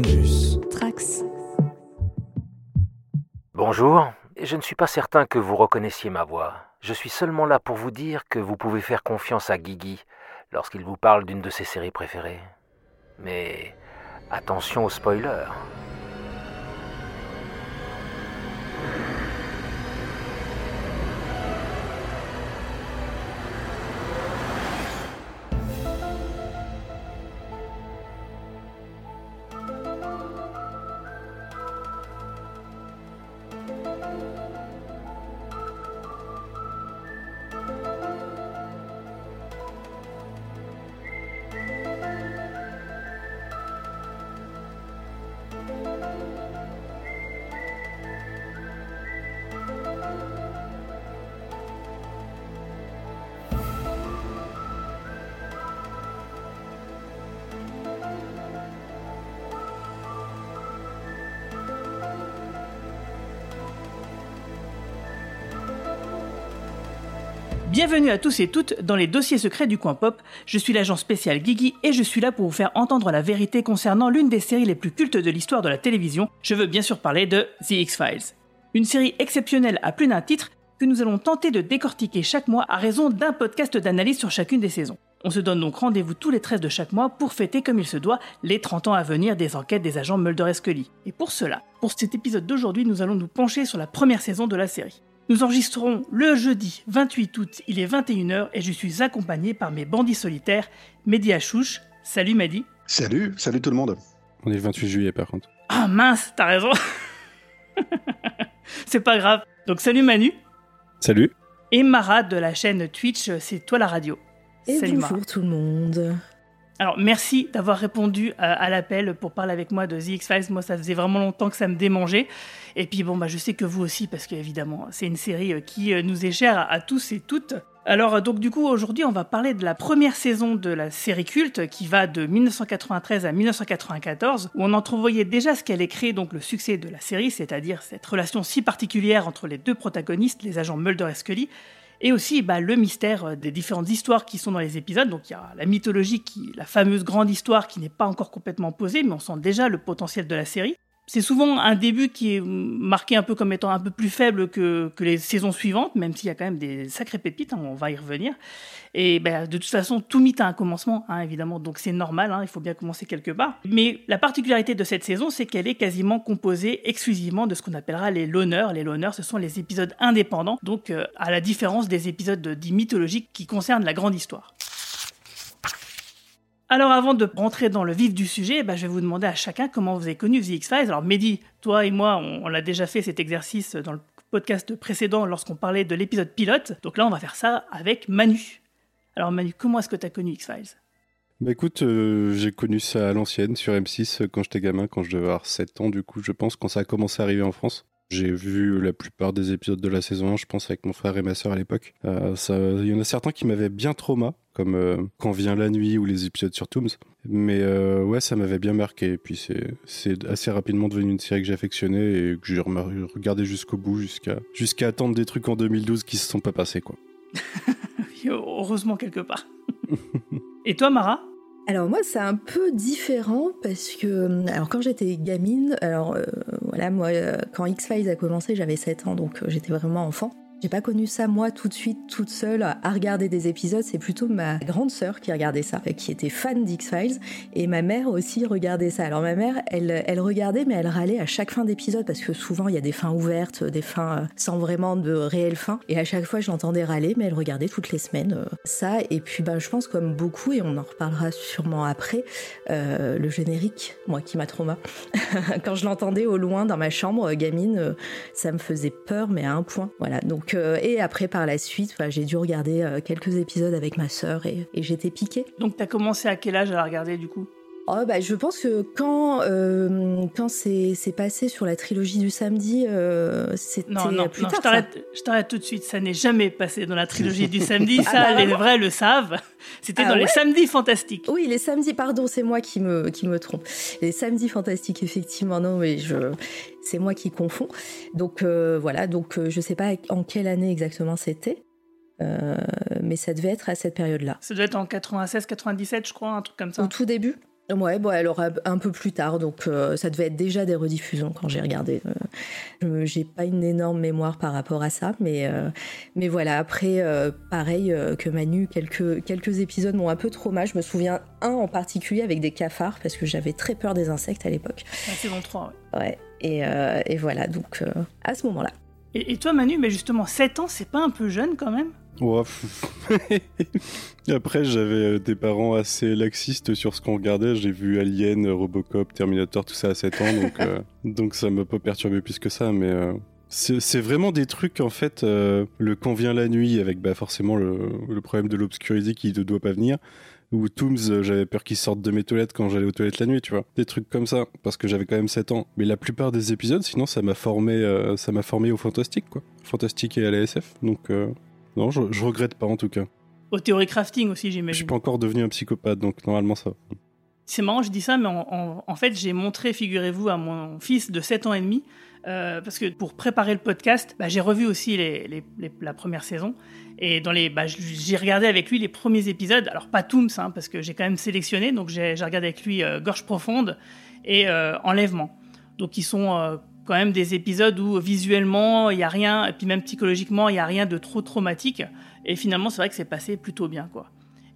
Bonus. Trax. Bonjour, je ne suis pas certain que vous reconnaissiez ma voix. Je suis seulement là pour vous dire que vous pouvez faire confiance à Guigui lorsqu'il vous parle d'une de ses séries préférées. Mais attention aux spoilers. Bienvenue à tous et toutes dans les dossiers secrets du coin pop. Je suis l'agent spécial Guigui et je suis là pour vous faire entendre la vérité concernant l'une des séries les plus cultes de l'histoire de la télévision. Je veux bien sûr parler de The X-Files. Une série exceptionnelle à plus d'un titre que nous allons tenter de décortiquer chaque mois à raison d'un podcast d'analyse sur chacune des saisons. On se donne donc rendez-vous tous les 13 de chaque mois pour fêter comme il se doit les 30 ans à venir des enquêtes des agents Mulder et Scully. Et pour cela, pour cet épisode d'aujourd'hui, nous allons nous pencher sur la première saison de la série. Nous enregistrons le jeudi 28 août, il est 21h et je suis accompagné par mes bandits solitaires, Mehdi Achouche. Salut Mehdi. Salut, salut tout le monde. On est le 28 juillet par contre. Ah mince, t'as raison. C'est pas grave. Donc salut Manu. Salut. Et Mara de la chaîne Twitch, c'est toi la radio. Et Salut, bonjour Mara. tout le monde. Alors merci d'avoir répondu à, à l'appel pour parler avec moi de The X-Files. Moi ça faisait vraiment longtemps que ça me démangeait. Et puis bon bah je sais que vous aussi parce qu'évidemment c'est une série euh, qui euh, nous est chère à, tous et toutes. Alors euh, donc du coup aujourd'hui on va parler de la première saison de la série culte qui va de 1993 à 1994 où on entrevoyait déjà ce qu'allait créer donc le succès de la série, c'est-à-dire cette relation si particulière entre les deux protagonistes, les agents Mulder et Scully, et aussi bah, le mystère euh, des différentes histoires qui sont dans les épisodes. Donc il y a la mythologie, qui, la fameuse grande histoire qui n'est pas encore complètement posée, mais on sent déjà le potentiel de la série. C'est souvent un début qui est marqué un peu comme étant un peu plus faible que, que les saisons suivantes, même s'il y a quand même des sacrées pépites, hein, on va y revenir. Et ben, de toute façon, tout mythe a un commencement, hein, évidemment, donc c'est normal, hein, il faut bien commencer quelque part. Mais la particularité de cette saison, c'est qu'elle est quasiment composée exclusivement de ce qu'on appellera les loners. Les loners, ce sont les épisodes indépendants, donc euh, à la différence des épisodes dits mythologiques qui concernent la grande histoire. Alors avant de rentrer dans le vif du sujet, bah, je vais vous demander à chacun comment vous avez connu The X-Files. Alors Mehdi, toi et moi, on, on l'a déjà fait cet exercice dans le podcast précédent lorsqu'on parlait de l'épisode pilote. Donc là, on va faire ça avec Manu. Alors Manu, comment est-ce que tu as connu X-Files Bah écoute, euh, j'ai connu ça à l'ancienne sur M6 euh, quand j'étais gamin, quand je devais avoir 7 ans du coup, je pense, quand ça a commencé à arriver en France. J'ai vu la plupart des épisodes de la saison 1, je pense, avec mon frère et ma sœur à l'époque. Euh, Il y en a certains qui m'avaient bien trauma, comme euh, Quand vient la nuit ou les épisodes sur Tooms. Mais euh, ouais, ça m'avait bien marqué. Et puis c'est assez rapidement devenu une série que j'affectionnais et que j'ai regardé jusqu'au bout, jusqu'à attendre des trucs en 2012 qui se sont pas passés, quoi. Heureusement quelque part. et toi Mara? Alors moi c'est un peu différent parce que alors quand j'étais gamine, alors euh, voilà moi euh, quand X-Files a commencé j'avais 7 ans donc euh, j'étais vraiment enfant. J'ai pas connu ça moi tout de suite toute seule à regarder des épisodes, c'est plutôt ma grande sœur qui regardait ça, qui était fan d'X-Files et ma mère aussi regardait ça. Alors ma mère, elle, regardait mais elle râlait à chaque fin d'épisode parce que souvent il y a des fins ouvertes, des fins euh, sans vraiment de réelle fin et à chaque fois je l'entendais râler mais elle regardait toutes les semaines euh, ça et puis ben je pense comme beaucoup et on en reparlera sûrement après euh, le générique, moi qui m'a trauma. Quand je l'entendais au loin dans ma chambre, euh, gamine, euh, ça me faisait peur, mais à un point. Voilà. Donc, euh, et après, par la suite, j'ai dû regarder euh, quelques épisodes avec ma sœur et, et j'étais piquée. Donc t'as commencé à quel âge à la regarder du coup? Oh, bah, je pense que quand, euh, quand c'est passé sur la trilogie du samedi, euh, c'était Non, non, plus non, tard. je t'arrête, tout de suite. Ça n'est jamais passé dans la trilogie du samedi. Ah Ça, bah les vrais le savent. C'était Ah dans les samedis fantastiques. Oui, les samedis, pardon, c'est moi qui me, qui me trompe. Les samedis fantastiques, effectivement, non, mais je, c'est moi qui confonds. Donc euh, voilà, donc euh, je sais pas en quelle année exactement c'était, euh, mais ça devait être à cette période-là. Ça doit être en 96, 97, je crois, un truc comme ça. Au tout début? Ouais, bon, alors un peu plus tard, donc euh, ça devait être déjà des rediffusions quand j'ai regardé. Euh, j'ai pas une énorme mémoire par rapport à ça, mais, euh, mais voilà, après, pareil que Manu, quelques, quelques épisodes m'ont un peu trauma. Je me souviens un en particulier avec des cafards, parce que j'avais très peur des insectes à l'époque. C'est bon 3, ouais. Ouais, et, et voilà, donc à ce moment-là. Et, et, toi, Manu, mais justement, 7 ans, c'est pas un peu jeune quand même? Après, j'avais euh, des parents assez laxistes sur ce qu'on regardait. J'ai vu Alien, Robocop, Terminator, tout ça à 7 ans, donc, euh, donc ça m'a pas perturbé plus que ça. Mais euh, c'est vraiment des trucs, en fait, le quand vient la nuit, avec bah, forcément le, le problème de l'obscurité qui ne doit pas venir. Ou Tooms, j'avais peur qu'ils sortent de mes toilettes quand j'allais aux toilettes la nuit, tu vois. Des trucs comme ça, parce que j'avais quand même 7 ans. Mais la plupart des épisodes, sinon, ça m'a formé, ça m'a formé au fantastique, quoi. Fantastique et à la SF. Donc, non, je, regrette pas en tout cas. Au théorie crafting aussi, j'imagine. Je suis pas encore devenu un psychopathe, donc normalement ça. C'est marrant, je dis ça, mais en, fait, j'ai montré, figurez-vous, à mon fils de 7 ans et demi, euh, parce que pour préparer le podcast, bah, j'ai revu aussi les, la première saison. Et dans les, bah, j'ai regardé avec lui les premiers épisodes. Alors pas Tooms, hein, parce que j'ai quand même sélectionné. Donc j'ai regardé avec lui euh, Gorge profonde et euh, Enlèvement. Donc ils sont quand même des épisodes où visuellement il n'y a rien, et puis même psychologiquement il n'y a rien de trop traumatique. Et finalement, c'est vrai que c'est passé plutôt bien, quoi.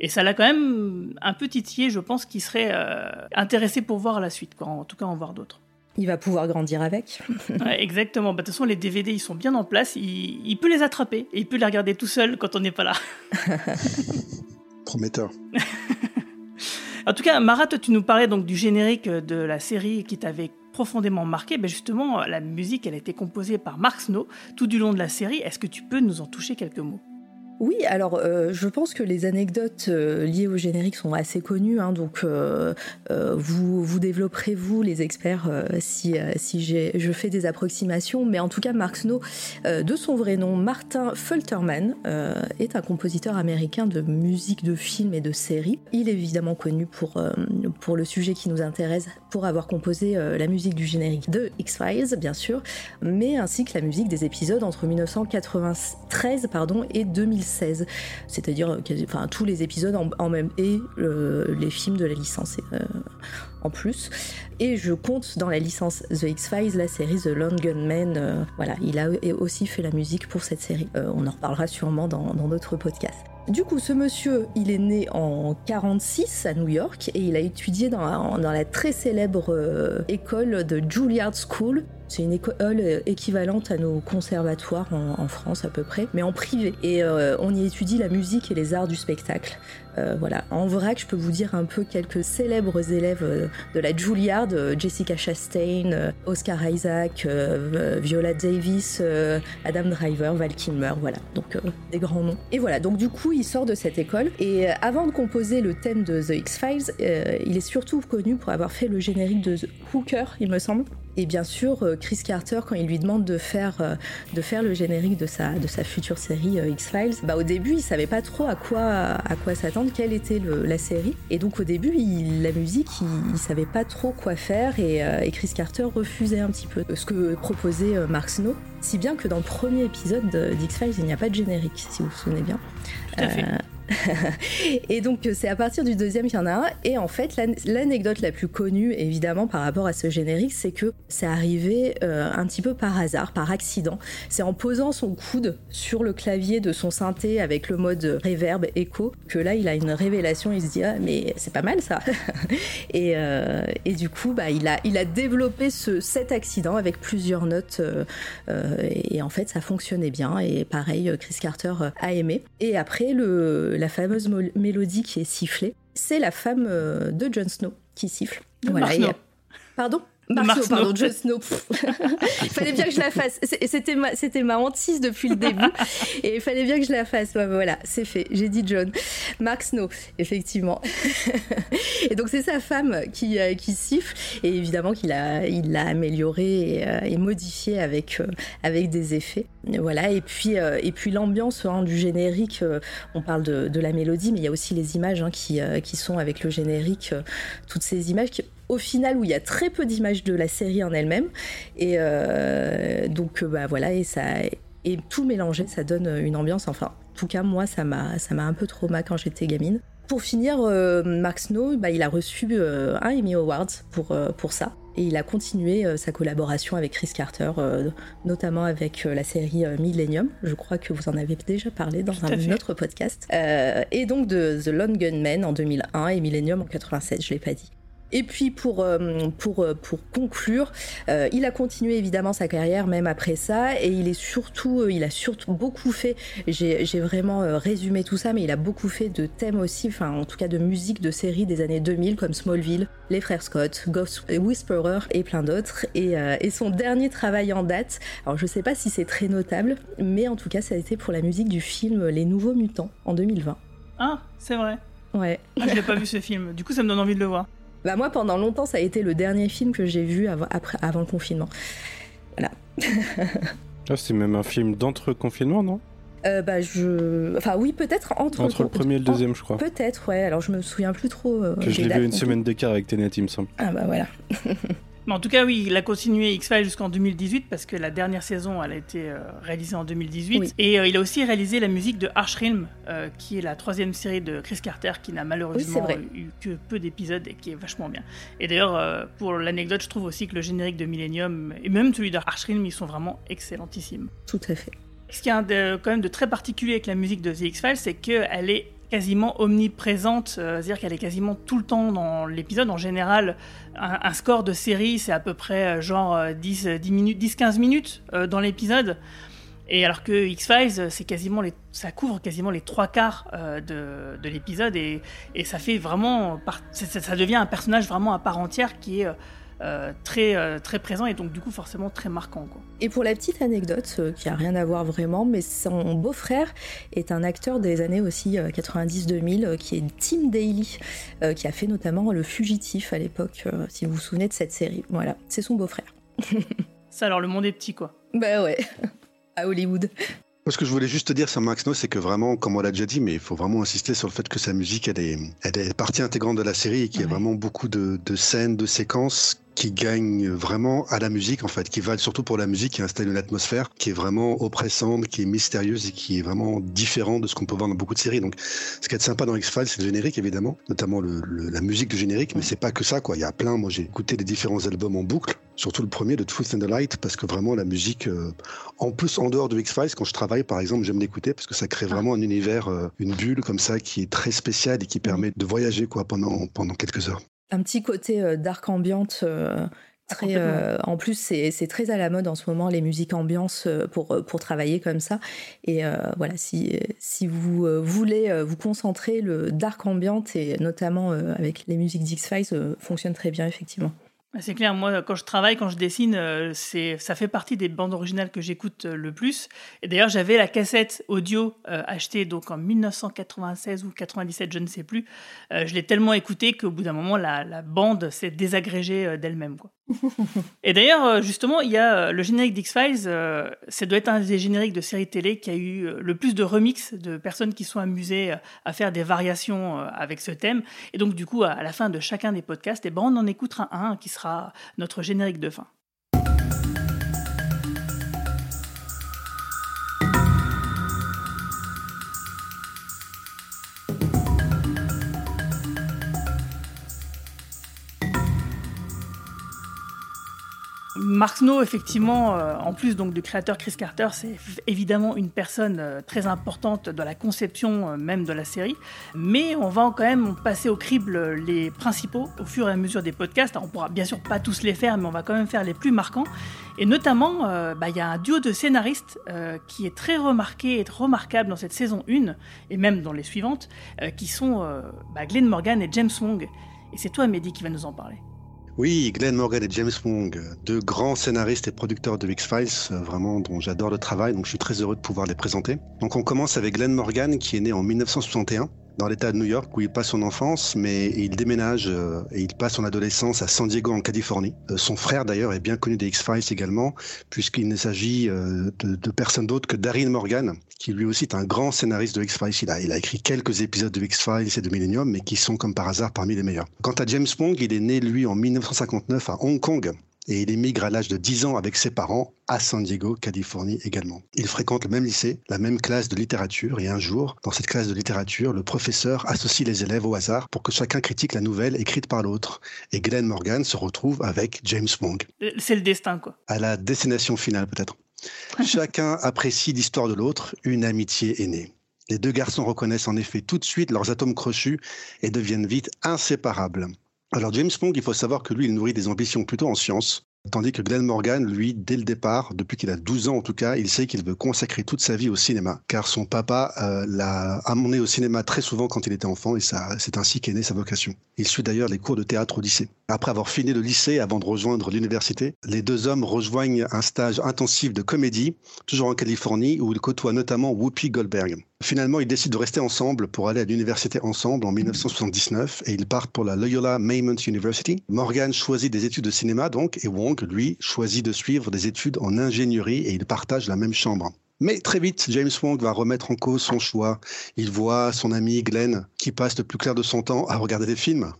Et ça l'a quand même un peu titillé, je pense, qui serait euh, intéressé pour voir la suite, quoi. en tout cas en voir d'autres. Il va pouvoir grandir avec. exactement. Bah, de toute façon, les DVD, ils sont bien en place. Il, peut les attraper et il peut les regarder tout seul quand on n'est pas là. Prometteur. en tout cas, Marat, tu nous parlais donc du générique de la série qui t'avait profondément marqué, ben justement, la musique, elle a été composée par Mark Snow tout du long de la série. Est-ce que tu peux nous en toucher quelques mots? Oui, alors euh, je pense que les anecdotes euh, liées au générique sont assez connues, hein, donc euh, vous, vous développerez vous, les experts, si, je fais des approximations, mais en tout cas Mark Snow, de son vrai nom, Martin Fulterman, est un compositeur américain de musique de films et de séries. Il est évidemment connu pour, le sujet qui nous intéresse, pour avoir composé la musique du générique de X-Files, bien sûr, mais ainsi que la musique des épisodes entre 1993 pardon, et 2016 c'est-à-dire euh, tous les épisodes en, même et euh, les films de la licence euh, en plus. Et je compte dans la licence The X-Files la série The Lone Gunman. voilà, il a aussi fait la musique pour cette série. on en reparlera sûrement dans, dans d'autres podcasts. Du coup, ce monsieur, il est né en 46 à New York et il a étudié dans, dans la très célèbre école de Juilliard School c'est une école euh, équivalente à nos conservatoires en, France à peu près, mais en privé. Et euh, on y étudie la musique et les arts du spectacle. Euh, voilà. En vrac, je peux vous dire un peu quelques célèbres élèves de la Juilliard, Jessica Chastain, Oscar Isaac, Viola Davis, Adam Driver, Val Kilmer, voilà. Donc des grands noms. Et voilà, donc du coup, il sort de cette école. Et avant de composer le thème de The X-Files, il est surtout connu pour avoir fait le générique de The Hooker, il me semble. Et bien sûr, euh, Chris Carter, quand il lui demande de faire, euh, de faire le générique de sa, de sa future série euh, X-Files, bah, au début, il savait pas trop à quoi, à quoi s'attendre, quelle était la série. Et donc, au début, la musique, il, savait pas trop quoi faire et, Chris Carter refusait un petit peu ce que proposait Mark Snow. Si bien que dans le premier épisode d'X-Files, il n'y a pas de générique, si vous vous souvenez bien. Tout à fait. et donc c'est à partir du deuxième qu'il y en a un. Et en fait, l'anecdote la plus connue, évidemment, par rapport à ce générique, c'est que c'est arrivé euh, un petit peu par hasard, par accident. C'est en posant son coude sur le clavier de son synthé avec le mode reverb, écho, que là, il a une révélation. Il se dit, ah, mais c'est pas mal ça. et, euh, et, du coup, bah, il, a, il a développé ce, cet accident avec plusieurs notes. Euh, et en fait, ça fonctionnait bien. Et pareil, Chris Carter a aimé. Et après, le la fameuse mélodie qui est sifflée, c'est la femme euh, de Jon Snow qui siffle. Voilà, Pardon? Marceau, pardon, Jon Snow. il fallait bien que je la fasse. C'était ma, c'était ma hantise depuis le début. et il fallait bien que je la fasse. voilà, c'est fait. J'ai dit John. Mark Snow, effectivement. et donc, c'est sa femme qui, euh, qui siffle. Et évidemment qu'il a, il l'a amélioré et, euh, modifié avec, euh, avec des effets. Voilà. Et puis, et puis l'ambiance hein, du générique, on parle de, de, la mélodie, mais il y a aussi les images hein, qui, qui sont avec le générique. toutes ces images qui, au final où il y a très peu d'images de la série en elle-même. Et euh, donc, euh, bah voilà, et ça. Et tout mélangé, ça donne une ambiance. Enfin, en tout cas, moi, ça m'a, ça m'a un peu trauma quand j'étais gamine. Pour finir, Mark Snow, bah, il a reçu un Emmy Award pour, pour ça. Et il a continué euh, sa collaboration avec Chris Carter, euh, notamment avec euh, la série Millennium. Je crois que vous en avez déjà parlé dans un autre podcast. et donc de The Lone Gunman en 2001 et Millennium en 87, je l'ai pas dit. Et puis pour, euh, pour, euh, pour conclure, euh, il a continué évidemment sa carrière même après ça et il est surtout, il a surtout beaucoup fait, j'ai vraiment résumé tout ça, mais il a beaucoup fait de thèmes aussi, enfin en tout cas de musique de séries des années 2000 comme Smallville, Les Frères Scott, Ghost Whisperer et plein d'autres. Et, et, son dernier travail en date, alors je sais pas si c'est très notable, mais en tout cas ça a été pour la musique du film Les Nouveaux Mutants en 2020. Ah, c'est vrai. Ouais. Ah, je n'ai pas vu ce film, du coup ça me donne envie de le voir. Bah moi, pendant longtemps, ça a été le dernier film que j'ai vu avant, après, avant le confinement. Voilà. ah, c'est même un film d'entre-confinement, non? Euh, bah je enfin oui peut-être entre entre le premier et le deuxième je crois. Peut-être ouais. Alors je me souviens plus trop euh, que je l'ai vu une semaine d'écart avec Tenet il me semble. Ah bah voilà Mais en tout cas, oui, il a continué X-Files jusqu'en 2018 parce que la dernière saison, elle a été euh, réalisée en 2018. Et euh, il a aussi réalisé la musique de Archrealm, euh, qui est la troisième série de Chris Carter, qui n'a malheureusement eu que peu d'épisodes et qui est vachement bien. Et d'ailleurs, pour l'anecdote, je trouve aussi que le générique de Millennium et même celui d'Archrealm, ils sont vraiment excellentissimes. Tout à fait. Ce qui est quand même de très particulier avec la musique de The X-Files, c'est qu'elle est quasiment omniprésente, euh, c'est-à-dire qu'elle est quasiment tout le temps dans l'épisode. En général, un, score de série, c'est à peu près euh, genre 10, euh, 10 minutes, 10-15 minutes dans l'épisode. Et alors que X-Files, c'est quasiment les, ça couvre quasiment les trois quarts de, de l'épisode et, et, ça fait vraiment, ça devient un personnage vraiment à part entière qui est euh, très, euh, très présent et donc du coup forcément très marquant. Quoi. Et pour la petite anecdote, euh, qui a rien à voir vraiment, mais son beau-frère est un acteur des années aussi 90-2000 qui est Tim Daly, qui a fait notamment Le Fugitif à l'époque, si vous vous souvenez de cette série. Voilà, c'est son beau-frère. Ça alors le monde est petit quoi. Bah ouais, à Hollywood. Ce que je voulais juste te dire sur Max No, c'est que vraiment, comme on l'a déjà dit, mais il faut vraiment insister sur le fait que sa musique, elle est, elle est partie intégrante de la série et qu'il y a vraiment beaucoup de, de scènes, de séquences qui gagne vraiment à la musique en fait, qui va surtout pour la musique, qui installe une atmosphère qui est vraiment oppressante, qui est mystérieuse et qui est vraiment différente de ce qu'on peut voir dans beaucoup de séries. Donc, ce qui est sympa dans X-Files, c'est le générique évidemment, notamment la musique du générique, mais c'est pas que ça quoi. Il y a plein. Moi, j'ai écouté les différents albums en boucle, surtout le premier, de Truth and the Light, parce que vraiment la musique, euh, en plus en dehors de X-Files, quand je travaille par exemple, j'aime l'écouter parce que ça crée vraiment un univers, euh, une bulle comme ça qui est très spéciale et qui permet de voyager quoi pendant pendant quelques heures un petit côté euh, dark ambiante. Euh, très, euh, en plus, c'est très à la mode en ce moment, les musiques ambiance pour, pour travailler comme ça. Et voilà, si, si vous voulez vous concentrer, le dark ambiante, et notamment avec les musiques d'X-Files, fonctionne très bien, effectivement. Bah, c'est clair, moi quand je travaille, quand je dessine, euh, c'est, ça fait partie des bandes originales que j'écoute euh, le plus. Et d'ailleurs, j'avais la cassette audio euh, achetée donc en 1996 ou 97, je ne sais plus. je l'ai tellement écoutée qu'au bout d'un moment, la, la bande s'est désagrégée d'elle-même. Quoi. Et d'ailleurs, euh, justement, il y a euh, le générique d'X-Files, euh, ça doit être un des génériques de séries télé qui a eu le plus de remix de personnes qui sont amusées à faire des variations avec ce thème. Et donc, du coup, à la fin de chacun des podcasts, eh ben, on en écoutera un qui sera notre générique de fin. Mark Snow, effectivement, euh, en plus donc du créateur Chris Carter, c'est évidemment une personne euh, très importante dans la conception euh, même de la série. Mais on va quand même passer au crible les principaux au fur et à mesure des podcasts. On pourra bien sûr pas tous les faire, mais on va quand même faire les plus marquants. Et notamment, bah, il y a un duo de scénaristes qui est très remarqué et remarquable dans cette saison 1, et même dans les suivantes, qui sont bah, Glenn Morgan et James Wong. Et c'est toi, Mehdi, qui va nous en parler. Oui, Glenn Morgan et James Wong, deux grands scénaristes et producteurs de X-Files, vraiment dont j'adore le travail, donc je suis très heureux de pouvoir les présenter. Donc on commence avec Glenn Morgan qui est né en 1961 dans l'État de New York où il passe son enfance, mais il déménage euh, et il passe son adolescence à San Diego en Californie. Euh, son frère d'ailleurs est bien connu des X-Files également, puisqu'il ne s'agit euh, de, personne d'autre que Daryl Morgan, qui lui aussi est un grand scénariste de X-Files. Il a, il a écrit quelques épisodes de X-Files et de Millennium, mais qui sont comme par hasard parmi les meilleurs. Quant à James Wong, il est né lui en 1959 à Hong Kong et il émigre à l'âge de 10 ans avec ses parents à San Diego, Californie également. Il fréquente le même lycée, la même classe de littérature et un jour, dans cette classe de littérature, le professeur associe les élèves au hasard pour que chacun critique la nouvelle écrite par l'autre. Et Glenn Morgan se retrouve avec James Wong. C'est le destin, quoi. À la destination finale, peut-être. Chacun apprécie l'histoire de l'autre, une amitié est née. Les deux garçons reconnaissent en effet tout de suite leurs atomes crochus et deviennent vite inséparables. Alors James Wong, il faut savoir que lui, il nourrit des ambitions plutôt en sciences. Tandis que Glenn Morgan, lui, dès le départ, depuis qu'il a 12 ans en tout cas, il sait qu'il veut consacrer toute sa vie au cinéma, car son papa euh, l'a amené au cinéma très souvent quand il était enfant, et c'est ainsi qu'est née sa vocation. Il suit d'ailleurs les cours de théâtre au lycée. Après avoir fini le lycée, avant de rejoindre l'université, les deux hommes rejoignent un stage intensif de comédie, toujours en Californie, où ils côtoient notamment Whoopi Goldberg. Finalement, ils décident de rester ensemble pour aller à l'université ensemble en 1979 et ils partent pour la Loyola Marymount University. Morgan choisit des études de cinéma donc et Wong, lui, choisit de suivre des études en ingénierie et ils partagent la même chambre. Mais très vite, James Wong va remettre en cause son choix. Il voit son ami Glenn qui passe le plus clair de son temps à regarder des films.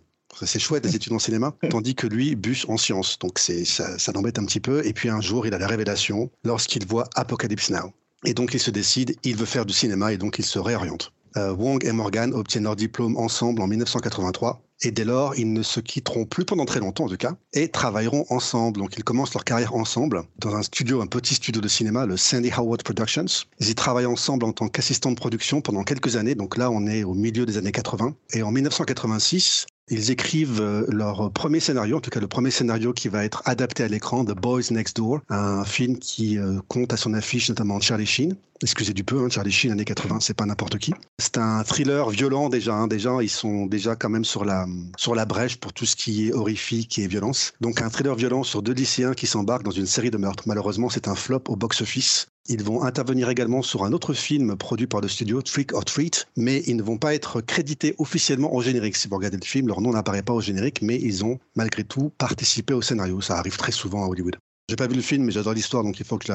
C'est chouette des études en cinéma, tandis que lui bûche en sciences. Donc ça, ça l'embête un petit peu. Et puis un jour, il a la révélation lorsqu'il voit Apocalypse Now. Et donc il se décide, il veut faire du cinéma et donc il se réoriente. Euh, Wong et Morgan obtiennent leur diplôme ensemble en 1983 et dès lors, ils ne se quitteront plus pendant très longtemps en tout cas et travailleront ensemble. Donc ils commencent leur carrière ensemble dans un studio, un petit studio de cinéma, le Sandy Howard Productions. Ils y travaillent ensemble en tant qu'assistants de production pendant quelques années. Donc là, on est au milieu des années 80. Et en 1986, ils écrivent euh, leur premier scénario, en tout cas le premier scénario qui va être adapté à l'écran, The Boys Next Door, un film qui euh, compte à son affiche notamment Charlie Sheen. Excusez du peu, hein, Charlie Sheen, années 80, c'est pas n'importe qui. C'est un thriller violent déjà. Hein, déjà, ils sont déjà quand même sur la sur la brèche pour tout ce qui est horrifique et violence. Donc un thriller violent sur deux lycéens qui s'embarquent dans une série de meurtres. Malheureusement, c'est un flop au box-office. Ils vont intervenir également sur un autre film produit par le studio Trick or Treat, mais ils ne vont pas être crédités officiellement au générique. Si vous regardez le film, leur nom n'apparaît pas au générique, mais ils ont malgré tout participé au scénario. Ça arrive très souvent à Hollywood. J'ai pas vu le film, mais j'adore l'histoire, donc il faut que, je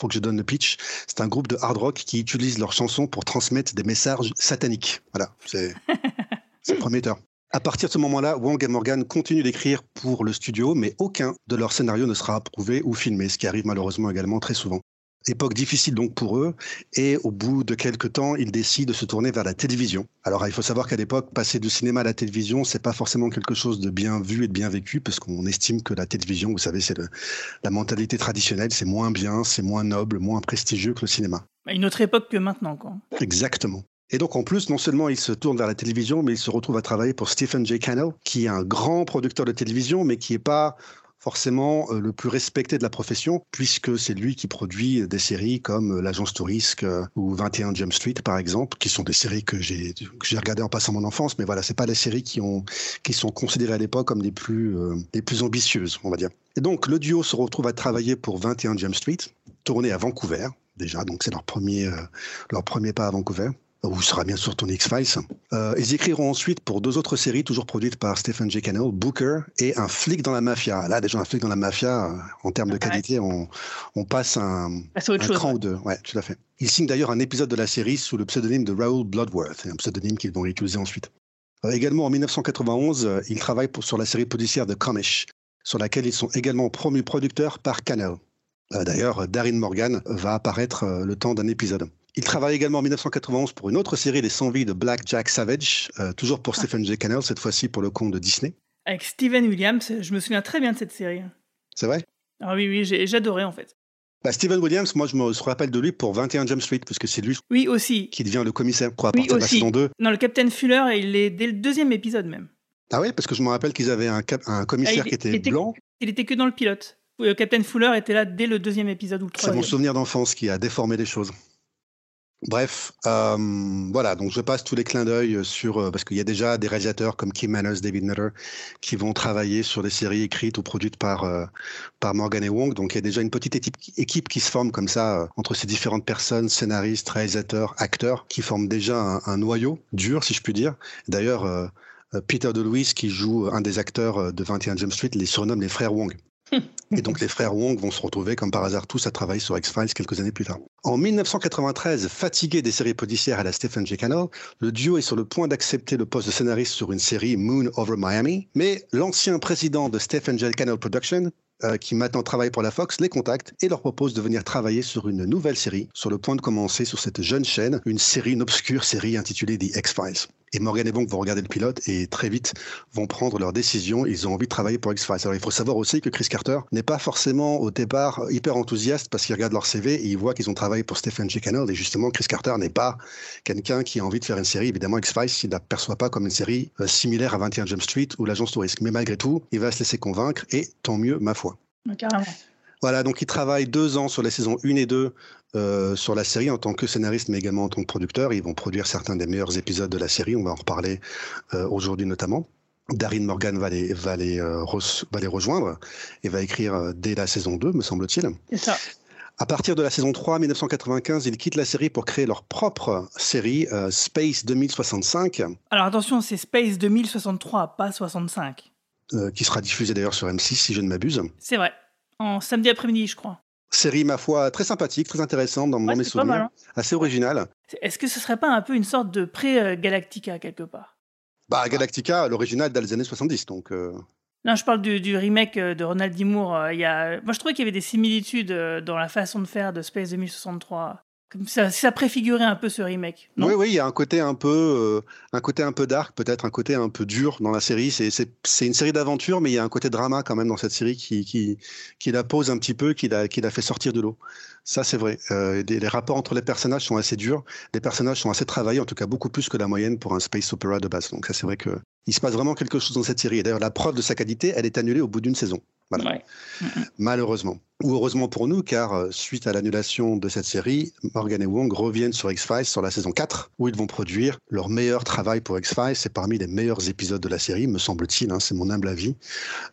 faut que je donne le pitch. C'est un groupe de hard rock qui utilise leurs chansons pour transmettre des messages sataniques. Voilà, c'est prometteur. À partir de ce moment-là, Wong et Morgan continuent d'écrire pour le studio, mais aucun de leurs scénarios ne sera approuvé ou filmé, ce qui arrive malheureusement également très souvent. Époque difficile donc pour eux, et au bout de quelques temps, ils décident de se tourner vers la télévision. Alors il faut savoir qu'à l'époque, passer du cinéma à la télévision, c'est pas forcément quelque chose de bien vu et de bien vécu, parce qu'on estime que la télévision, vous savez, c'est la mentalité traditionnelle, c'est moins bien, c'est moins noble, moins prestigieux que le cinéma. Une autre époque que maintenant, quoi. Exactement. Et donc en plus, non seulement il se tourne vers la télévision, mais il se retrouve à travailler pour Stephen J. Cannell, qui est un grand producteur de télévision, mais qui n'est pas forcément euh, le plus respecté de la profession, puisque c'est lui qui produit des séries comme euh, L'Agence Tourisque euh, ou 21 Jump Street, par exemple, qui sont des séries que j'ai regardées en passant mon enfance, mais voilà, c'est pas les séries qui ont qui sont considérées à l'époque comme les plus ambitieuses, on va dire. Et donc le duo se retrouve à travailler pour 21 Jump Street, tourné à Vancouver déjà, donc c'est leur premier leur premier pas à Vancouver où sera bien sûr ton X-Files. Euh, ils écriront ensuite pour deux autres séries, toujours produites par Stephen J. Cannell, Booker et Un flic dans la mafia. Là, déjà, Un flic dans la mafia, euh, en termes de qualité, on, passe un, un cran ou deux. Ouais, tout à fait. Ils signent d'ailleurs un épisode de la série sous le pseudonyme de Raoul Bloodworth, un pseudonyme qu'ils vont utiliser ensuite. Euh, également, en 1991, ils travaillent sur la série policière de Comish, sur laquelle ils sont également promus producteurs par Cannell. D'ailleurs, Darren Morgan va apparaître le temps d'un épisode. Il travaille également en 1991 pour une autre série, Les 100 vies de Black Jack Savage, euh, toujours pour ah. Stephen J. Cannell, cette fois-ci pour le compte de Disney. Avec Steven Williams, je me souviens très bien de cette série. C'est vrai? Ah oui, oui, j'adorais en fait. Bah, Steven Williams, moi je me rappelle de lui pour 21 Jump Street, parce que c'est lui oui, aussi. qui devient le commissaire à oui, partir de la saison 2. Non, le Captain Fuller, il est dès le deuxième épisode même. Ah oui, parce que je me rappelle qu'ils avaient un, un commissaire ah, qui était, blanc. Il était que dans le pilote. Euh, Captain Fuller était là dès le deuxième épisode ou le troisième. C'est mon souvenir d'enfance qui a déformé les choses. Bref, euh, voilà, donc je passe tous les clins d'œil sur, euh, parce qu'il y a déjà des réalisateurs comme Kim Manners, David Nutter, qui vont travailler sur des séries écrites ou produites par, euh, par Morgan et Wong. Donc il y a déjà une petite équipe, équipe qui se forme comme ça entre ces différentes personnes, scénaristes, réalisateurs, acteurs, qui forment déjà un, un noyau dur, si je puis dire. D'ailleurs, Peter DeLuise, qui joue un des acteurs de 21 Jump Street, les surnomme les frères Wong. Et donc les frères Wong vont se retrouver comme par hasard tous à travailler sur X-Files quelques années plus tard. En 1993, fatigué des séries policières à la Stephen J. Cannell, le duo est sur le point d'accepter le poste de scénariste sur une série Moon Over Miami, mais l'ancien président de Stephen J. Cannell Production, euh, qui maintenant travaille pour la Fox, les contacte et leur propose de venir travailler sur une nouvelle série, sur le point de commencer sur cette jeune chaîne, une série, une obscure série intitulée The X-Files. Et Morgan et Wong vont regarder le pilote et très vite vont prendre leur décision. Ils ont envie de travailler pour X-Files. Alors il faut savoir aussi que Chris Carter n'est pas forcément au départ hyper enthousiaste parce qu'il regarde leur CV et il voit qu'ils ont travaillé pour Stephen G. Cannell. Et justement, Chris Carter n'est pas quelqu'un qui a envie de faire une série. Évidemment, X-Files, il ne l'aperçoit pas comme une série euh, similaire à 21 Jump Street ou l'agence touriste. Mais malgré tout, il va se laisser convaincre et tant mieux, ma foi. Voilà, donc il travaille deux ans sur les saisons 1 et 2 euh, sur la série en tant que scénariste, mais également en tant que producteur. Ils vont produire certains des meilleurs épisodes de la série. On va en reparler euh, aujourd'hui notamment. Darin Morgan va les, va, les, euh, va les rejoindre et va écrire dès la saison 2, me semble-t-il. C'est ça. À partir de la saison 3, 1995, ils quittent la série pour créer leur propre série, Space 2065. Alors attention, c'est Space 2063, pas 65. qui sera diffusée d'ailleurs sur M6, si je ne m'abuse. C'est vrai, en samedi après-midi, je crois. Série, ma foi, très sympathique, très intéressante dans, mes souvenirs. Hein. Assez originale. Est-ce que ce serait pas un peu une sorte de pré-Galactica quelque part? Bah, Galactica, l'original dans les années 70, donc. Euh. Non, je parle du, remake euh, de Ronald D. Moore. Euh, il y a... Moi, je trouvais qu'il y avait des similitudes dans la façon de faire de Space 2063 ça, préfigurait un peu ce remake. oui, oui, il y a un côté un peu, euh, un côté un peu dark, peut-être un côté un peu dur dans la série. C'est une série d'aventure, mais il y a un côté drama quand même dans cette série qui, la pose un petit peu, qui la, fait sortir de l'eau. Ça, c'est vrai. Euh, les, rapports entre les personnages sont assez durs. Les personnages sont assez travaillés, en tout cas beaucoup plus que la moyenne pour un space opera de base. Donc ça, c'est vrai que il se passe vraiment quelque chose dans cette série. D'ailleurs, la preuve de sa qualité, elle est annulée au bout d'une saison. Voilà. Malheureusement. Ou heureusement pour nous, car euh, suite à l'annulation de cette série, Morgan et Wong reviennent sur X-Files sur la saison 4, où ils vont produire leur meilleur travail pour X-Files. C'est parmi les meilleurs épisodes de la série, me semble-t-il. Hein, c'est mon humble avis.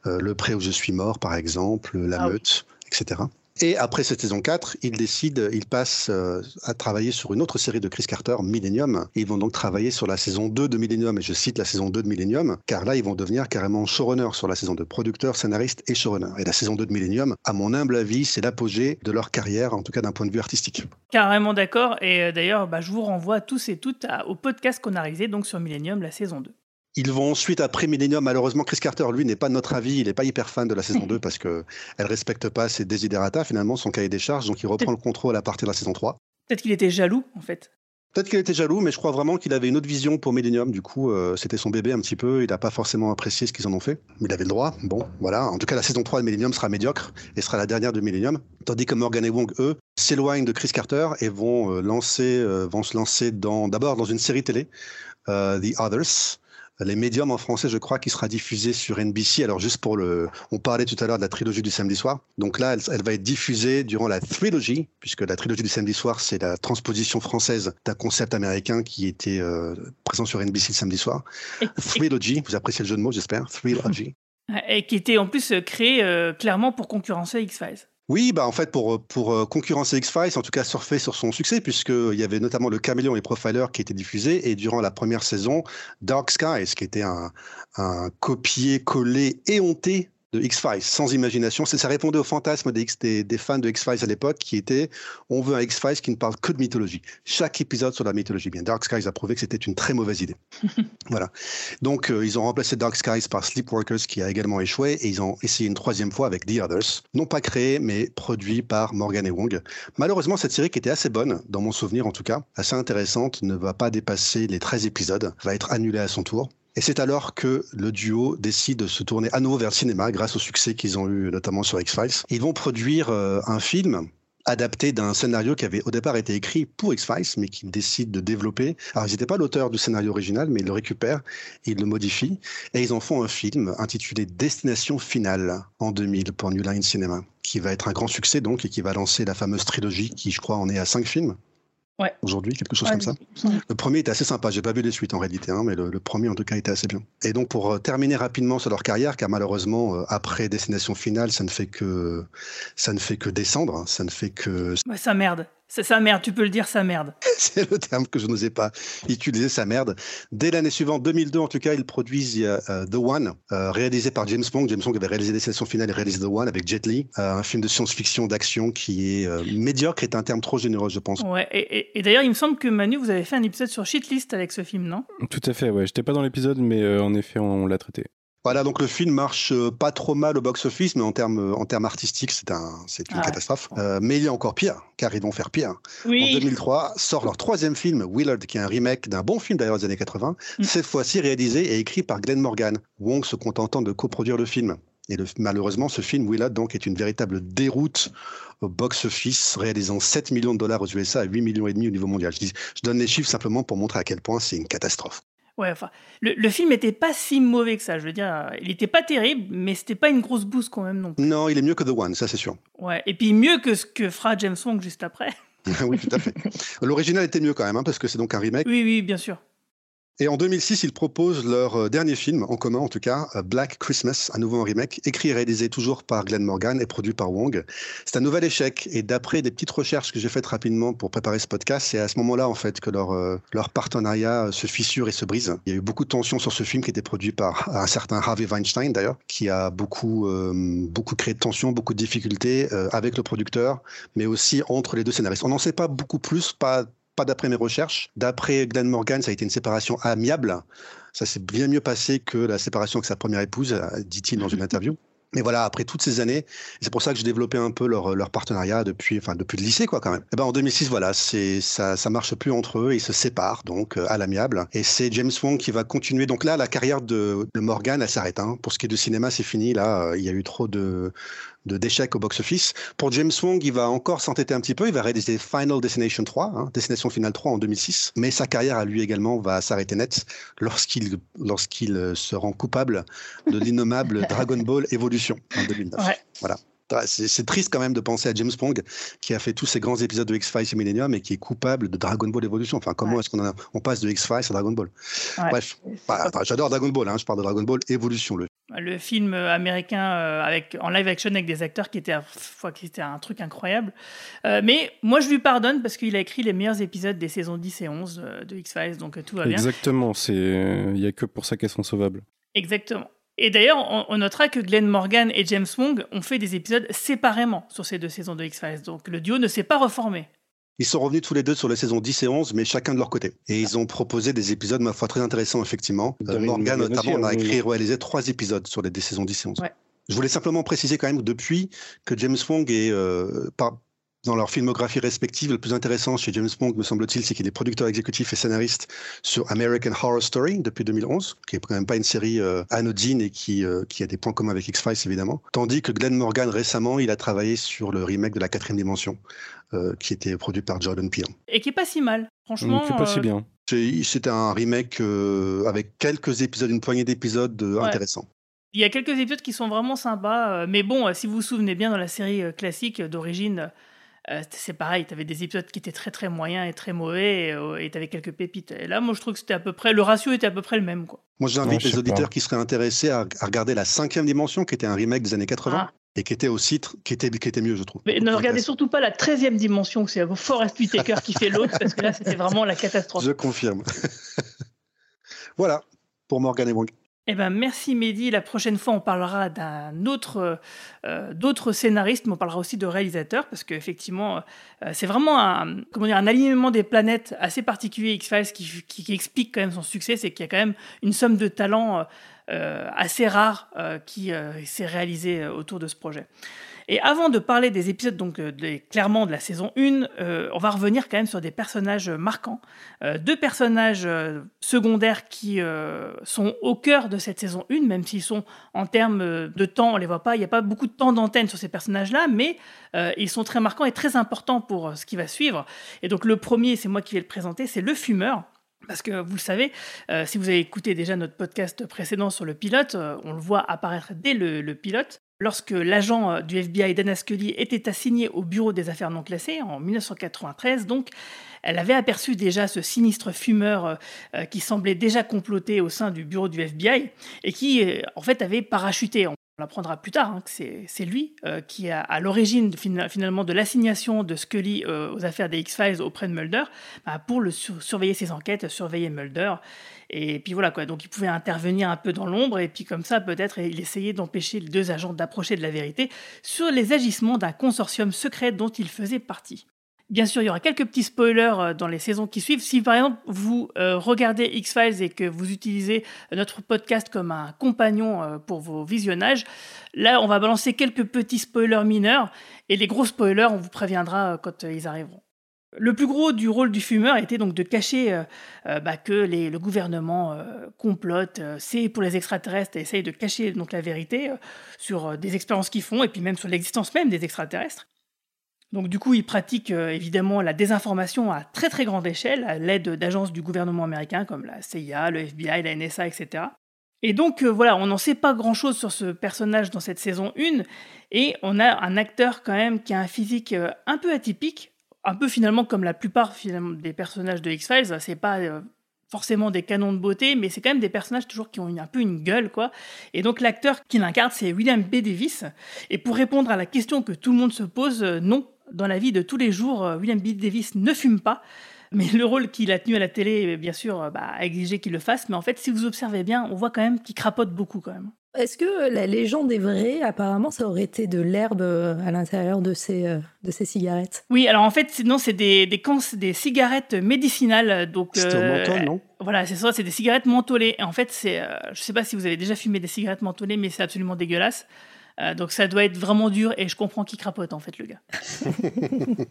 Euh, le pré où je suis mort, par exemple, La ah Meute, etc. Et après cette saison 4, ils décident, ils passent euh, à travailler sur une autre série de Chris Carter, Millennium. ils vont donc travailler sur la saison 2 de Millennium. Et je cite la saison 2 de Millennium, car là, ils vont devenir carrément showrunner sur la saison de producteur, scénariste et showrunner. Et la saison 2 de Millennium, à mon humble avis, c'est l'apogée de leur carrière, en tout cas d'un point de vue artistique. Carrément d'accord. Et euh, d'ailleurs, bah, je vous renvoie tous et toutes au podcast qu'on a réalisé donc sur Millennium, la saison 2. Ils vont ensuite, après Millennium, malheureusement, Chris Carter, lui, n'est pas de notre avis. Il n'est pas hyper fan de la saison 2 parce qu'elle ne respecte pas ses desiderata, finalement, son cahier des charges. Donc, il reprend le contrôle à partir de la saison 3. Peut-être qu'il était jaloux, en fait. Peut-être qu'il était jaloux, mais je crois vraiment qu'il avait une autre vision pour Millennium. Du coup, euh, c'était son bébé un petit peu. Il n'a pas forcément apprécié ce qu'ils en ont fait. Mais il avait le droit. Bon, voilà. En tout cas, la saison 3 de Millennium sera médiocre et sera la dernière de Millennium. Tandis que Morgan et Wong, eux, s'éloignent de Chris Carter et vont, euh, lancer, euh, vont se lancer d'abord dans une série télé, The Others, les médiums en français, je crois, qui sera diffusée sur NBC. Alors juste pour le, on parlait tout à l'heure de la trilogie du samedi soir. Donc là, elle, va être diffusée durant la trilogie, puisque la trilogie du samedi soir, c'est la transposition française d'un concept américain qui était euh, présent sur NBC le samedi soir. Trilogy, vous appréciez le jeu de mots, j'espère. Trilogy. Et qui était en plus créé euh, clairement pour concurrencer X-Files. Oui, bah en fait pour pour euh, concurrencer X-Files, en tout cas surfer sur son succès, puisqu'il y avait notamment le Caméléon et Profiler qui étaient diffusés, et durant la première saison, Dark Skies, qui était un, un copier-coller éhonté de X-Files, sans imagination. Ça répondait au fantasme des, des, fans de X-Files à l'époque, qui était on veut un X-Files qui ne parle que de mythologie. Chaque épisode sur la mythologie. Bien, Dark Skies a prouvé que c'était une très mauvaise idée. voilà. Donc, euh, ils ont remplacé Dark Skies par Sleepwalkers, qui a également échoué, et ils ont essayé une troisième fois avec The Others. Non pas créé, mais produit par Morgan et Wong. Malheureusement, cette série, qui était assez bonne, dans mon souvenir en tout cas, assez intéressante, ne va pas dépasser les 13 épisodes, va être annulée à son tour. Et c'est alors que le duo décide de se tourner à nouveau vers le cinéma grâce au succès qu'ils ont eu notamment sur X-Files. Ils vont produire euh, un film adapté d'un scénario qui avait au départ été écrit pour X-Files, mais qu'ils décident de développer. Alors, ils n'étaient pas l'auteur du scénario original, mais ils le récupèrent, ils le modifient, et ils en font un film intitulé Destination Finale en 2000 pour New Line Cinema, qui va être un grand succès donc, et qui va lancer la fameuse trilogie qui, je crois, en est à cinq films aujourd'hui, quelque chose comme ça. Le premier était assez sympa, j'ai pas vu les suites en réalité, hein, mais le, premier en tout cas était assez bien. Et donc pour euh, terminer rapidement sur leur carrière, car malheureusement euh, après Destination Finale, ça ne fait que ça ne fait que descendre, hein, ça ne fait que. ça merde. C'est sa merde, tu peux le dire, sa merde. c'est le terme que je n'osais pas utiliser, sa merde. Dès l'année suivante, 2002 en tout cas, ils produisent euh, The One, euh, réalisé par James Bond. James Bond avait réalisé Destination Finale et réalisé The One avec Jet Li, euh, un film de science-fiction, d'action qui est médiocre, est un terme trop généreux, je pense. Ouais, et, d'ailleurs, il me semble que Manu, vous avez fait un épisode sur Shitlist avec ce film, non? Tout à fait, ouais. J'étais pas dans l'épisode, mais en effet, on l'a traité. Voilà, donc le film marche euh, pas trop mal au box-office, mais en termes en termes artistiques, c'est un, c'est une Ah. catastrophe. Euh, mais il y a encore pire, car ils vont faire pire. En Oui. 2003 sort leur troisième film, Willard, qui est un remake d'un bon film d'ailleurs des années 80, Mm. cette fois-ci réalisé et écrit par Glenn Morgan, Wong se contentant de coproduire le film. Et le- malheureusement, ce film, Willard, donc, est une véritable déroute au box-office, réalisant 7 millions de dollars aux USA et 8 millions et demi au niveau mondial. Je, dis- je donne les chiffres simplement pour montrer à quel point c'est une catastrophe. Ouais, enfin, le, le film n'était pas si mauvais que ça. Je veux dire, il n'était pas terrible, mais c'était pas une grosse bouse quand même non. plus. Non, il est mieux que The One, ça c'est sûr. Ouais. Et puis mieux que ce que fera James Wong juste après. oui, tout à fait. L'original était mieux quand même, hein, parce que c'est donc un remake. Oui, oui, bien sûr. Et en 2006, ils proposent leur euh, dernier film, en commun en tout cas, euh, Black Christmas, à nouveau un remake, écrit et réalisé toujours par Glenn Morgan et produit par Wong. C'est un nouvel échec, et d'après des petites recherches que j'ai faites rapidement pour préparer ce podcast, c'est à ce moment-là en fait que leur, euh, leur partenariat se fissure et se brise. Il y a eu beaucoup de tensions sur ce film qui était produit par un certain Harvey Weinstein d'ailleurs, qui a beaucoup, beaucoup créé de tensions, beaucoup de difficultés avec le producteur, mais aussi entre les deux scénaristes. On n'en sait pas beaucoup plus, pas pas d'après mes recherches. D'après Glenn Morgan, ça a été une séparation amiable. Ça s'est bien mieux passé que la séparation avec sa première épouse, dit-il dans une interview. Mais voilà, après toutes ces années, c'est pour ça que j'ai développé un peu leur, leur partenariat depuis, enfin, depuis le lycée, quoi, quand même. Et ben, en 2006, voilà, c'est, ça, ça marche plus entre eux, ils se séparent, donc, euh, à l'amiable. Et c'est James Wong qui va continuer. Donc là, la carrière de, de Morgan, elle s'arrête, hein. Pour ce qui est de cinéma, c'est fini. Là, euh, il y a eu trop de d'échecs au box-office. Pour James Wong, il va encore s'entêter un petit peu. Il va réaliser Final Destination 3, hein, Destination Finale 3 en 2006. Mais sa carrière à lui également va s'arrêter net lorsqu'il lorsqu'il euh, se rend coupable de l'innommable Dragon Ball Evolution en 2009. Ouais. Voilà. C'est triste quand même de penser à James Wong qui a fait tous ces grands épisodes de X-Files et Millennium et qui est coupable de Dragon Ball Evolution. Enfin, comment est-ce qu'on en a- on passe de X-Files à Dragon Ball Ouais. Bref, Bah, j'adore Dragon Ball, hein, je parle de Dragon Ball Evolution. Le... Le film euh, américain euh, avec, en live action avec des acteurs qui étaient, foi, qui étaient un truc incroyable. Euh, mais moi, je lui pardonne parce qu'il a écrit les meilleurs épisodes des saisons 10 et 11 euh, de X-Files, donc tout va bien. Exactement, c'est il y a que pour ça qu'elles sont sauvables. Exactement. Et d'ailleurs, on, on notera que Glenn Morgan et James Wong ont fait des épisodes séparément sur ces deux saisons de X-Files. Donc le duo ne s'est pas reformé. Ils sont revenus tous les deux sur les saisons 10 et 11, mais chacun de leur côté. Et ils ont proposé des épisodes, ma foi, très intéressants, effectivement. Euh, David Morgan, notamment, on a écrit et réalisé trois épisodes sur les des saisons 10 et 11. Ouais. Je voulais simplement préciser quand même que depuis que James Wong est, euh, par- dans leur filmographie respective, le plus intéressant chez James Wong, me semble-t-il, c'est qu'il est producteur exécutif et scénariste sur American Horror Story depuis 2011, qui est quand même pas une série euh, anodine et qui, euh, qui a des points communs avec X-Files, évidemment. Tandis que Glenn Morgan, récemment, il a travaillé sur le remake de la quatrième dimension, euh, qui était produit par Jordan Peele. Et qui est pas si mal. Franchement. Donc, pas si euh, bien. C'est- C'était un remake euh, avec quelques épisodes, une poignée d'épisodes euh, Ouais. intéressants. Il y a quelques épisodes qui sont vraiment sympas, euh, mais bon, euh, si vous vous souvenez bien, dans la série euh, classique euh, d'origine, euh, c'est pareil, tu avais des épisodes qui étaient très très moyens et très mauvais, et euh, tu avais quelques pépites. Et là, moi, je trouve que c'était à peu près, le ratio était à peu près le même, quoi. Moi, j'invite les auditeurs pas. qui seraient intéressés à, à regarder la cinquième dimension, qui était un remake des années 80 Ah. et qui était aussi qui était, qui était mieux, je trouve. Mais ne regardez surtout pas la 13e dimension, c'est Forrest Whitaker qui fait l'autre, parce que là, c'était vraiment la catastrophe. Je confirme. voilà pour Morgan et Wong. Eh ben, merci Mehdi. La prochaine fois, on parlera d'un autre, euh, d'autres scénaristes, mais on parlera aussi de réalisateurs, parce qu'effectivement, euh, c'est vraiment un, comment dire, un alignement des planètes assez particulier, X-Files, qui, explique quand même son succès, c'est qu'il y a quand même une somme de talents euh, assez rare euh, qui euh, s'est réalisée euh, autour de ce projet. Et avant de parler des épisodes, donc euh, clairement de la saison 1, euh, on va revenir quand même sur des personnages marquants. Euh, deux personnages secondaires qui sont au cœur de cette saison 1, même s'ils sont en termes de temps, on les voit pas, il n'y a pas beaucoup de temps d'antenne sur ces personnages-là, mais ils sont très marquants et très importants pour ce qui va suivre. Et donc le premier, c'est moi qui vais le présenter, c'est le fumeur. Parce que vous le savez, si vous avez écouté déjà notre podcast précédent sur le pilote, on le voit apparaître dès le pilote. Lorsque l'agent euh, du FBI Dana Scully était assigné au bureau des affaires non classées en 1993, donc elle avait aperçu déjà ce sinistre fumeur euh, euh, qui semblait déjà comploter au sein du bureau du FBI et qui en fait avait parachuté. On l'apprendra plus tard hein, que c'est lui euh, qui est à, l'origine fina- finalement de l'assignation de Scully euh, aux affaires des X-Files auprès de Mulder bah, pour le sur- surveiller ses enquêtes, surveiller Mulder. Et puis voilà quoi, donc il pouvait intervenir un peu dans l'ombre et puis comme ça peut-être il essayait d'empêcher les deux agents d'approcher de la vérité sur les agissements d'un consortium secret dont il faisait partie. Bien sûr, il y aura quelques petits spoilers euh, dans les saisons qui suivent. Si par exemple vous euh, regardez X-Files et que vous utilisez notre podcast comme un compagnon euh, pour vos visionnages, là on va balancer quelques petits spoilers mineurs et les gros spoilers on vous préviendra quand ils arriveront. Le plus gros du rôle du fumeur était donc de cacher bah, que le gouvernement complote, c'est pour les extraterrestres et essaye de cacher donc la vérité sur des expériences qu'ils font et puis même sur l'existence même des extraterrestres. Donc du coup, il pratique euh, évidemment la désinformation à très très grande échelle, à l'aide d'agences du gouvernement américain comme la CIA, le FBI, la NSA, etc. Et donc euh, voilà, on n'en sait pas grand-chose sur ce personnage dans cette saison 1, et on a un acteur quand même qui a un physique euh, un peu atypique, un peu finalement comme la plupart des personnages de X-Files, c'est pas forcément des canons de beauté, mais c'est quand même des personnages toujours qui ont un peu une gueule, quoi. Et donc l'acteur qui l'incarne, c'est William B. Davis. Et pour répondre à la question que tout le monde se pose, non, dans la vie de tous les jours, euh, William B. Davis ne fume pas. Mais le rôle qu'il a tenu à la télé, bien sûr, euh, bah, a exigé qu'il le fasse. Mais en fait, si vous observez bien, on voit quand même qu'il crapote beaucoup quand même. Est-ce que la légende est vraie Apparemment, ça aurait été de l'herbe euh, à l'intérieur de ces, de ces cigarettes? Oui, alors en fait, non, c'est des, des, des, cigarettes médicinales. Donc, c'est menthol, non? Voilà, c'est ça, c'est des cigarettes mentholées. Et en fait, c'est, je ne sais pas si vous avez déjà fumé des cigarettes mentholées, mais c'est absolument dégueulasse. Euh, donc ça doit être vraiment dur et je comprends qu'il crapote en fait le gars.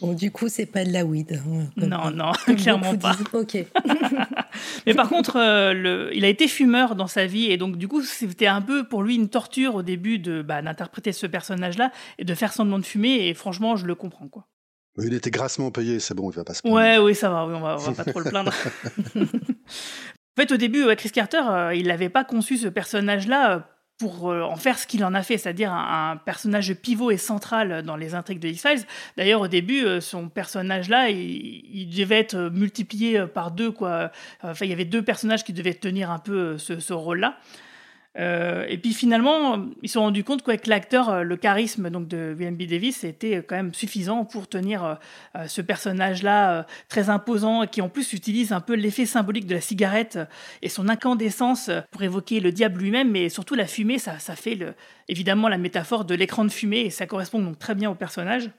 bon du coup c'est pas de la weed. Hein, non non clairement pas. Ok. Mais par contre euh, le... il a été fumeur dans sa vie et donc du coup c'était un peu pour lui une torture au début de bah, d'interpréter ce personnage là et de faire semblant de fumer et franchement je le comprends quoi. Il était grassement payé, c'est bon, il va pas se plaindre. Ouais, oui, ça va, on, va va pas trop le plaindre. en fait, au début, Chris Carter, euh, il n'avait pas conçu ce personnage-là pour euh, en faire ce qu'il en a fait, c'est-à-dire un, personnage pivot et central dans les intrigues de X-Files. D'ailleurs, au début, euh, son personnage-là, il, devait être multiplié par deux. Quoi. Enfin, il y avait deux personnages qui devaient tenir un peu ce rôle-là. Euh, et puis finalement, ils se sont rendus compte qu'avec l'acteur, euh, le charisme donc de William B. Davis était quand même suffisant pour tenir euh, ce personnage-là très imposant et qui en plus utilise un peu l'effet symbolique de la cigarette et son incandescence pour évoquer le diable lui-même, mais surtout la fumée, ça, ça fait le, évidemment la métaphore de l'écran de fumée et ça correspond donc très bien au personnage.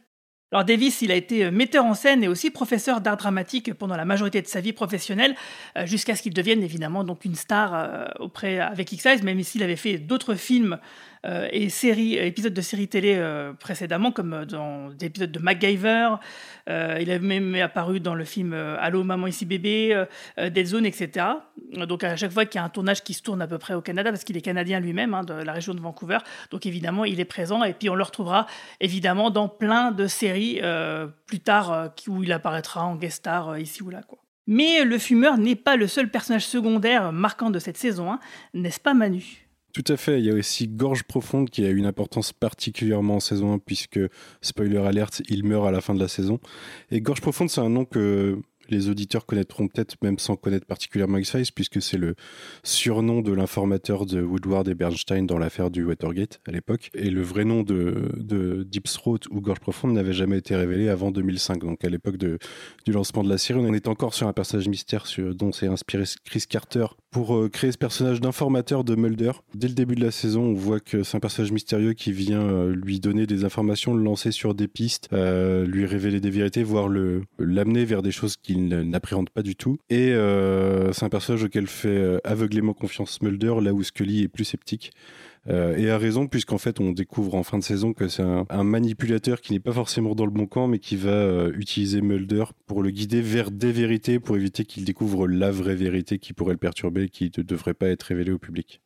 Alors Davis, il a été euh, metteur en scène et aussi professeur d'art dramatique pendant la majorité de sa vie professionnelle, euh, jusqu'à ce qu'il devienne évidemment donc une star euh, auprès avec X-Size, même s'il avait fait d'autres films et séries, épisodes de séries télé euh, précédemment, comme dans des épisodes de MacGyver. Euh, il a même apparu dans le film Allô maman ici bébé, Dead Zone, etc. Donc à chaque fois qu'il y a un tournage qui se tourne à peu près au Canada, parce qu'il est canadien lui-même, hein, de la région de Vancouver, donc évidemment il est présent. Et puis on le retrouvera évidemment dans plein de séries plus tard où il apparaîtra en guest star ici ou là. Quoi. Mais le fumeur n'est pas le seul personnage secondaire marquant de cette saison, hein. n'est-ce pas Manu? Tout à fait. Il y a aussi Gorge Profonde qui a une importance particulièrement en saison 1 puisque, spoiler alert, il meurt à la fin de la saison. Et Gorge Profonde, c'est un nom que les auditeurs connaîtront peut-être même sans connaître particulièrement X-Files, puisque c'est le surnom de l'informateur de Woodward et Bernstein dans l'affaire du Watergate à l'époque. Et le vrai nom de, de Deep Throat ou Gorge Profonde n'avait jamais été révélé avant 2005, donc à l'époque du lancement de la série. On est encore sur un personnage mystère dont s'est inspiré Chris Carter pour euh, créer ce personnage d'informateur de Mulder. Dès le début de la saison, on voit que c'est un personnage mystérieux qui vient euh, lui donner des informations, le lancer sur des pistes, euh, lui révéler des vérités, voire l'amener vers des choses qu'il n'appréhende pas du tout. Et c'est un personnage auquel fait aveuglément confiance Mulder, là où Scully est plus sceptique. Euh, et a raison, puisqu'en fait, on découvre en fin de saison que c'est un, manipulateur qui n'est pas forcément dans le bon camp, mais qui va euh, utiliser Mulder pour le guider vers des vérités, pour éviter qu'il découvre la vraie vérité qui pourrait le perturber et qui ne devrait pas être révélée au public.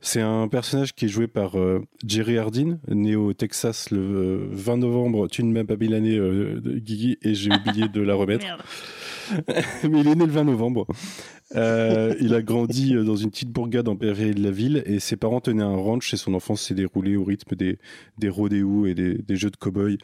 C'est un personnage qui est joué par euh, Jerry Hardin, né au Texas le 20 novembre. Tu ne m'as pas mis l'année, Guigui, et j'ai oublié de la remettre. mais il est né le 20 novembre. Euh, il a grandi euh, dans une petite bourgade en périphérie de la ville et ses parents tenaient un ranch et son enfance s'est déroulée au rythme des, des rodéos et des, des jeux de cow-boy.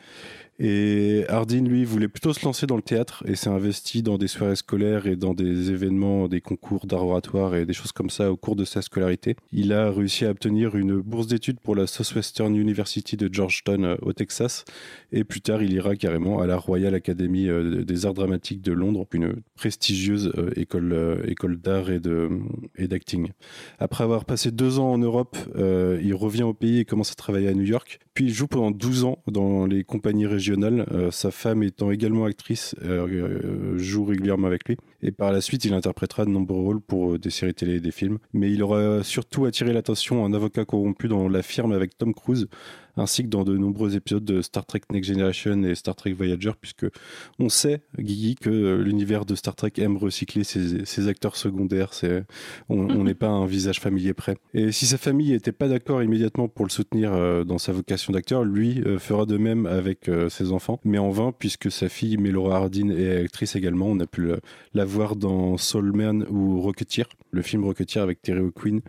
Et Hardin, lui, voulait plutôt se lancer dans le théâtre et s'est investi dans des soirées scolaires et dans des événements, des concours d'art oratoire et des choses comme ça au cours de sa scolarité. Il a réussi à obtenir une bourse d'études pour la Southwestern University de Georgetown euh, au Texas et plus tard il ira carrément à la Royal Academy euh, des Arts Dramatiques de Londres, une prestigieuse euh, école, école d'art et, d'acting. Après avoir passé deux ans en Europe, il revient au pays et commence à travailler à New York. Puis il joue pendant 12 ans dans les compagnies régionales régional. sa femme étant également actrice, joue régulièrement avec lui. Et par la suite, il interprétera de nombreux rôles pour des séries télé et des films. Mais il aura surtout attiré l'attention en avocat corrompu dans La Firme avec Tom Cruise, ainsi que dans de nombreux épisodes de Star Trek Next Generation et Star Trek Voyager, puisque on sait, Guigui, que l'univers de Star Trek aime recycler ses, acteurs secondaires. C'est, on n'est pas un visage familier près. Et si sa famille n'était pas d'accord immédiatement pour le soutenir euh, dans sa vocation d'acteur, lui euh, fera de même avec euh, ses enfants, mais en vain, puisque sa fille Melora Hardin est actrice également. On a pu la voir dans Soul Man ou Rocketeer, le film Rocketeer avec Terry O'Quinn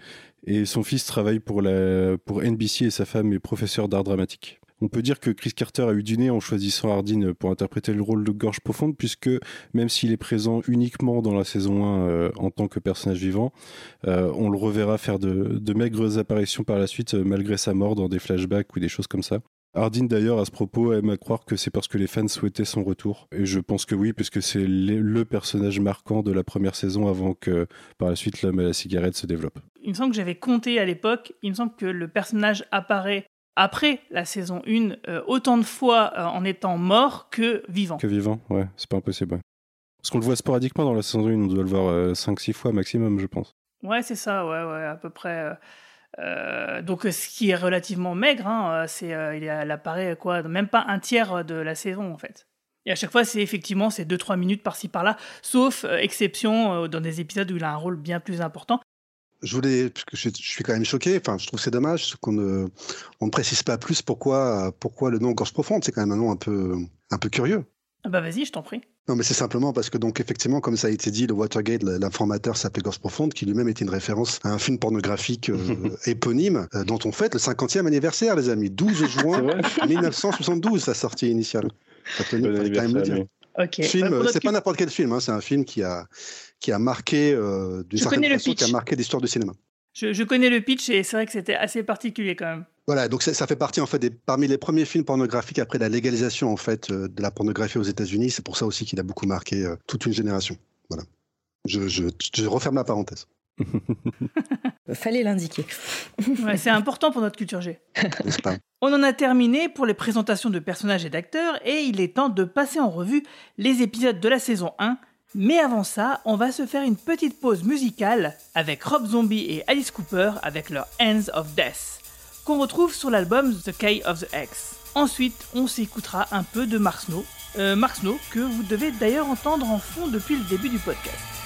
et son fils travaille pour, NBC et sa femme est professeur d'art dramatique. On peut dire que Chris Carter a eu du nez en choisissant Hardin pour interpréter le rôle de Gorge Profonde, puisque même s'il est présent uniquement dans la saison 1 euh, en tant que personnage vivant, euh, on le reverra faire de, de, maigres apparitions par la suite, euh, malgré sa mort dans des flashbacks ou des choses comme ça. Hardin d'ailleurs à ce propos aime à croire que c'est parce que les fans souhaitaient son retour. Et je pense que oui, puisque c'est le personnage marquant de la première saison avant que par la suite l'homme à la cigarette se développe. Il me semble que j'avais compté à l'époque, il me semble que le personnage apparaît après la saison 1 euh, autant de fois euh, en étant mort que vivant. Que vivant, ouais, c'est pas impossible. Parce qu'on le voit sporadiquement dans la saison 1, on doit le voir 5-6 euh, fois maximum, je pense. Ouais, c'est ça, ouais, ouais, à peu près. Euh, donc ce qui est relativement maigre, hein, c'est euh, il, apparaît quoi, même pas un tiers de la saison en fait. Et à chaque fois, c'est effectivement ces 2-3 minutes par-ci par-là, sauf euh, exception dans des épisodes où il a un rôle bien plus important. Je voulais, parce que je, suis quand même choqué, enfin, je trouve c'est dommage qu'on ne, on ne précise pas plus pourquoi, pourquoi le nom Gorge Profonde, c'est quand même un nom un peu, un peu curieux. Ah bah vas-y, je t'en prie. Non, mais c'est simplement parce que, donc, effectivement, comme ça a été dit, le Watergate, l'informateur s'appelait Gorge Profonde, qui lui-même était une référence à un film pornographique euh, éponyme, euh, dont on fête le 50e anniversaire, les amis. 12 juin 1972, sa sortie initiale. Ça quand même le dire. Film, bah, c'est pas n'importe quel film, hein, c'est un film qui a, qui a marqué, euh, façon, qui a marqué l'histoire du cinéma. Je, connais le pitch et c'est vrai que c'était assez particulier quand même. Voilà, donc ça, fait partie en fait des, parmi les premiers films pornographiques après la légalisation en fait euh, de la pornographie aux États-Unis. C'est pour ça aussi qu'il a beaucoup marqué euh, toute une génération. Voilà. Je, je, referme la parenthèse. Fallait l'indiquer. c'est important pour notre culture G. On en a terminé pour les présentations de personnages et d'acteurs et il est temps de passer en revue les épisodes de la saison 1 mais avant ça, on va se faire une petite pause musicale avec Rob Zombie et Alice Cooper avec leur Hands of Death, qu'on retrouve sur l'album The Key of the X. Ensuite, on s'écoutera un peu de Mark Snow, euh, Mark Snow que vous devez d'ailleurs entendre en fond depuis le début du podcast.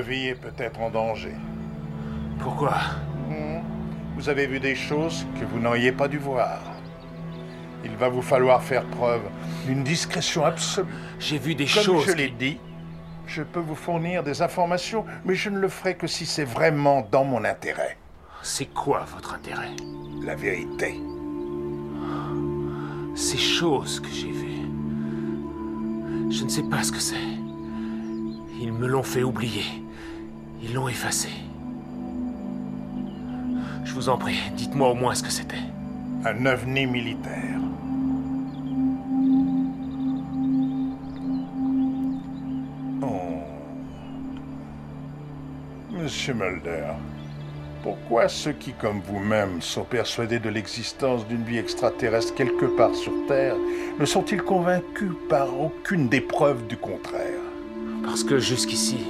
Vie est peut-être en danger. Pourquoi? Hmm. Vous avez vu des choses que vous n'auriez pas dû voir. Il va vous falloir faire preuve d'une discrétion absolue. J'ai vu des Comme choses. je l'ai dit, je peux vous fournir des informations, mais je ne le ferai que si c'est vraiment dans mon intérêt. C'est quoi votre intérêt? La vérité. Ces choses que j'ai vues. Je ne sais pas ce que c'est. Ils me l'ont fait oublier. Ils l'ont effacé. Je vous en prie, dites-moi au moins ce que c'était. Un ovni militaire. Oh. Monsieur Mulder, pourquoi ceux qui, comme vous-même, sont persuadés de l'existence d'une vie extraterrestre quelque part sur Terre, ne sont-ils convaincus par aucune des preuves du contraire? Parce que jusqu'ici,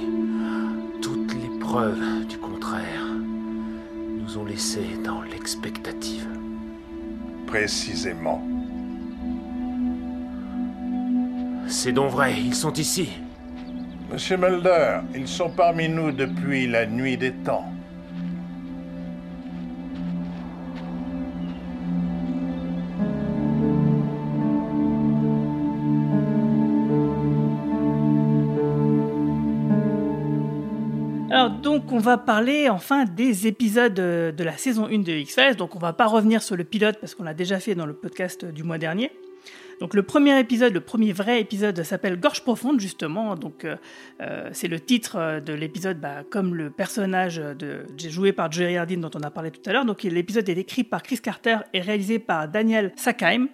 preuves du contraire nous ont laissés dans l'expectative. Précisément. C'est donc vrai, ils sont ici. Monsieur Mulder, ils sont parmi nous depuis la nuit des temps. Donc on va parler enfin des épisodes euh, de la saison 1 de X-Files. Donc on va pas revenir sur le pilote parce qu'on l'a déjà fait dans le podcast du mois dernier. Donc le premier épisode, le premier vrai épisode s'appelle Gorge profonde justement. Donc euh, euh, c'est le titre de l'épisode bah, comme le personnage de, joué par Jerry Hardin dont on a parlé tout à l'heure. Donc l'épisode est écrit par Chris Carter et réalisé par Daniel Sackheim.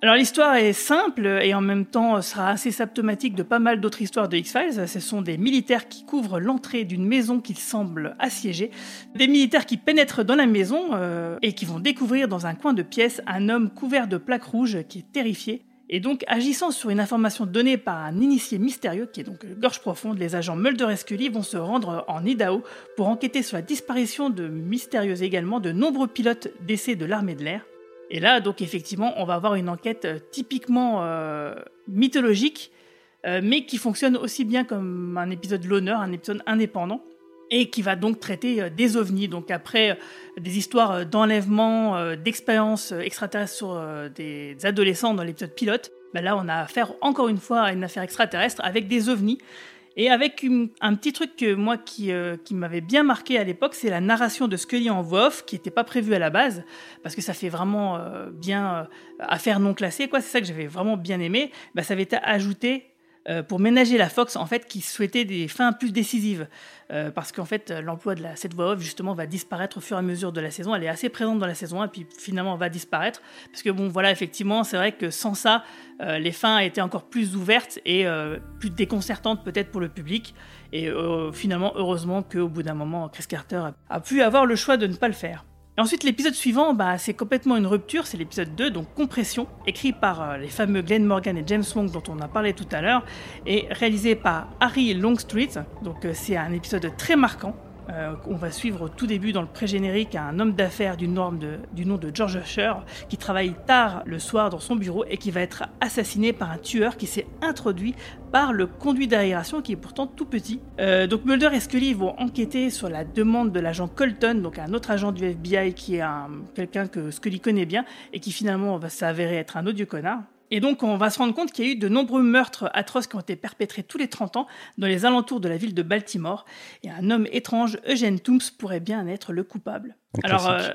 Alors l'histoire est simple et en même temps sera assez symptomatique de pas mal d'autres histoires de X-Files. Ce sont des militaires qui couvrent l'entrée d'une maison qu'ils semblent assiéger. Des militaires qui pénètrent dans la maison euh, et qui vont découvrir dans un coin de pièce un homme couvert de plaques rouges qui est terrifié. Et donc, agissant sur une information donnée par un initié mystérieux, qui est donc Gorge Profonde, les agents Mulder et Scully vont se rendre en Idaho pour enquêter sur la disparition de mystérieux également de nombreux pilotes d'essais de l'armée de l'air. Et là, donc effectivement, on va avoir une enquête euh, typiquement euh, mythologique, euh, mais qui fonctionne aussi bien comme un épisode l'honneur, un épisode indépendant, et qui va donc traiter des ovnis. Donc après des histoires d'enlèvement, d'expériences extraterrestres sur des adolescents dans l'épisode pilote, ben là on a affaire encore une fois à une affaire extraterrestre avec des ovnis. Et avec une- un petit truc que moi qui, euh, qui m'avait bien marqué à l'époque, c'est la narration de Scully en voix off, qui n'était pas prévue à la base, parce que ça fait vraiment euh, bien euh, affaire non classée, quoi. C'est ça que j'avais vraiment bien aimé. Bah, ça avait été ajouté pour ménager la Fox, en fait, qui souhaitait des fins plus décisives. Euh, parce qu'en fait, euh, l'emploi de la, cette voix off, justement, va disparaître au fur et à mesure de la saison. Elle est assez présente dans la saison 1, et puis finalement, va disparaître. Parce que, bon, voilà, effectivement, c'est vrai que sans ça, euh, les fins étaient encore plus ouvertes et euh, plus déconcertantes peut-être pour le public. Et euh, finalement, heureusement qu'au bout d'un moment, Chris Carter a pu avoir le choix de ne pas le faire. Ensuite, l'épisode suivant, bah, c'est complètement une rupture, c'est l'épisode 2, donc Compression, écrit par euh, les fameux Glenn Morgan et James Wong dont on a parlé tout à l'heure, et réalisé par Harry Longstreet. Donc euh, c'est un épisode très marquant. Euh, on va suivre au tout début dans le pré-générique un homme d'affaires du, nom de George Usher qui travaille tard le soir dans son bureau et qui va être assassiné par un tueur qui s'est introduit par le conduit d'aération qui est pourtant tout petit. Euh, donc Mulder et Scully vont enquêter sur la demande de l'agent Colton, donc un autre agent du FBI qui est un- quelqu'un que Scully connaît bien et qui finalement va s'avérer être un odieux connard. Et donc, on va se rendre compte qu'il y a eu de nombreux meurtres atroces qui ont été perpétrés tous les 30 ans dans les alentours de la ville de Baltimore. Et un homme étrange, Eugene Toombs, pourrait bien être le coupable. Alors, euh,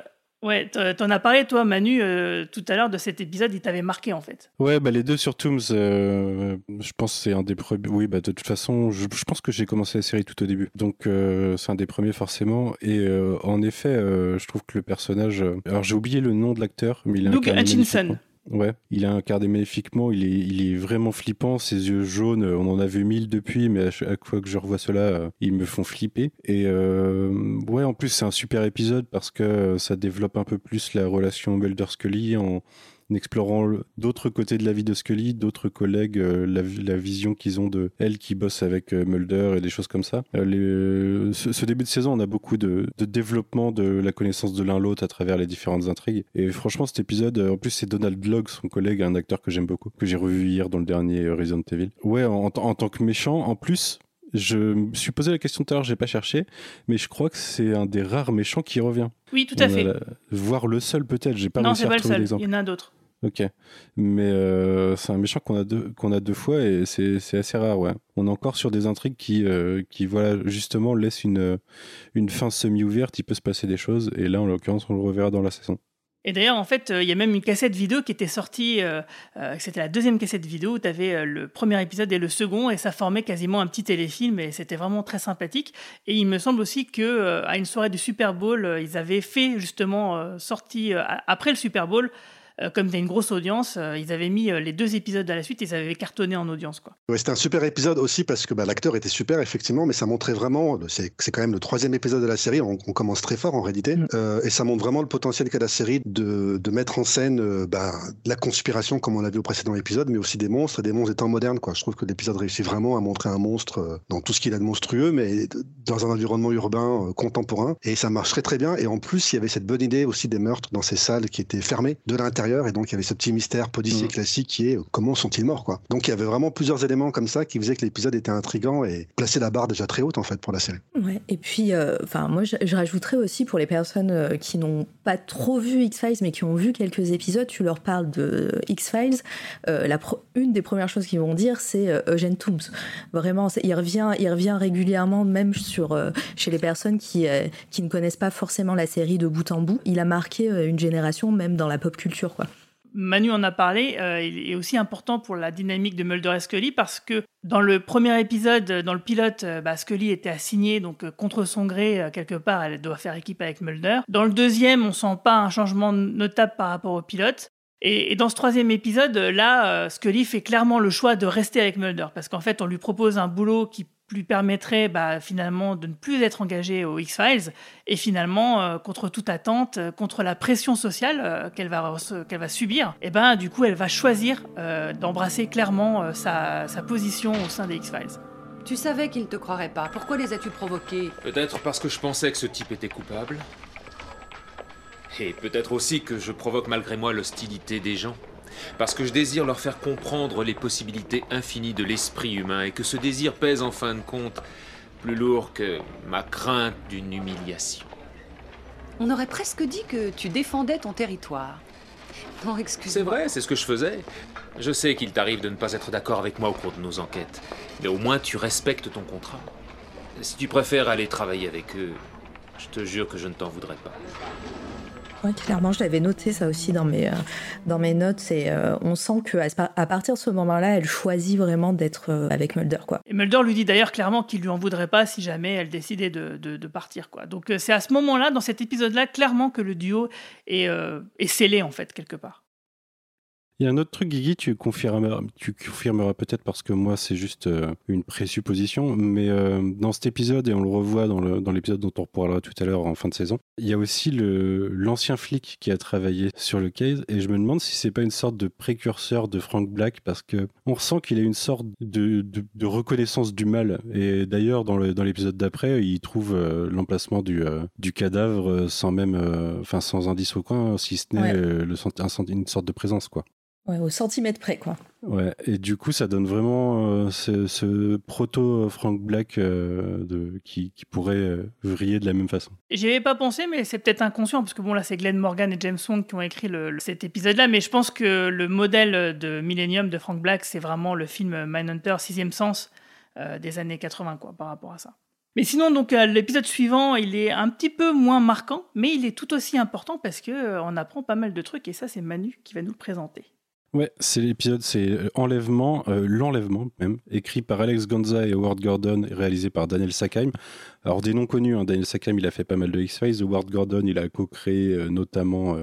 ouais, t'en as parlé, toi, Manu, euh, tout à l'heure de cet épisode, il t'avait marqué en fait. Ouais, bah les deux sur Tooms, euh, je pense que c'est un des premiers. Oui, bah de toute façon, je, je pense que j'ai commencé la série tout au début. Donc euh, c'est un des premiers forcément. Et en effet, je trouve que le personnage. Alors j'ai oublié le nom de l'acteur, mais il a Doug Hutchinson. Ouais, il a incarné magnifiquement, il est, il est vraiment flippant, ses yeux jaunes, on en a vu mille depuis, mais à chaque fois que je revois cela, euh, ils me font flipper. Et euh, ouais, en plus c'est un super épisode parce que ça développe un peu plus la relation Mulder-Scully en explorant d'autres côtés de la vie de Scully, d'autres collègues, euh, la, la vision qu'ils ont de elle qui bosse avec euh, Mulder et des choses comme ça. Euh, les- ce, ce début de saison, on a beaucoup de, de développement de la connaissance de l'un l'autre à travers les différentes intrigues. Et franchement, cet épisode, en plus, c'est Donald Logg, son collègue, un acteur que j'aime beaucoup, que j'ai revu hier dans le dernier Resident Evil. Ouais, en, en tant que méchant, en plus, Je me suis posé la question tout à l'heure, j'ai pas cherché, mais je crois que c'est un des rares méchants qui revient. Oui, tout à fait. la- Voire le seul peut-être, j'ai pas Non, réussi à pas le retrouver seul. l'exemple. Il y en a d'autres. Ok, mais euh, c'est un méchant qu'on a deux a deux fois et c'est assez rare, ouais. On est encore sur des intrigues qui euh, qui voilà justement laissent une une fin semi-ouverte. Il peut se passer des choses et là en l'occurrence on le reverra dans la saison. Et d'ailleurs, en fait, euh, il y a même une cassette vidéo qui était sortie. euh, c'était la deuxième cassette vidéo où tu avais le premier épisode et le second, et ça formait quasiment un petit téléfilm, et c'était vraiment très sympathique. Et il me semble aussi que à une soirée du Super Bowl, ils avaient fait justement sorti après le Super Bowl. Euh, comme il y a une grosse audience, euh, ils avaient mis euh, les deux épisodes à la suite et ils avaient cartonné en audience. Quoi. Ouais, c'était un super épisode aussi parce que bah, l'acteur était super effectivement, mais ça montrait vraiment, c'est c'est quand même le troisième épisode de la série, on, on commence très fort en réalité, Mm. euh, et ça montre vraiment le potentiel qu'a la série de, de mettre en scène bah, la conspiration comme on l'a vu au précédent épisode, mais aussi des monstres, et des monstres temps modernes. Quoi. Je trouve que l'épisode réussit vraiment à montrer un monstre dans tout ce qu'il a de monstrueux, mais dans un environnement urbain contemporain, et ça marche très très bien, et en plus il y avait cette bonne idée aussi des meurtres dans ces salles qui étaient fermées de l'intérieur, et donc il y avait ce petit mystère policier Mm. classique qui est euh, comment sont-ils morts quoi. Donc il y avait vraiment plusieurs éléments comme ça qui faisaient que l'épisode était intrigant et plaçait la barre déjà très haute en fait pour la série. Ouais, et puis, euh, enfin, moi, je, je rajouterais aussi pour les personnes euh, qui n'ont pas trop vu X-Files, mais qui ont vu quelques épisodes, tu leur parles de X-Files, euh, la pro- une des premières choses qu'ils vont dire, c'est euh, Eugene Toombs. Vraiment, il revient, il revient régulièrement, même sur, euh, chez les personnes qui, euh, qui ne connaissent pas forcément la série de bout en bout. Il a marqué euh, une génération, même dans la pop culture. Manu en a parlé, euh, il est aussi important pour la dynamique de Mulder et Scully parce que dans le premier épisode, euh, dans le pilote, euh, bah, Scully était assignée donc contre son gré quelque part, elle doit faire équipe avec Mulder. Dans le deuxième, on sent pas un changement notable par rapport au pilote. Et, et dans ce troisième épisode, là, Scully fait clairement le choix de rester avec Mulder parce qu'en fait, on lui propose un boulot qui lui permettrait bah, finalement de ne plus être engagé aux X-Files et finalement, euh, contre toute attente, euh, contre la pression sociale euh, qu'elle va, rece- qu'elle va subir, et ben du coup, elle va choisir euh, d'embrasser clairement euh, sa, sa position au sein des X-Files. Tu savais qu'ils ne te croiraient pas. Pourquoi les as-tu provoqués? Peut-être parce que je pensais que ce type était coupable. Et peut-être aussi que je provoque malgré moi l'hostilité des gens. Parce que je désire leur faire comprendre les possibilités infinies de l'esprit humain et que ce désir pèse en fin de compte plus lourd que ma crainte d'une humiliation. On aurait presque dit que tu défendais ton territoire. Non, excuse-moi. C'est vrai, c'est ce que je faisais. Je sais qu'il t'arrive de ne pas être d'accord avec moi au cours de nos enquêtes, mais au moins tu respectes ton contrat. Si tu préfères aller travailler avec eux, je te jure que je ne t'en voudrais pas. Ouais, clairement, je l'avais noté ça aussi dans mes, euh, dans mes notes. Et euh, on sent qu'à à partir de ce moment-là, elle choisit vraiment d'être euh, avec Mulder. Quoi. Et Mulder lui dit d'ailleurs clairement qu'il lui en voudrait pas si jamais elle décidait de, de- partir. Quoi. Donc c'est à ce moment-là, dans cet épisode-là, clairement que le duo est, est scellé en fait quelque part. Il y a un autre truc, Guigui, tu confirmeras, tu confirmeras peut-être parce que moi c'est juste euh, une présupposition, mais euh, dans cet épisode, et on le revoit dans l'épisode dont on reparlera tout à l'heure en fin de saison, il y a aussi l'ancien flic qui a travaillé sur le case, et je me demande si c'est pas une sorte de précurseur de Frank Black, parce que on ressent qu'il a une sorte de, de- de reconnaissance du mal, et d'ailleurs dans l'épisode d'après, il trouve euh, l'emplacement du, du cadavre sans même, enfin sans indice aucun, si ce n'est Ouais. un une sorte de présence, quoi. Ouais, au centimètre près, quoi. Ouais, et du coup, ça donne vraiment euh, ce, ce proto Frank Black euh, de, qui, qui pourrait euh, vriller de la même façon. J'y avais pas pensé, mais c'est peut-être inconscient, parce que bon, là, c'est Glenn Morgan et James Wong qui ont écrit le- le- cet épisode-là, mais je pense que le modèle de Millennium de Frank Black, c'est vraiment le film Mindhunter, Sixième Sens, euh, des années 80, quoi, par rapport à ça. Mais sinon, donc, euh, l'épisode suivant, il est un petit peu moins marquant, mais il est tout aussi important parce que euh, on apprend pas mal de trucs, et ça, c'est Manu qui va nous le présenter. Ouais, c'est l'épisode, c'est euh, Enlèvement, euh, l'enlèvement même, écrit par Alex Gonza et Howard Gordon, réalisé par Daniel Sackheim. Alors des noms connus, hein, Daniel Sackheim, il a fait pas mal de X-Files, Howard Gordon, il a co-créé euh, notamment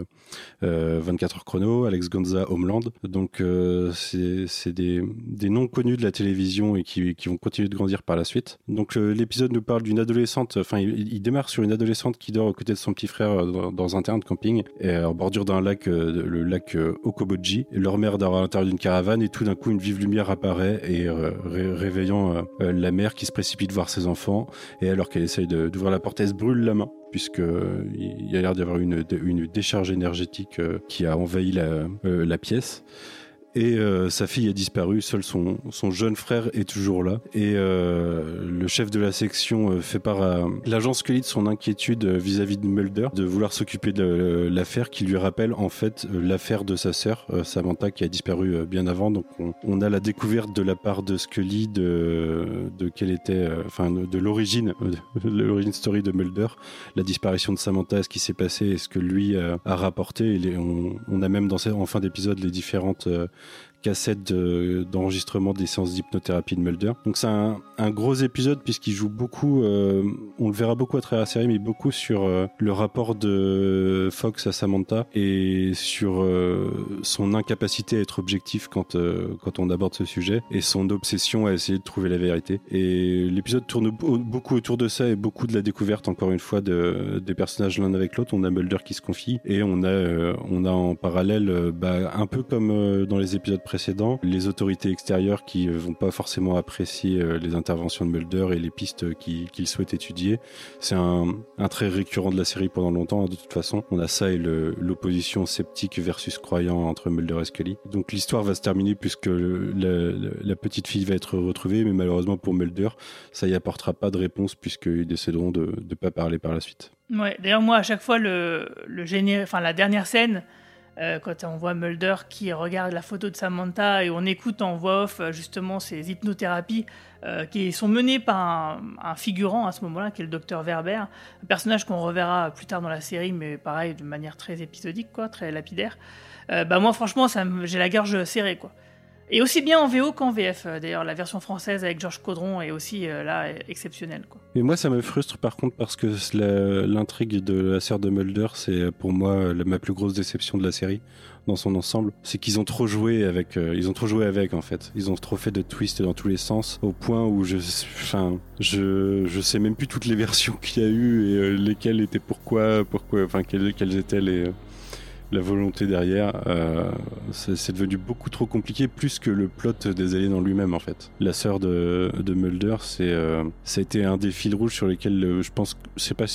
24 heures chrono, Alex Gonza, Homeland. Donc euh, c'est des, des noms connus de la télévision et qui, qui vont continuer de grandir par la suite. Donc euh, l'épisode nous parle d'une adolescente, enfin il, démarre sur une adolescente qui dort aux côtés de son petit frère euh, dans, un terrain de camping, et, euh, en bordure d'un lac, euh, le lac euh, Okoboji. Leur mère dort à l'intérieur d'une caravane et tout d'un coup une vive lumière apparaît et euh, ré- réveillant euh, euh, la mère qui se précipite voir ses enfants et alors qu'elle essaye d'ouvrir la porte, elle se brûle la main puisque euh, il y a l'air d'y avoir une, décharge énergétique euh, qui a envahi la, euh, la pièce. Et euh, sa fille a disparu. Seul son, son jeune frère est toujours là. Et euh, le chef de la section euh, fait part à l'agent Scully de son inquiétude euh, vis-à-vis de Mulder de vouloir s'occuper de euh, l'affaire qui lui rappelle en fait l'affaire de sa sœur Samantha qui a disparu bien avant. Donc on, on a la découverte de la part de Scully de, de quelle était, enfin de, l'origine, l'origine story de Mulder, la disparition de Samantha, ce qui s'est passé et ce que lui a rapporté. Et les- on, on a même dans en fin d'épisode les différentes cassettes de- d'enregistrement des séances d'hypnothérapie de Mulder. Donc c'est un, gros épisode puisqu'il joue beaucoup, euh, on le verra beaucoup à travers la série, mais beaucoup sur euh, le rapport de Fox à Samantha et sur euh, son incapacité à être objectif quand, quand on aborde ce sujet et son obsession à essayer de trouver la vérité. Et l'épisode tourne au- beaucoup autour de ça et beaucoup de la découverte encore une fois de, des personnages l'un avec l'autre. On a Mulder qui se confie et on a, on a en parallèle, bah, un peu comme dans les épisodes les autorités extérieures qui euh, vont pas forcément apprécier euh, les interventions de Mulder et les pistes qu'il souhaite étudier. C'est un, un trait récurrent de la série pendant longtemps. De toute façon, on a ça et l'opposition sceptique versus croyant entre Mulder et Scully. Donc l'histoire va se terminer puisque la, petite fille va être retrouvée, mais malheureusement pour Mulder, ça y apportera pas de réponse puisqu'ils décideront de ne pas parler par la suite. Ouais, d'ailleurs, moi, à chaque fois, le, le enfin, la dernière scène, euh, quand on voit Mulder qui regarde la photo de Samantha et on écoute en voix off euh, justement ces hypnothérapies euh, qui sont menées par un, figurant à ce moment-là, qui est le docteur Verber, un personnage qu'on reverra plus tard dans la série, mais pareil, de manière très épisodique, quoi, très lapidaire. Bah moi, franchement, j'ai la gorge serrée, quoi. Et aussi bien en VO qu'en VF. euh, D'ailleurs, la version française avec Georges Caudron est aussi euh, là exceptionnelle, quoi. Et moi, ça me frustre par contre parce que l'intrigue de la sœur de Mulder, c'est pour moi la- ma plus grosse déception de la série dans son ensemble. C'est qu'ils ont trop joué avec, euh, ils ont trop joué avec en fait. Ils ont trop fait de twists dans tous les sens au point où je, enfin, je, je sais même plus toutes les versions qu'il y a eu et euh, lesquelles étaient pourquoi, pourquoi, enfin quelles, étaient les euh, la volonté derrière, euh, c'est devenu beaucoup trop compliqué, plus que le plot des aliens en lui-même en fait. La sœur de, de Mulder, c'est euh, ça a été un des fils rouges sur lesquels euh, je pense, c'est pas,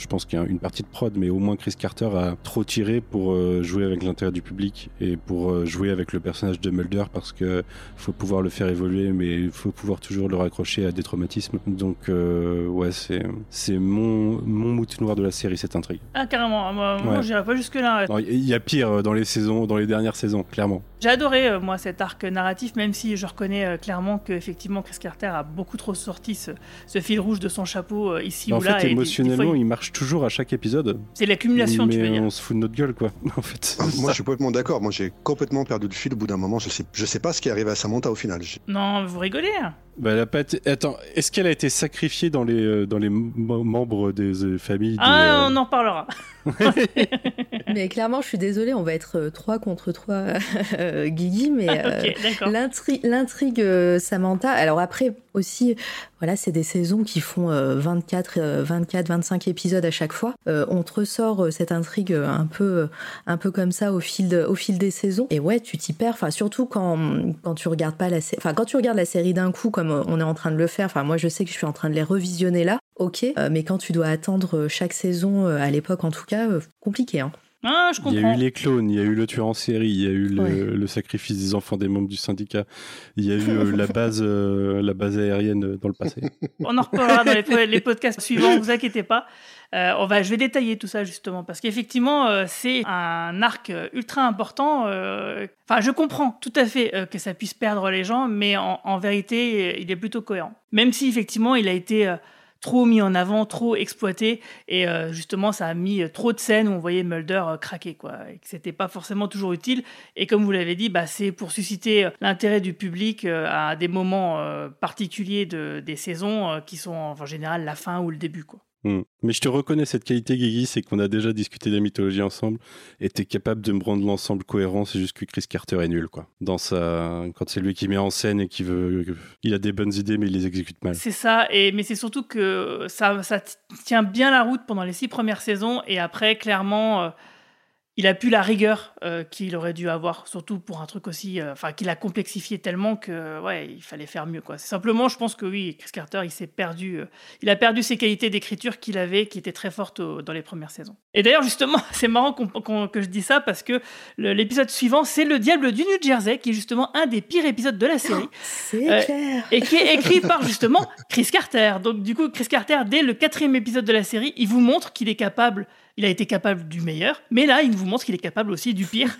je pense qu'il y a une partie de prod, mais au moins Chris Carter a trop tiré pour euh, jouer avec l'intérêt du public et pour euh, jouer avec le personnage de Mulder parce que faut pouvoir le faire évoluer, mais il faut pouvoir toujours le raccrocher à des traumatismes. Donc euh, ouais, c'est c'est mon mon mouton noir de la série cette intrigue. Ah, carrément, moi, moi Ouais. j'irai pas jusque-là. Non, Il y a pire dans les saisons, dans les dernières saisons, clairement. J'ai adoré, euh, moi, cet arc narratif, même si je reconnais euh, clairement qu'effectivement, Chris Carter a beaucoup trop sorti ce, ce fil rouge de son chapeau ici en ou là. fait, et des- des émotionnellement, fois, il- il marche toujours à chaque épisode. C'est l'accumulation, tu veux dire. on se fout de notre gueule, quoi. En fait. Moi, je suis complètement d'accord. Moi, j'ai complètement perdu le fil au bout d'un moment. Je sais, je sais pas ce qui est arrivé à Samantha au final. Non, vous rigolez. hein. Bah, elle a pas été- Attends, est-ce qu'elle a été sacrifiée dans les, euh, dans les membres des euh, familles des, Ah, euh, on en parlera. Mais clairement, je suis désolée, on va être euh, trois contre trois, euh, Guigui, mais. L'intri- L'intrigue euh, Samantha, alors après aussi, voilà, c'est des saisons qui font euh, 24, euh, 24, 25 épisodes à chaque fois. Euh, on te ressort euh, cette intrigue un peu, un peu comme ça au fil, de- au fil des saisons. Et ouais, tu t'y perds. Enfin, surtout quand, quand tu regardes pas la, enfin quand tu regardes la série d'un coup, euh, on est en train de le faire. Enfin, moi, je sais que je suis en train de les revisionner là. Ok, euh, mais quand tu dois attendre euh, chaque saison, à l'époque en tout cas, compliqué. Hein. Ah, je Il y a eu les clones, il y a eu le tueur en série, il y a eu le, Ouais. le sacrifice des enfants des membres du syndicat, il y a eu euh, la base, euh, la base aérienne euh, dans le passé. On en reparlera dans les, po- les podcasts suivants, vous inquiétez pas. Euh, on va, je vais détailler tout ça justement parce qu'effectivement euh, c'est un arc ultra important. euh, Enfin, je comprends tout à fait que ça puisse perdre les gens, mais en, en vérité, il est plutôt cohérent. Même si effectivement il a été trop mis en avant, trop exploité, et euh, justement ça a mis euh, trop de scènes où on voyait Mulder euh, craquer, quoi, et que c'était pas forcément toujours utile. Et comme vous l'avez dit, bah, c'est pour susciter euh, l'intérêt du public à des moments particuliers de, des saisons qui sont en général la fin ou le début, quoi. Hmm. Mais je te reconnais cette qualité, Guigui, c'est qu'on a déjà discuté de la mythologie ensemble et t'es capable de me rendre l'ensemble cohérent. C'est juste que Chris Carter est nul, quoi. Dans sa, quand c'est lui qui met en scène et qui veut, il a des bonnes idées mais il les exécute mal. C'est ça, et, mais c'est surtout que ça, ça tient bien la route pendant les six premières saisons, et après, clairement, euh, il a pu la rigueur euh, qu'il aurait dû avoir, surtout pour un truc aussi, euh, enfin qu'il a complexifié tellement que ouais, il fallait faire mieux quoi. simplement, je pense que oui, Chris Carter, il s'est perdu, euh, il a perdu ses qualités d'écriture qu'il avait, qui étaient très fortes dans les premières saisons. Et d'ailleurs, justement, c'est marrant que je dis ça parce que l'épisode suivant, c'est Le Diable du New Jersey, qui est justement un des pires épisodes de la série, c'est clair, et qui est écrit par justement Chris Carter. Donc du coup, Chris Carter, dès le quatrième épisode de la série, il vous montre qu'il est capable il a été capable du meilleur, mais là, il vous montre qu'il est capable aussi du pire.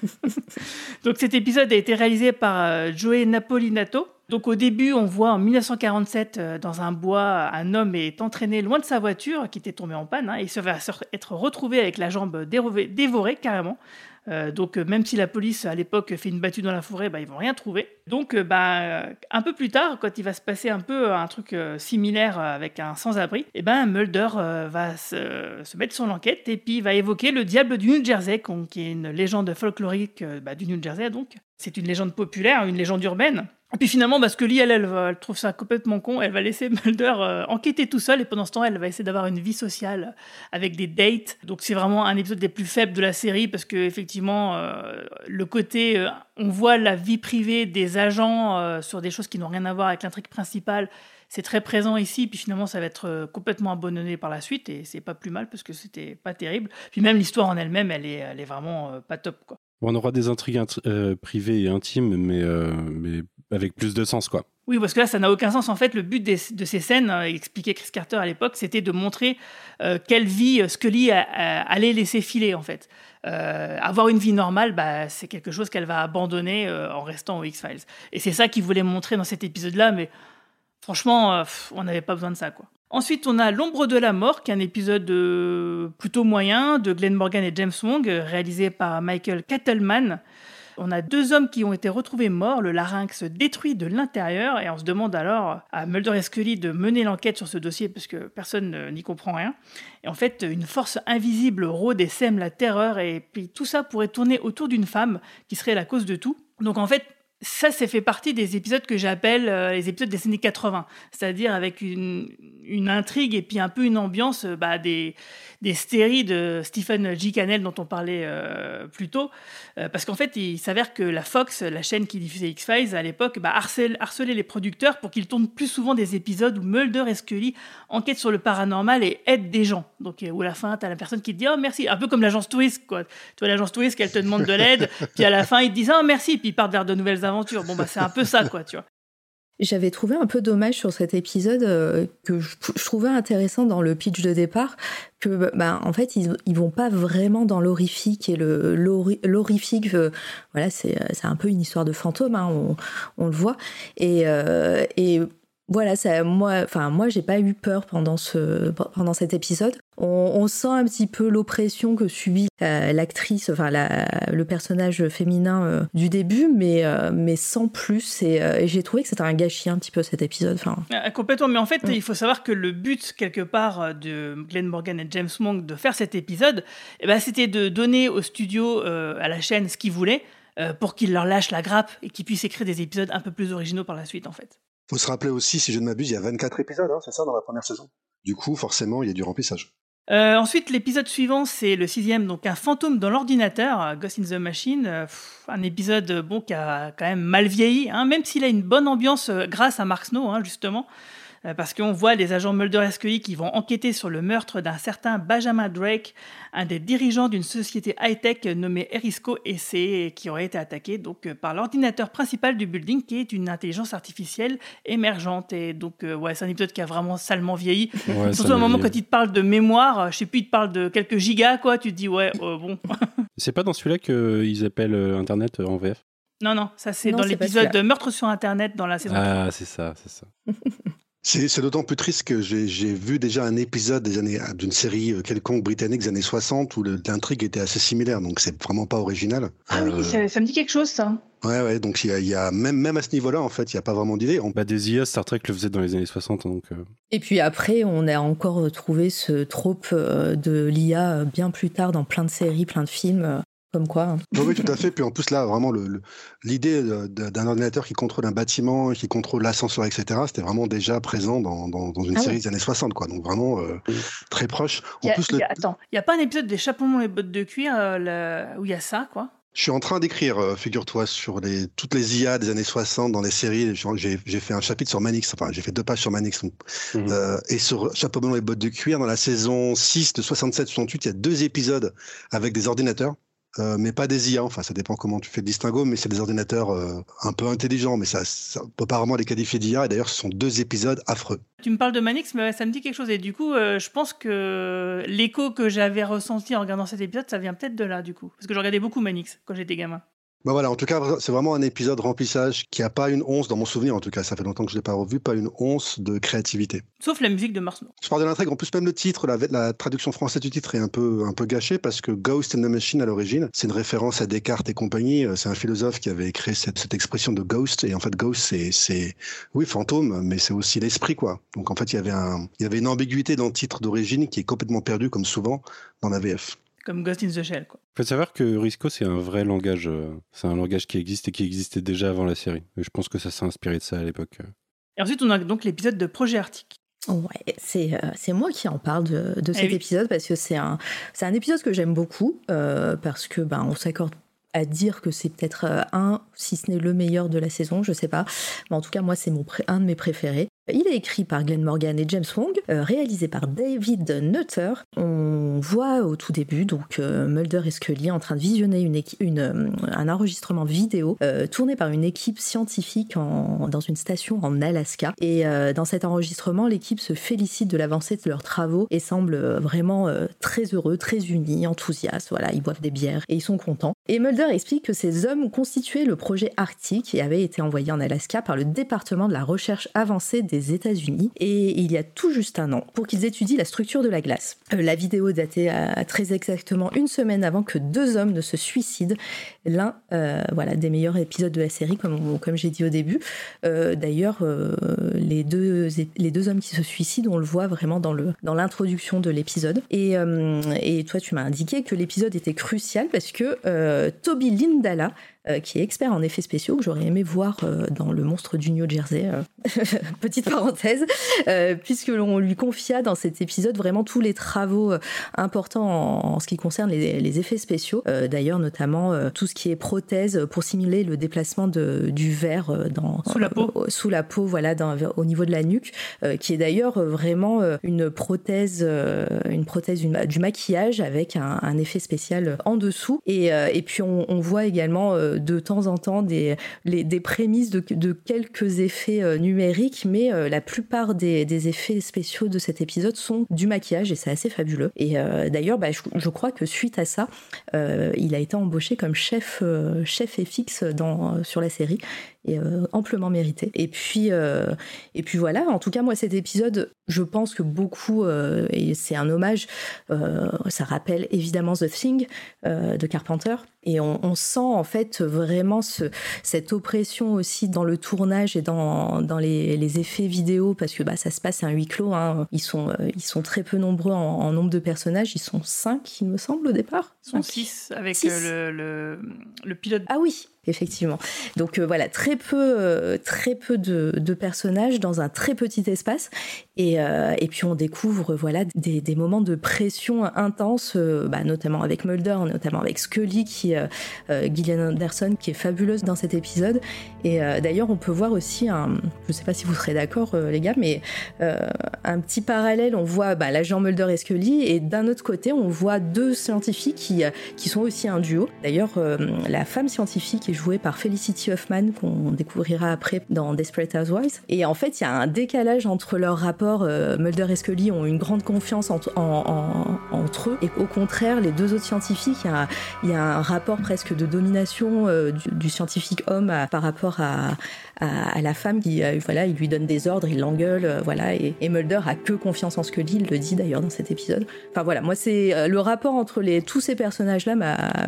Donc cet épisode a été réalisé par euh, Joey Napolinato. Donc au début, on voit en 1947, euh, dans un bois, un homme est entraîné loin de sa voiture, qui était tombé en panne, hein, et il va être retrouvé avec la jambe dévorée carrément. Euh, donc euh, même si la police à l'époque fait une battue dans la forêt, bah, ils vont rien trouver. Donc euh, bah, un peu plus tard, quand il va se passer un peu un truc similaire avec un sans-abri, et eh ben Mulder va se, mettre sur l'enquête et puis va évoquer le diable du New Jersey, qui est une légende folklorique bah, du New Jersey donc. C'est une légende populaire, une légende urbaine. Et puis finalement, parce que Lee, elle, elle, trouve ça complètement con, elle va laisser Mulder euh, enquêter tout seul, et pendant ce temps, elle va essayer d'avoir une vie sociale avec des dates. Donc c'est vraiment un épisode des plus faibles de la série, parce que effectivement, euh, le côté, euh, on voit la vie privée des agents sur des choses qui n'ont rien à voir avec l'intrigue principale, c'est très présent ici, puis finalement, ça va être complètement abandonné par la suite, et c'est pas plus mal, parce que c'était pas terrible. Puis même l'histoire en elle-même, elle est, elle est vraiment pas top, quoi. On aura des intrigues privées et intimes, mais, mais avec plus de sens, quoi. Oui, parce que là, ça n'a aucun sens. En fait, le but de ces scènes, euh, expliquait Chris Carter à l'époque, c'était de montrer euh, quelle vie euh, Scully allait laisser filer, en fait. avoir une vie normale, bah, c'est quelque chose qu'elle va abandonner en restant au X-Files. Et c'est ça qu'il voulait montrer dans cet épisode-là, mais franchement, on n'avait pas besoin de ça, quoi. Ensuite, on a L'ombre de la mort, qui est un épisode plutôt moyen de Glenn Morgan et James Wong, réalisé par Michael Kattleman. On a deux hommes qui ont été retrouvés morts, le larynx détruit de l'intérieur, et on se demande alors à Mulder et Scully de mener l'enquête sur ce dossier parce que personne n'y comprend rien. Et en fait, une force invisible rôde et sème la terreur, et puis tout ça pourrait tourner autour d'une femme qui serait la cause de tout. Donc en fait, ça, c'est fait partie des épisodes que j'appelle euh, les épisodes des années 80, c'est-à-dire avec une, intrigue et puis un peu une ambiance euh, bah, des, des stéries de Stephen G. Cannell dont on parlait euh, plus tôt. parce qu'en fait, il s'avère que la Fox, la chaîne qui diffusait X-Files à l'époque, bah, harcelait les producteurs pour qu'ils tournent plus souvent des épisodes où Mulder et Scully enquêtent sur le paranormal et aident des gens. Donc, où à la fin, tu as la personne qui te dit Oh merci, un peu comme l'agence Twist, quoi. Tu vois, l'agence Twist, elle te demande de l'aide, puis à la fin, ils te disent Oh merci, puis ils partent vers de nouvelles aventure. Bon, bah, c'est un peu ça, quoi, tu vois. J'avais trouvé un peu dommage sur cet épisode euh, que je, trouvais intéressant dans le pitch de départ que bah, en fait ils, ils vont pas vraiment dans l'horrifique et le l'horrifique euh, voilà c'est c'est un peu une histoire de fantôme hein, on, on, le voit. Et, euh, et voilà, ça, moi, enfin moi, j'ai pas eu peur pendant ce pendant cet épisode. On, sent un petit peu l'oppression que subit euh, l'actrice, enfin le personnage féminin euh, du début, mais euh, mais sans plus. Et, j'ai trouvé que c'était un gâchis un petit peu cet épisode. Enfin. complètement. Mais en fait, mm. il faut savoir que le but quelque part de Glenn Morgan et James Monk de faire cet épisode, eh ben, c'était de donner au studio, à la chaîne, ce qu'ils voulaient pour qu'ils leur lâchent la grappe et qu'ils puissent écrire des épisodes un peu plus originaux par la suite, en fait faut se rappeler aussi, si je ne m'abuse, il y a 24 épisodes, hein, c'est ça, dans la première saison? Du coup, forcément, il y a du remplissage. Euh, ensuite, l'épisode suivant, c'est le sixième, donc un fantôme dans l'ordinateur, euh, Ghost in the Machine. Euh, un épisode bon qui a quand même mal vieilli, hein, même s'il a une bonne ambiance grâce à Mark Snow, hein, justement. Euh, parce qu'on voit les agents Mulder et Scully qui vont enquêter sur le meurtre d'un certain Benjamin Drake, un des dirigeants d'une société high-tech nommée Erisco et qui aurait été attaqué donc euh, par l'ordinateur principal du building qui est une intelligence artificielle émergente. Et donc, euh, ouais, c'est un épisode qui a vraiment salement vieilli. Surtout à un moment quand il te parle de mémoire, je sais plus, il te parle de quelques gigas, quoi, tu te dis, ouais, bon. c'est pas dans celui-là qu'ils appellent Internet en VF non, non, ça c'est dans l'épisode de Meurtre sur Internet dans la saison Ah, c'est ça, c'est ça. C'est d'autant plus triste que j'ai vu déjà un épisode d'une série euh, quelconque britannique des années 60 où l'intrigue était assez similaire, donc c'est vraiment pas original. Ah oui, euh, ça, me dit quelque chose ça. Ouais, ouais, donc il y a, même, même à ce niveau-là, en fait, il n'y a pas vraiment d'idée. On... Bah, des IA, Star Trek le faisait dans les années 60. Donc, euh. Et puis après, on a encore trouvé ce trope de l'IA bien plus tard dans plein de séries, plein de films. Comme quoi. hein. Oui, oui, tout à fait. Puis en plus, là, vraiment, le- le- l'idée d'un ordinateur qui contrôle un bâtiment, qui contrôle l'ascenseur, etc., c'était vraiment déjà présent dans, dans- dans une Ah série des années 60, quoi. Donc vraiment euh, très proche. En y a- plus, le- y a- attends, il n'y a pas un épisode des chapeaux melons et bottes de cuir euh, le- où il y a ça, quoi? Je suis en train d'écrire, euh, figure-toi, sur les, toutes les IA des années 60 dans les séries. J'ai fait un chapitre sur Manix, enfin, j'ai fait deux pages sur Manix. Mhm. euh, et sur Chapeau melon et bottes de cuir, dans la saison 6 de 67-68, il y a deux épisodes avec des ordinateurs. Euh, mais pas des IA, enfin ça dépend comment tu fais le distinguo, mais c'est des ordinateurs euh, un peu intelligents, mais ça, ça peut pas vraiment les qualifier d'IA, et d'ailleurs ce sont deux épisodes affreux. Tu me parles de Manix, mais ça me dit quelque chose. Et du coup, euh, je pense que l'écho que j'avais ressenti en regardant cet épisode, ça vient peut-être de là, du coup. Parce que je regardais beaucoup Manix quand j'étais gamin. Bah voilà, en tout cas, c'est vraiment un épisode remplissage qui a pas une once, dans mon souvenir en tout cas, ça fait longtemps que je l'ai pas revu, pas une once de créativité. Sauf la musique de Mars. Je parle de l'intrigue. En plus, même le titre, la, la traduction française du titre est un peu, un peu gâchée parce que Ghost in the Machine, à l'origine, c'est une référence à Descartes et compagnie. Euh, C'est un philosophe qui avait créé cette, cette expression de ghost. Et en fait, ghost, c'est, c'est, oui, fantôme, mais c'est aussi l'esprit, quoi. Donc, en fait, il y avait un, il y avait une ambiguïté dans le titre d'origine qui est complètement perdue, comme souvent, dans la VF. Comme Ghost in the Shell, quoi. faut savoir que Risco, c'est un vrai langage. euh, C'est un langage qui existe et qui existait déjà avant la série. Et je pense que ça s'est inspiré de ça à l'époque. Et ensuite, on a donc l'épisode de Projet Arctique. Ouais, c'est euh, c'est moi qui en parle de, de cet oui. épisode parce que c'est un, épisode que j'aime beaucoup euh, parce que ben, on s'accorde à dire que c'est peut-être un, si ce n'est le meilleur de la saison, je sais pas. Mais en tout cas, moi, c'est mon un de mes préférés. Il est écrit par Glenn Morgan et James Wong, euh, réalisé par David Nutter. On voit au tout début donc euh, Mulder et Scully en train de visionner une euh, un enregistrement vidéo tourné par une équipe scientifique en- dans une station en Alaska. Et dans cet enregistrement, l'équipe se félicite de l'avancée de leurs travaux et semble vraiment très heureux, très unis, enthousiastes. Voilà, ils boivent des bières et ils sont contents. Et Mulder explique que ces hommes constituaient le projet Arctique et avaient été envoyés en Alaska par le département de la recherche avancée des États-Unis et il y a tout juste un an pour qu'ils étudient la structure de la glace. Euh, la vidéo datait à très exactement une semaine avant que deux hommes ne se suicident. L'un, euh, voilà, des meilleurs épisodes de la série, comme, comme j'ai dit au début. Euh, D'ailleurs, les, deux, les deux hommes qui se suicident, on le voit vraiment dans le dans l'introduction de l'épisode. Et, et toi, tu m'as indiqué que l'épisode était crucial parce que Toby Lindala, qui est expert en effets spéciaux, que j'aurais aimé voir euh, dans Le Monstre du New Jersey, euh, petite parenthèse, euh, puisque l'on lui confia dans cet épisode vraiment tous les travaux euh, importants en, en ce qui concerne les, les effets spéciaux. Euh, D'ailleurs, notamment euh, tout ce qui est prothèse pour simuler le déplacement de, du verre euh, dans, Sous la peau. euh, sous la peau, voilà, dans- au niveau de la nuque, euh, qui est d'ailleurs euh, vraiment euh, une prothèse, euh, une prothèse du, ma- du maquillage avec un, un effet spécial en dessous. Et, euh, et puis on, on voit également euh, de temps en temps des, prémices de, quelques effets euh, numériques, mais euh, la plupart des, effets spéciaux de cet épisode sont du maquillage et c'est assez fabuleux. Et euh, d'ailleurs, bah, je, crois que suite à ça, il a été embauché comme chef, chef FX dans, sur la série et euh, amplement mérité. Et puis, euh, et puis voilà, en tout cas, moi, cet épisode, je pense que beaucoup, euh, et c'est un hommage, ça rappelle évidemment The Thing de Carpenter. Et on, on sent en fait vraiment ce, cette oppression aussi dans le tournage et dans, dans les, les effets vidéo, parce que bah, ça se passe à un huis clos. hein. Ils, sont, ils sont très peu nombreux en, en nombre de personnages. Ils sont cinq, il me semble, au départ. Ils sont Cinq. 6 avec Six. le, le, le pilote. Ah oui, effectivement. Donc euh, voilà, très peu, euh, très peu de, personnages dans un très petit espace. Et, euh, et puis on découvre voilà des, des moments de pression intense, bah, notamment avec Mulder, notamment avec Scully, qui Gillian Anderson, qui est fabuleuse dans cet épisode. Et d'ailleurs, on peut voir aussi un, je sais pas si vous serez d'accord les gars, mais un petit parallèle. On voit bah, l'agent Mulder et Scully, et d'un autre côté, on voit deux scientifiques qui, qui sont aussi un duo. D'ailleurs, la femme scientifique est jouée par Felicity Huffman, qu'on découvrira après dans Desperate Housewives. Et en fait, il y a un décalage entre leurs rapports. euh, Mulder et Scully ont une grande confiance en- en- en- entre eux, et au contraire, les deux autres scientifiques, il y a, un rapport presque de domination euh, du, scientifique homme par rapport à, la femme qui, euh, voilà, il lui donne des ordres, il l'engueule, voilà, et, Mulder a que confiance en Scully, il le dit d'ailleurs dans cet épisode. Enfin voilà, moi c'est le rapport entre tous ces personnages-là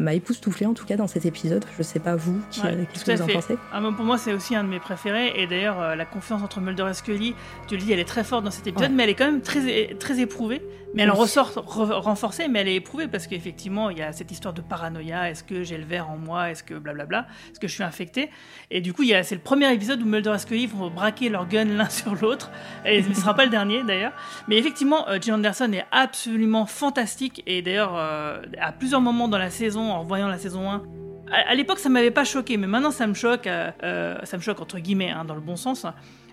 m'a époustouflé en tout cas dans cet épisode. Je sais pas vous, vous Ouais, Qu'est-ce que à vous en fait. pensez? Ah, bon, pour moi, c'est aussi un de mes préférés. Et d'ailleurs, euh, la confiance entre Mulder et Scully, tu le dis, elle est très forte dans cet épisode, Ouais. mais elle est quand même très, très éprouvée. Mais elle en ressort re- renforcée, mais elle est éprouvée parce qu'effectivement, il y a cette histoire de paranoïa. Est-ce que j'ai le verre en moi? Est-ce que blablabla? Est-ce que je suis infecté Et du coup, il y a- c'est le premier épisode où Mulder et Scully vont braquer leur gun l'un sur l'autre. Et ce ne sera pas le dernier d'ailleurs. Mais effectivement, euh, Anderson est absolument fantastique. Et d'ailleurs, euh, à plusieurs moments dans la saison, en voyant la saison 1, à, l'époque, ça m'avait pas choqué, mais maintenant, ça me choque. euh, euh, ça me choque entre guillemets, hein, dans le bon sens.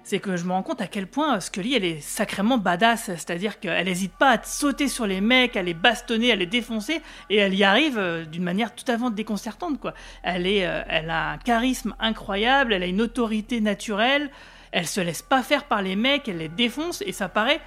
C'est que je me rends compte à quel point euh, Scully, elle est sacrément badass. C'est-à-dire qu'elle n'hésite pas à sauter sur les mecs, à les bastonner, à les défoncer, et elle y arrive euh, d'une manière tout à fait déconcertante. Quoi. Elle, est, elle a un charisme incroyable, elle a une autorité naturelle, elle se laisse pas faire par les mecs, elle les défonce, et ça paraît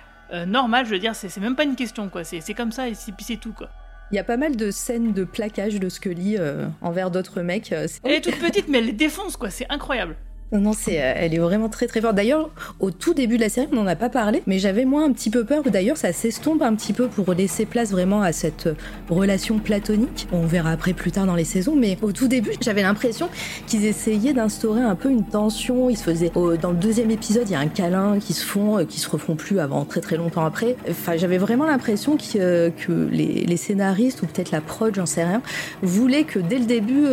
normal. Je veux dire, c'est même pas une question. quoi. C'est comme ça, et c'est tout. quoi. Il y a pas mal de scènes de plaquage de Scully euh, envers d'autres mecs. euh, Elle est toute petite, mais elle les défonce, quoi. C'est incroyable. Non, c'est, euh, elle est vraiment très très forte. D'ailleurs, au tout début de la série, on n'en a pas parlé, mais j'avais moi un petit peu peur d'ailleurs ça s'estompe un petit peu pour laisser place vraiment à cette euh, relation platonique. On verra après plus tard dans les saisons, mais au tout début, j'avais l'impression qu'ils essayaient d'instaurer un peu une tension. Ils se faisaient, dans le deuxième épisode, il y a un câlin qui se font, euh, qui se refont plus avant très très longtemps après. Enfin, j'avais vraiment l'impression que, les, scénaristes ou peut-être la prod, j'en sais rien, voulaient que dès le début,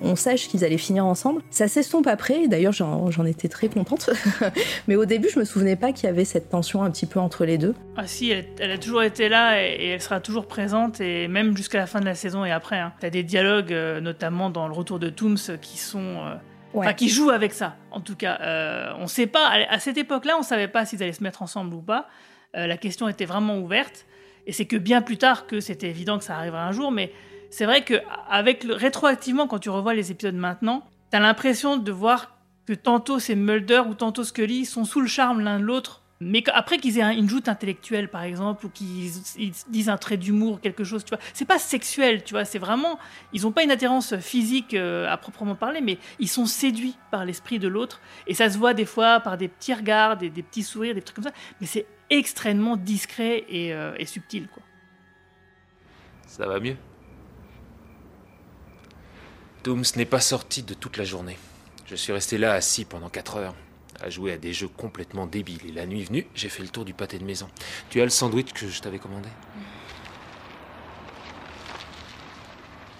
on sache qu'ils allaient finir ensemble. Ça s'estompe après, d'ailleurs j'en étais très contente. Mais au début, je me souvenais pas qu'il y avait cette tension un petit peu entre les deux. Ah si, elle, elle a toujours été là et, et elle sera toujours présente et même jusqu'à la fin de la saison et après. Hein. T'as des dialogues, euh, notamment dans le retour de Tooms, qui sont, euh, Ouais. enfin qui jouent avec ça. En tout cas, euh, on sait pas. À, à cette époque-là, on savait pas s'ils allaient se mettre ensemble ou pas. Euh, la question était vraiment ouverte et c'est que bien plus tard que c'était évident que ça arriverait un jour. Mais c'est vrai que avec le, rétroactivement, quand tu revois les épisodes maintenant, t'as l'impression de voir que tantôt c'est Mulder ou tantôt Scully sont sous le charme l'un de l'autre, mais après qu'ils aient un- une joute intellectuelle par exemple ou qu'ils ils disent un trait d'humour quelque chose, tu vois, c'est pas sexuel, tu vois, c'est vraiment ils ont pas une attirance physique euh, à proprement parler, mais ils sont séduits par l'esprit de l'autre et ça se voit des fois par des petits regards, des, des petits sourires, des trucs comme ça, mais c'est extrêmement discret et, euh, et subtil quoi. Ça va mieux? Dooms n'est pas sorti de toute la journée. Je suis resté là assis pendant 4 heures, à jouer à des jeux complètement débiles. Et la nuit venue, j'ai fait le tour du pâté de maison. Tu as le sandwich que je t'avais commandé?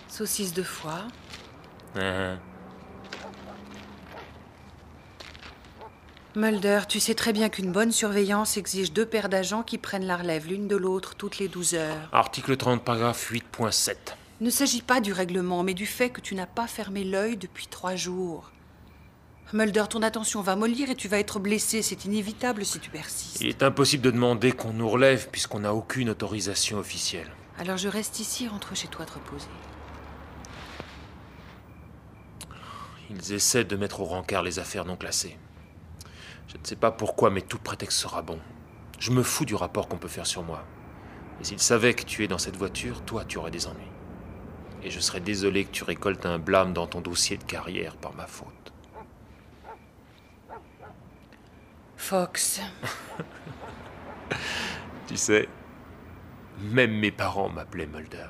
Saucisse de foie. Ah, Mulder, tu sais très bien qu'une bonne surveillance exige deux paires d'agents qui prennent la relève l'une de l'autre toutes les 12 heures. Article 30, paragraphe 8.7. Il ne s'agit pas du règlement, mais du fait que tu n'as pas fermé l'œil depuis trois jours. Mulder, ton attention va mollir et tu vas être blessé. C'est inévitable si tu persistes. Il est impossible de demander qu'on nous relève puisqu'on n'a aucune autorisation officielle. Alors je reste ici, rentre chez toi te reposer. Ils essaient de mettre au rencard les affaires non classées. Je ne sais pas pourquoi, mais tout prétexte sera bon. Je me fous du rapport qu'on peut faire sur moi. Et s'ils savaient que tu es dans cette voiture, toi, tu aurais des ennuis. Et je serais désolé que tu récoltes un blâme dans ton dossier de carrière par ma faute. Fox, Tu sais, même mes parents m'appelaient Mulder.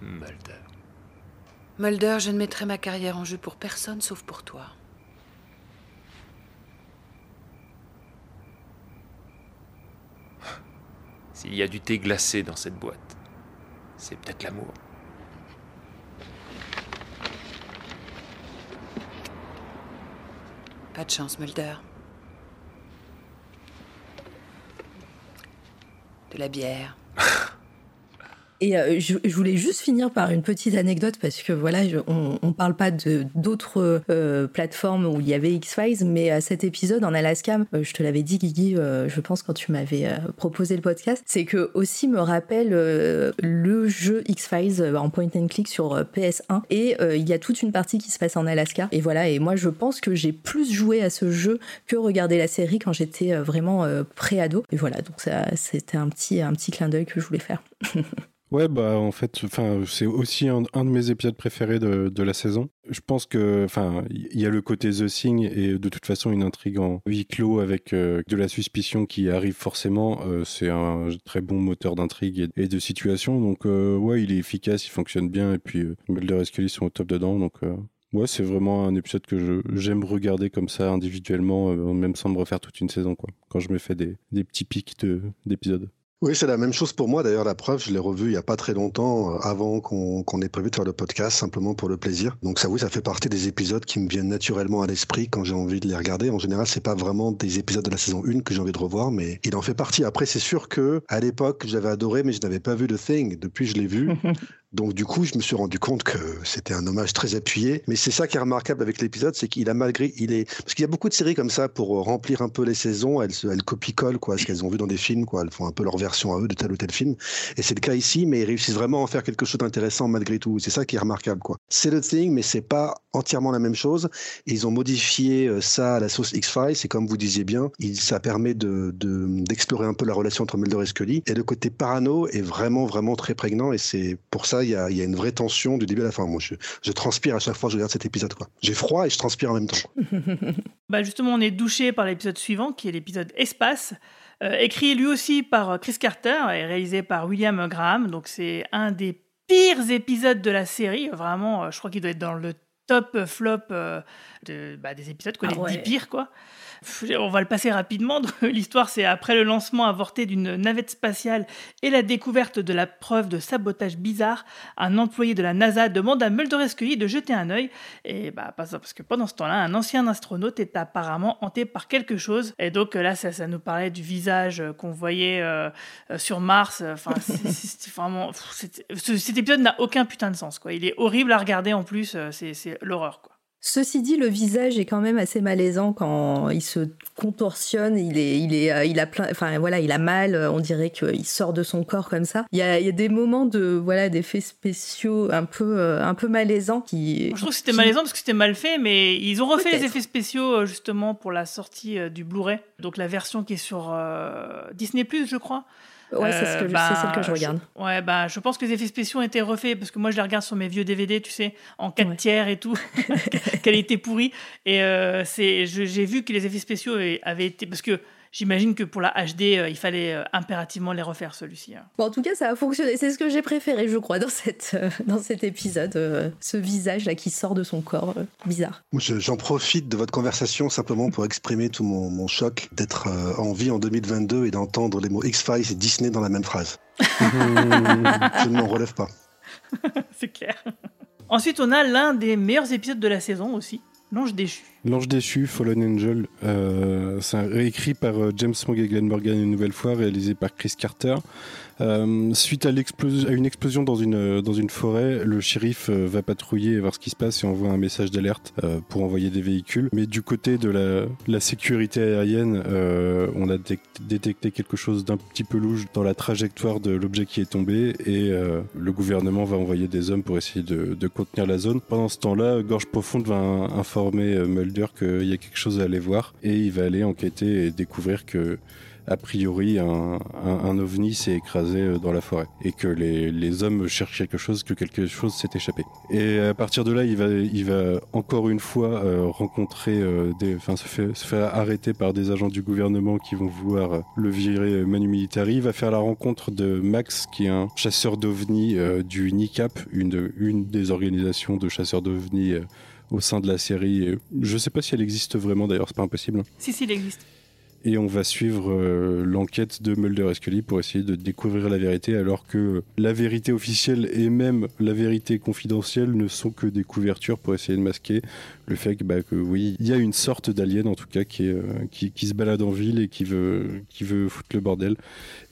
Mulder. Mulder, je ne mettrai ma carrière en jeu pour personne sauf pour toi. S'il y a du thé glacé dans cette boîte, c'est peut-être l'amour. Pas de chance, Mulder. De la bière. Et euh, je, je voulais juste finir par une petite anecdote parce que voilà, je- on, on parle pas de d'autres euh, plateformes où il y avait X-Files, mais à cet épisode en Alaska, euh, je te l'avais dit, Guigui, euh, je pense quand tu m'avais euh, proposé le podcast, c'est que aussi me rappelle euh, le jeu X-Files euh, en point and click sur euh, PS1 et euh, il y a toute une partie qui se passe en Alaska. Et voilà, et moi je pense que j'ai plus joué à ce jeu que regarder la série quand j'étais euh, vraiment euh, pré-ado. Et voilà, donc ça, c'était un petit un petit clin d'œil que je voulais faire. Ouais, bah en fait, c'est aussi un, de mes épisodes préférés de, de, la saison. Je pense que, enfin, il y a le côté The Thing et de toute façon une intrigue en huis clos avec euh, de la suspicion qui arrive forcément. Euh, c'est un très bon moteur d'intrigue et, de situation. Donc euh, ouais, il est efficace, il fonctionne bien et puis Mulder et Scully sont au top dedans. Donc Ouais, c'est vraiment un épisode que j'aime regarder comme ça individuellement, même sans me refaire toute une saison, quoi. Quand je me fais des, des petits pics d'épisodes. Oui, c'est la même chose pour moi. D'ailleurs, la preuve, je l'ai revu il n'y a pas très longtemps, euh, avant qu'on ait prévu de faire le podcast, simplement pour le plaisir. Donc ça, oui, ça fait partie des épisodes qui me viennent naturellement à l'esprit quand j'ai envie de les regarder. En général, c'est pas vraiment des épisodes de la saison 1 que j'ai envie de revoir, mais il en fait partie. Après, c'est sûr que à l'époque, j'avais adoré, mais je n'avais pas vu The Thing. Depuis, je l'ai vu. Donc du coup, je me suis rendu compte que c'était un hommage très appuyé. Mais c'est ça qui est remarquable avec l'épisode, c'est qu'il a malgré, il est, parce qu'il y a beaucoup de séries comme ça pour remplir un peu les saisons, elles, elles copient-collent quoi, ce qu'elles ont vu dans des films, quoi. Elles font un peu leur version à eux de tel ou tel film. Et c'est le cas ici, mais ils réussissent vraiment à en faire quelque chose d'intéressant malgré tout. C'est ça qui est remarquable, quoi. C'est le thing, mais c'est pas entièrement la même chose. ils ont modifié euh, ça à la sauce X-Files. Et comme vous disiez bien, ça permet de d'explorer un peu la relation entre Mulder et Scully. Et le côté parano est vraiment vraiment très prégnant. Et c'est pour ça il y a, y a une vraie tension du début à la fin. Moi, je, transpire à chaque fois que je regarde cet épisode. Quoi. J'ai froid et je transpire en même temps. bah justement, on est douché par l'épisode suivant, qui est l'épisode Espace. Euh, écrit lui aussi par Chris Carter et réalisé par William Graham. Donc c'est un des pires épisodes de la série. Vraiment, euh, je crois qu'il doit être dans le top flop euh, de, bah, des épisodes, quoi, ah les 10 pires. Quoi on va le passer rapidement. L'histoire, c'est après le lancement avorté d'une navette spatiale et la découverte de la preuve de sabotage bizarre, un employé de la NASA demande à Mulder et Scully de jeter un œil. Et bah, parce que pendant ce temps-là, un ancien astronaute est apparemment hanté par quelque chose. Et donc là, ça, ça nous parlait du visage qu'on voyait euh, euh, sur Mars. Enfin, c'est vraiment. cet épisode n'a aucun putain de sens, quoi. Il est horrible à regarder en plus. Euh, c'est l'horreur, quoi. Ceci dit, le visage est quand même assez malaisant quand il se contorsionne. Il est, il est, euh, il a plein, enfin voilà, il a mal. On dirait qu'il sort de son corps comme ça. Il y a, il y a des moments de voilà d'effets spéciaux un peu, euh, un peu malaisants qui. Je trouve que c'était malaisant parce que c'était mal fait, mais ils ont refait les effets spéciaux euh, justement pour la sortie du Blu-ray, donc la version qui est sur Disney je crois. Ouais, c'est ce que bah, celle que je regarde. ouais, bah, je pense que les effets spéciaux ont été refaits parce que moi, je les regarde sur mes vieux DVD, tu sais, en 4 tiers et tout, qualité pourrie. Et euh, c'est, j'ai vu que les effets spéciaux avaient été. Parce que J'imagine que pour la HD, euh, il fallait euh, impérativement les refaire celui-ci. Hein. Bon, en tout cas, ça a fonctionné. C'est ce que j'ai préféré, je crois, dans, cette, euh, dans cet épisode. ce visage-là qui sort de son corps. bizarre. J'en profite de votre conversation simplement pour exprimer tout mon, mon choc d'être en vie en 2022 et d'entendre les mots X-Files et Disney dans la même phrase. je ne m'en relève pas. C'est clair. Ensuite, on a l'un des meilleurs épisodes de la saison aussi, L'Ange déchu. L'Ange déchu, Fallen Angel, euh, c'est réécrit par euh, James Smog et Glenn Morgan une nouvelle fois, réalisé par Chris Carter. Euh, suite à, à, une explosion dans une, dans une forêt, le shérif euh, va patrouiller et voir ce qui se passe et envoie un message d'alerte euh, pour envoyer des véhicules. Mais du côté de la, la sécurité aérienne, on a détecté quelque chose d'un petit peu louche dans la trajectoire de l'objet qui est tombé et le gouvernement va envoyer des hommes pour essayer de, de contenir la zone. Pendant ce temps-là, Gorge Profonde va informer Mulder qu'il y a quelque chose à aller voir et il va aller enquêter et découvrir que a priori un, un, ovni s'est écrasé euh, dans la forêt et que les, les, hommes cherchent quelque chose, que quelque chose s'est échappé. Et à partir de là, il va, il va encore une fois euh, rencontrer euh, des, enfin se, fait, se faire arrêter par des agents du gouvernement qui vont vouloir le virer manu militari. Il va faire la rencontre de Max, qui est un chasseur d'ovnis du NICAP, une, une des organisations de chasseurs d'ovnis au sein de la série. Je sais pas si elle existe vraiment d'ailleurs, c'est pas impossible. Si, si, elle existe et on va suivre euh, l'enquête de Mulder et Scully pour essayer de découvrir la vérité alors que la vérité officielle et même la vérité confidentielle ne sont que des couvertures pour essayer de masquer le fait que, bah, que oui, il y a une sorte d'alien en tout cas qui, euh, qui, qui, se balade en ville et qui veut, qui veut foutre le bordel.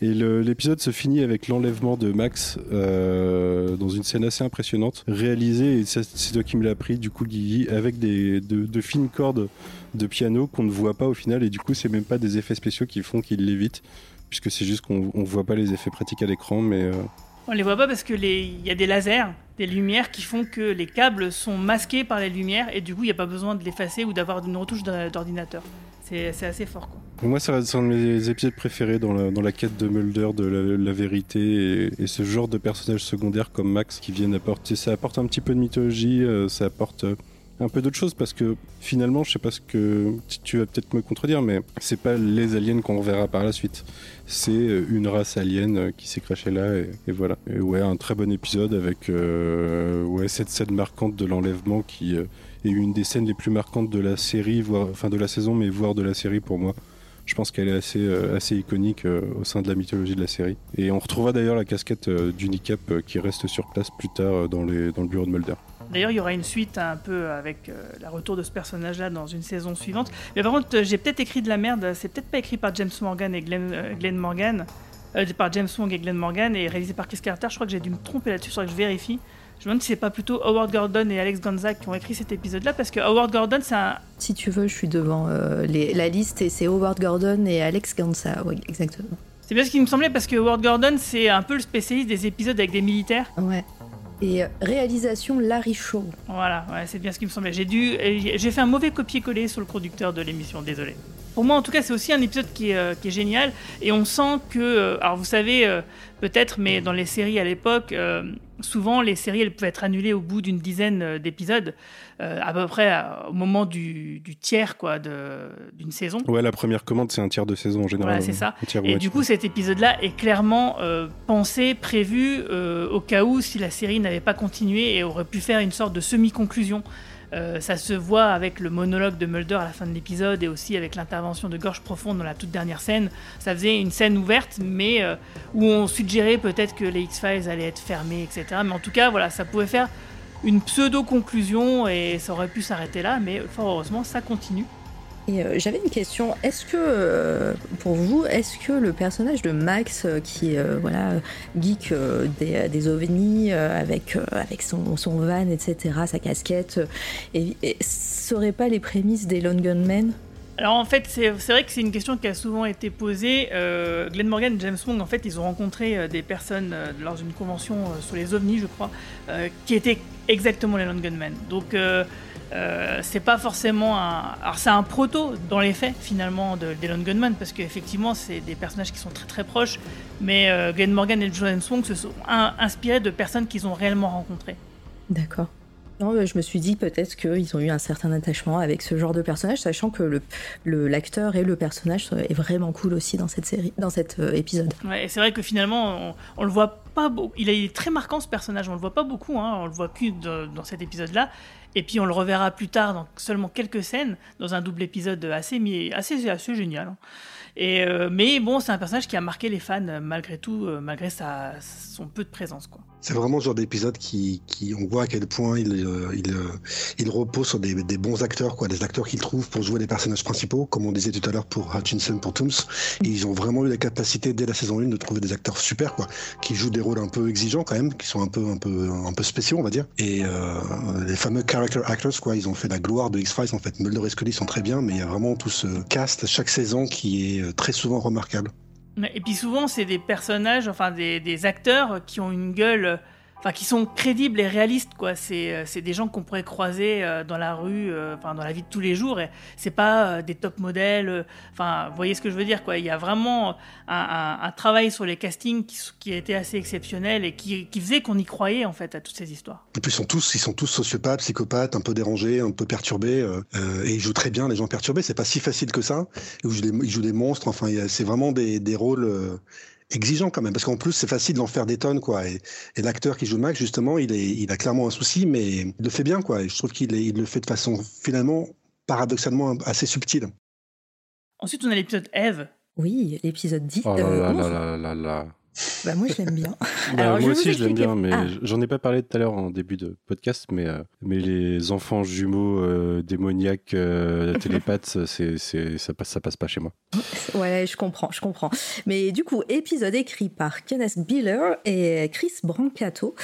Et l'épisode se finit avec l'enlèvement de Max euh, dans une scène assez impressionnante, réalisée, et c'est toi qui me l'as appris, du coup, Guigui, avec des, de, de fines cordes de piano qu'on ne voit pas au final, et du coup, c'est même pas des effets spéciaux qui font qu'il l'évite, puisque c'est juste qu'on ne voit pas les effets pratiques à l'écran, mais. Euh, On les voit pas parce que il y a des lasers, des lumières qui font que les câbles sont masqués par les lumières et du coup il n'y a pas besoin de l'effacer ou d'avoir une retouche d'ordinateur. C'est assez fort quoi. Moi, c'est un de mes épisodes préférés dans la, dans la quête de Mulder de la, vérité et, ce genre de personnages secondaires comme Max qui viennent apporter. Ça apporte un petit peu de mythologie, euh, ça apporte euh, un peu d'autres choses parce que finalement, je sais pas ce que tu vas peut-être me contredire, mais c'est pas les aliens qu'on reverra par la suite. C'est euh, une race alien euh, qui s'est crachée là et, voilà. Et ouais, un très bon épisode avec euh, ouais cette scène marquante de l'enlèvement qui est une des scènes les plus marquantes de la série, voire enfin de la saison, mais voire de la série pour moi. Je pense qu'elle est assez, assez iconique au sein de la mythologie de la série. Et on retrouvera d'ailleurs la casquette d'Unicap qui reste sur place plus tard dans le bureau de Mulder. D'ailleurs, il y aura une suite un peu avec euh, le retour de ce personnage-là dans une saison suivante. Mais par contre, j'ai peut-être écrit de la merde. C'est peut-être pas écrit par James Morgan et Glenn, euh, Morgan, euh, par James Wong et Glenn Morgan et réalisé par Chris Carter. Je crois que j'ai dû me tromper là-dessus. Il faudrait que je vérifie. Je me demande si c'est pas plutôt Howard Gordon et Alex Gonzack qui ont écrit cet épisode-là, parce que Howard Gordon, c'est un. Si tu veux, je suis devant la liste et c'est Howard Gordon et Alex Gonzack. Oui, exactement. C'est bien ce qui me semblait parce que Howard Gordon, c'est un peu le spécialiste des épisodes avec des militaires. Ouais et réalisation Larry Shaw. Voilà, c'est bien ce qui me semblait. J'ai dû, j'ai fait un mauvais copier-coller sur le producteur de l'émission, désolé. Pour moi, en tout cas, c'est aussi un épisode qui est, euh, qui est, génial. Et on sent que, euh, alors vous savez, euh, peut-être, mais dans les séries à l'époque, souvent les séries, elles pouvaient être annulées au bout d'une dizaine d'épisodes, à peu près au moment du, du tiers quoi, d'une saison. Ouais, la première commande, c'est un tiers de saison en général. Voilà, c'est ça. Et du coup, cet épisode-là est clairement pensé, prévu, au cas où si la série n'avait pas continué et aurait pu faire une sorte de semi-conclusion. Euh, ça se voit avec le monologue de Mulder à la fin de l'épisode et aussi avec l'intervention de Gorge Profonde dans la toute dernière scène. Ça faisait une scène ouverte, mais euh, où on suggérait peut-être que les X-Files allaient être fermés, etc. Mais en tout cas, voilà, ça pouvait faire une pseudo-conclusion et ça aurait pu s'arrêter là, mais fort heureusement, ça continue. Euh, j'avais une question. Est-ce que, euh, pour vous, est-ce que le personnage de Max, euh, qui est voilà, geek des, ovnis, avec, avec son, son, van, etc., sa casquette, et, serait pas les prémices des Lone Gunmen alors en fait, c'est vrai que c'est une question qui a souvent été posée. Glenn Morgan James Wong, en fait, ils ont rencontré des personnes lors d'une convention sur les ovnis, je crois, qui étaient exactement les Lone Gunmen. Donc euh, c'est pas forcément un. Alors, c'est un proto dans les faits, finalement, de Dylan Gunman, parce qu'effectivement, c'est des personnages qui sont très très proches, mais euh, Glenn Morgan et Joan Song se sont inspirés de personnes qu'ils ont réellement rencontrées. D'accord. Non, je me suis dit peut-être qu'ils ont eu un certain attachement avec ce genre de personnage, sachant que l'acteur le, et le personnage est vraiment cool aussi dans cette série, dans cet euh, épisode. Ouais, c'est vrai que finalement, on, le voit pas beaucoup. Il est très marquant ce personnage, on le voit pas beaucoup, hein, on le voit que dans cet épisode-là. Et puis on le reverra plus tard dans seulement quelques scènes, dans un double épisode assez, assez, assez génial. Hein. Et, euh, mais bon, c'est un personnage qui a marqué les fans malgré tout, euh, malgré sa, son peu de présence. Quoi. C'est vraiment ce genre d'épisode qui, on voit à quel point il, euh, il repose sur des, bons acteurs, quoi, des acteurs qu'il trouve pour jouer les personnages principaux, comme on disait tout à l'heure pour Hutchinson, pour Tooms. ils ont vraiment eu la capacité dès la saison 1 de trouver des acteurs super, quoi, qui jouent des rôles un peu exigeants quand même, qui sont un peu, un peu, spéciaux, on va dire. Et les fameux character actors, quoi, ils ont fait la gloire de X-Files. En fait, Mulder et Scully sont très bien, mais il y a vraiment tout ce cast chaque saison qui est euh, très souvent remarquable. Et puis souvent, c'est des personnages, enfin des, des, acteurs qui ont une gueule enfin qui sont crédibles et réalistes quoi. C'est euh, des gens qu'on pourrait croiser euh, dans la rue, euh, enfin dans la vie de tous les jours. Et c'est pas des top modèles. Enfin, vous voyez ce que je veux dire quoi. Il y a vraiment un, un, travail sur les castings qui, qui a été assez exceptionnel et qui, qui faisait qu'on y croyait en fait à toutes ces histoires. Et puis ils sont tous ils sont tous sociopathes, psychopathes, un peu dérangés, un peu perturbés. et ils jouent très bien les gens perturbés. C'est pas si facile que ça. Ils jouent des, ils jouent des monstres. Enfin, c'est vraiment des, des rôles exigeant quand même, parce qu'en plus c'est facile d'en faire des tonnes, quoi. Et, l'acteur qui joue Max, justement, il, est, il a clairement un souci, mais il le fait bien, quoi. Et je trouve qu'il il le fait de façon finalement paradoxalement assez subtile. Ensuite, on a l'épisode Eve. Oui, l'épisode 10. Oh là là là là là bah, moi, je l'aime bien. Bah, moi aussi, je l'aime bien, mais ah. j'en ai pas parlé tout à l'heure en début de podcast, mais, euh, mais les enfants jumeaux euh, démoniaques euh, télépathes, c'est, c'est, ça, passe, ça passe pas chez moi. Ouais, je comprends, je comprends. Mais du coup, épisode écrit par Kenneth Biller et Chris Brancato,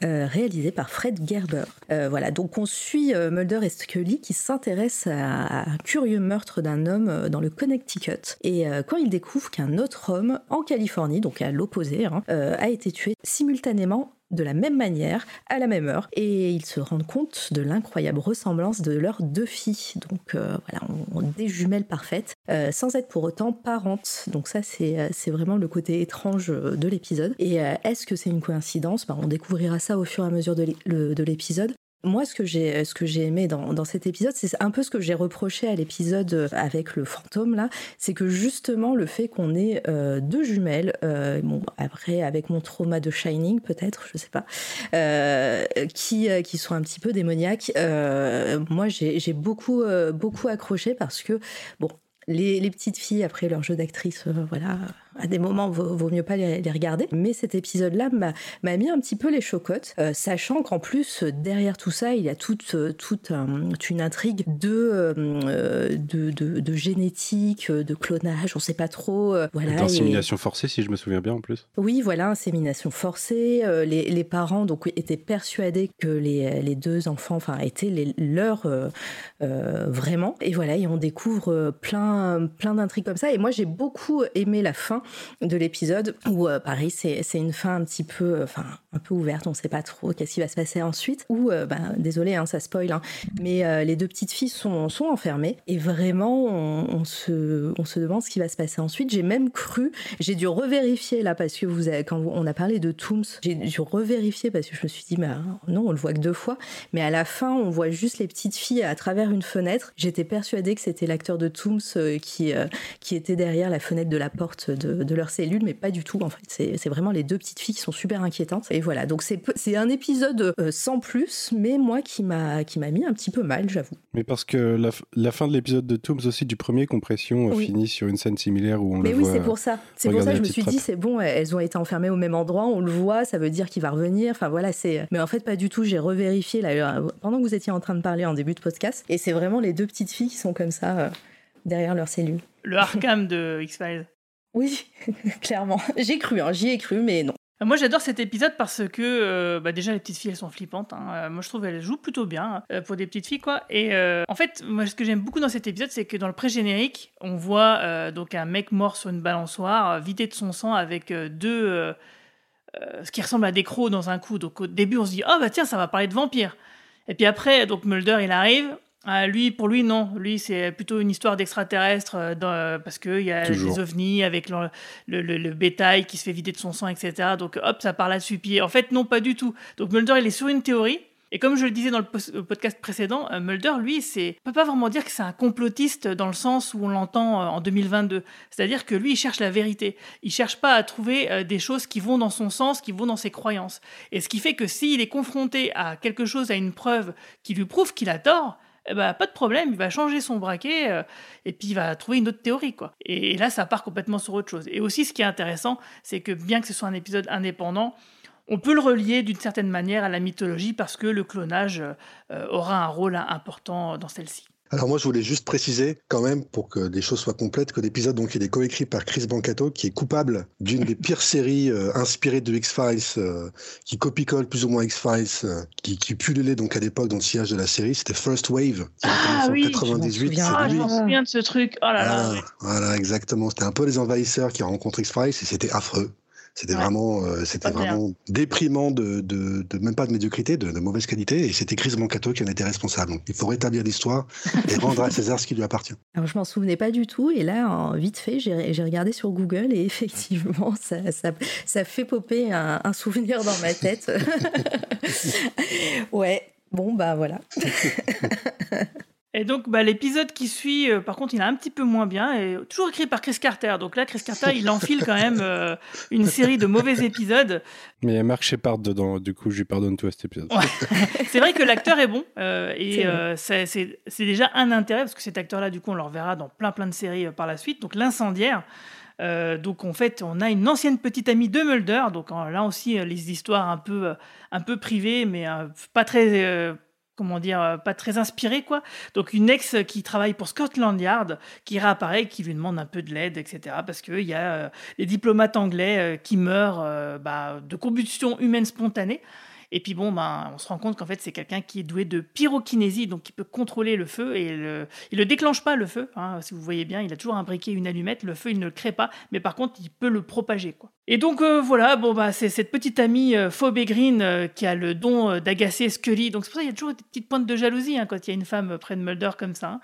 réalisé par Fred Gerber. voilà, donc on suit Mulder et Scully qui s'intéressent à, un curieux meurtre d'un homme dans le Connecticut. Et quand ils découvrent qu'un autre homme en Californie, donc à l'opposé hein, a été tué simultanément de la même manière, à la même heure, et ils se rendent compte de l'incroyable ressemblance de leurs deux filles. Donc voilà, on, des jumelles parfaites, sans être pour autant parentes. Donc ça, c'est vraiment le côté étrange de l'épisode. Et est-ce que c'est une coïncidence? Bah, On découvrira ça au fur et à mesure de l'épisode. Moi, ce que j'ai, ce que j'ai aimé dans, dans, cet épisode, c'est un peu ce que j'ai reproché à l'épisode euh, avec le fantôme là, c'est que justement le fait qu'on ait euh, deux jumelles, euh, bon après avec mon trauma de Shining peut-être, je sais pas, euh, qui qui sont un petit peu démoniaques. moi, j'ai beaucoup beaucoup accroché parce que bon, les, les, petites filles, après leur jeu d'actrice, voilà, à des moments, vaut, vaut mieux pas les, regarder. Mais cet épisode-là m'a mis un petit peu les chocottes, euh, sachant qu'en plus, derrière tout ça, il y a toute, euh, toute une intrigue de, euh, de, de, génétique, de clonage, on sait pas trop. voilà, D'insémination forcée, si je me souviens bien en plus. Oui, voilà, insémination forcée. les, les, parents donc, étaient persuadés que les, les deux enfants enfin, étaient les, leurs vraiment. Et voilà, et on découvre plein, plein d'intrigues comme ça. Et moi, j'ai beaucoup aimé la fin de l'épisode où euh, pareil c'est une fin un petit peu euh, enfin un peu ouverte on sait pas trop qu'est-ce qui va se passer ensuite ou euh, bah, désolé hein, ça spoil hein, mais les deux petites filles sont, sont enfermées et vraiment on, se on se demande ce qui va se passer ensuite. J'ai même cru j'ai dû revérifier là parce que vous avez, quand on a parlé de Tooms j'ai dû revérifier parce que je me suis dit bah non on le voit que deux fois mais à la fin on voit juste les petites filles à travers une fenêtre. J'étais persuadée que c'était l'acteur de Tooms qui qui était derrière la fenêtre de la porte de de, leur cellule, mais pas du tout en fait. C'est vraiment les deux petites filles qui sont super inquiétantes. Et voilà, donc c'est un épisode euh, sans plus, mais moi qui m'a mis un petit peu mal, j'avoue. Mais parce que la, fin de l'épisode de Tooms aussi du premier, Compression, euh, finit sur une scène similaire où on mais oui, c'est pour ça. C'est pour ça que je me suis dit, c'est bon, elles ont été enfermées au même endroit, on le voit, ça veut dire qu'il va revenir. Enfin voilà, c'est. Mais en fait, pas du tout. J'ai revérifié là, pendant que vous étiez en train de parler en début de podcast, et c'est vraiment les deux petites filles qui sont comme ça. Euh, derrière leur cellule. Le Arkham de X-Files. Oui, clairement. J'ai cru, hein, j'y ai cru, mais non. Euh, moi j'adore cet épisode parce que euh, bah, déjà les petites filles elles sont flippantes. Hein. Euh, moi je trouve qu'elles jouent plutôt bien pour des petites filles quoi. Et en fait moi ce que j'aime beaucoup dans cet épisode c'est que dans le pré-générique on voit donc un mec mort sur une balançoire vidé de son sang avec deux ce qui ressemble à des crocs dans un coup. Donc au début on se dit oh bah tiens ça va parler de vampires. Et puis après donc Mulder il arrive ah, lui, pour lui, non. Lui, c'est plutôt une histoire d'extraterrestre euh, euh, parce qu'il y a des ovnis avec le, le, bétail qui se fait vider de son sang, etc. Donc, hop, ça part là-dessus. Puis, en fait, non, pas du tout. Donc, Mulder, il est sur une théorie. Et comme je le disais dans le podcast précédent, euh, Mulder, lui, c'est, on peut pas vraiment dire que c'est un complotiste dans le sens où on l'entend en 2022. C'est-à-dire que lui, il cherche la vérité. Il cherche pas à trouver des choses qui vont dans son sens, qui vont dans ses croyances. Et ce qui fait que s'il est confronté à quelque chose, à une preuve qui lui prouve qu'il a tort, eh ben, pas de problème, il va changer son braquet euh, et puis il va trouver une autre théorie. quoi. Et, là, ça part complètement sur autre chose. Et aussi, ce qui est intéressant, c'est que bien que ce soit un épisode indépendant, on peut le relier d'une certaine manière à la mythologie parce que le clonage euh, aura un rôle important dans celle-ci. Alors moi, je voulais juste préciser quand même, pour que les choses soient complètes, que l'épisode donc il est coécrit par Chris Bancato, qui est coupable d'une des pires séries euh, inspirées de X-Files, euh, qui copie-colle plus ou moins X-Files, euh, qui, qui pullulait donc à l'époque dans le sillage de la série. C'était First Wave, qui ah, oui, 98. Ah, je me souviens de ce truc. Oh là là. Voilà, voilà exactement. C'était un peu les envahisseurs qui rencontrent X-Files et c'était affreux. C'était vraiment, euh, c'était vraiment déprimant de, de, de, même pas de médiocrité, de, de mauvaise qualité. Et c'était Chris Mancato qui en était responsable. Donc, il faut rétablir l'histoire et rendre à César ce qui lui appartient. Alors, je m'en souvenais pas du tout. Et là, en vite fait, j'ai regardé sur Google et effectivement, ça, ça, ça fait popper un, un souvenir dans ma tête. ouais. Bon, bah voilà. Et donc, bah, l'épisode qui suit, euh, par contre, il est un petit peu moins bien, et toujours écrit par Chris Carter. Donc là, Chris Carter, il enfile quand même euh, une série de mauvais épisodes. Mais il y a Mark Shepard dedans, du coup, je lui pardonne tout à cet épisode. c'est vrai que l'acteur est bon, euh, et c'est déjà un intérêt, parce que cet acteur-là, du coup, on le reverra dans plein plein de séries par la suite. Donc l'incendiaire. donc en fait, on a une ancienne petite amie de Mulder. Donc là aussi, les histoires un peu, un peu privées, mais pas très comment dire, euh, pas très inspiré, quoi. Donc une ex qui travaille pour Scotland Yard, qui réapparaît, qui lui demande un peu de l'aide, etc. Parce qu'il y a euh, des diplomates anglais euh, qui meurent bah, de combustion humaine spontanée. Et puis bon, ben, on se rend compte qu'en fait, c'est quelqu'un qui est doué de pyrokinésie, donc qui peut contrôler le feu et il le déclenche pas le feu. Hein. si vous voyez bien, il a toujours un briquet, une allumette. Le feu, il ne le crée pas, mais par contre, il peut le propager, quoi. Et donc euh, voilà, bon bah c'est cette petite amie euh, Green euh, qui a le don euh, d'agacer Scully. Donc c'est pour ça qu'il y a toujours des petites pointes de jalousie hein, quand il y a une femme près de Mulder comme ça. hein.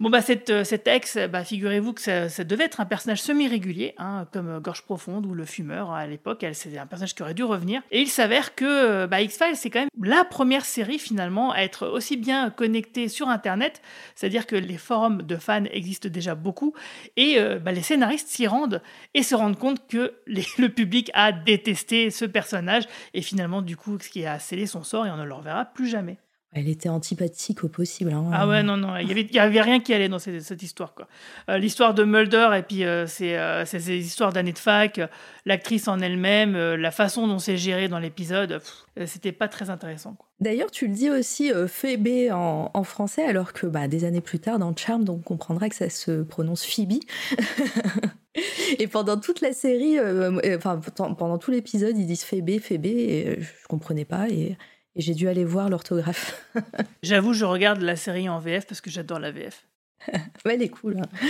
Bon bah cette, cette ex, bah, figurez-vous que ça, devait être un personnage semi-régulier, comme Gorge Profonde ou Le Fumeur à l'époque. C'est un personnage qui aurait dû revenir. Et il s'avère que C'est quand même la première série finalement à être aussi bien connectée sur Internet, c'est-à-dire que les forums de fans existent déjà beaucoup et euh, bah, les scénaristes s'y rendent et se rendent compte que le public a détesté ce personnage et finalement du coup ce qui a scellé son sort et on ne le reverra plus jamais. Elle était antipathique au possible. hein. Ah ouais non non il y avait, y avait rien qui allait dans cette, cette histoire quoi. Euh, L'histoire de Mulder et puis euh, c'est euh, c'est ces histoires d'années de fac, euh, l'actrice en elle-même, euh, la façon dont c'est géré dans l'épisode, euh, c'était pas très intéressant. D'ailleurs, tu le dis aussi euh, Phoebe en, en français, alors que bah, des années plus tard, dans Charm, on comprendra que ça se prononce Phoebe. et pendant toute la série, euh, euh, enfin pendant, tout l'épisode, ils disent Phoebe, Phoebe, et euh, je comprenais pas, et, et j'ai dû aller voir l'orthographe. J'avoue je regarde la série en VF parce que j'adore la VF. ouais, elle est cool. hein.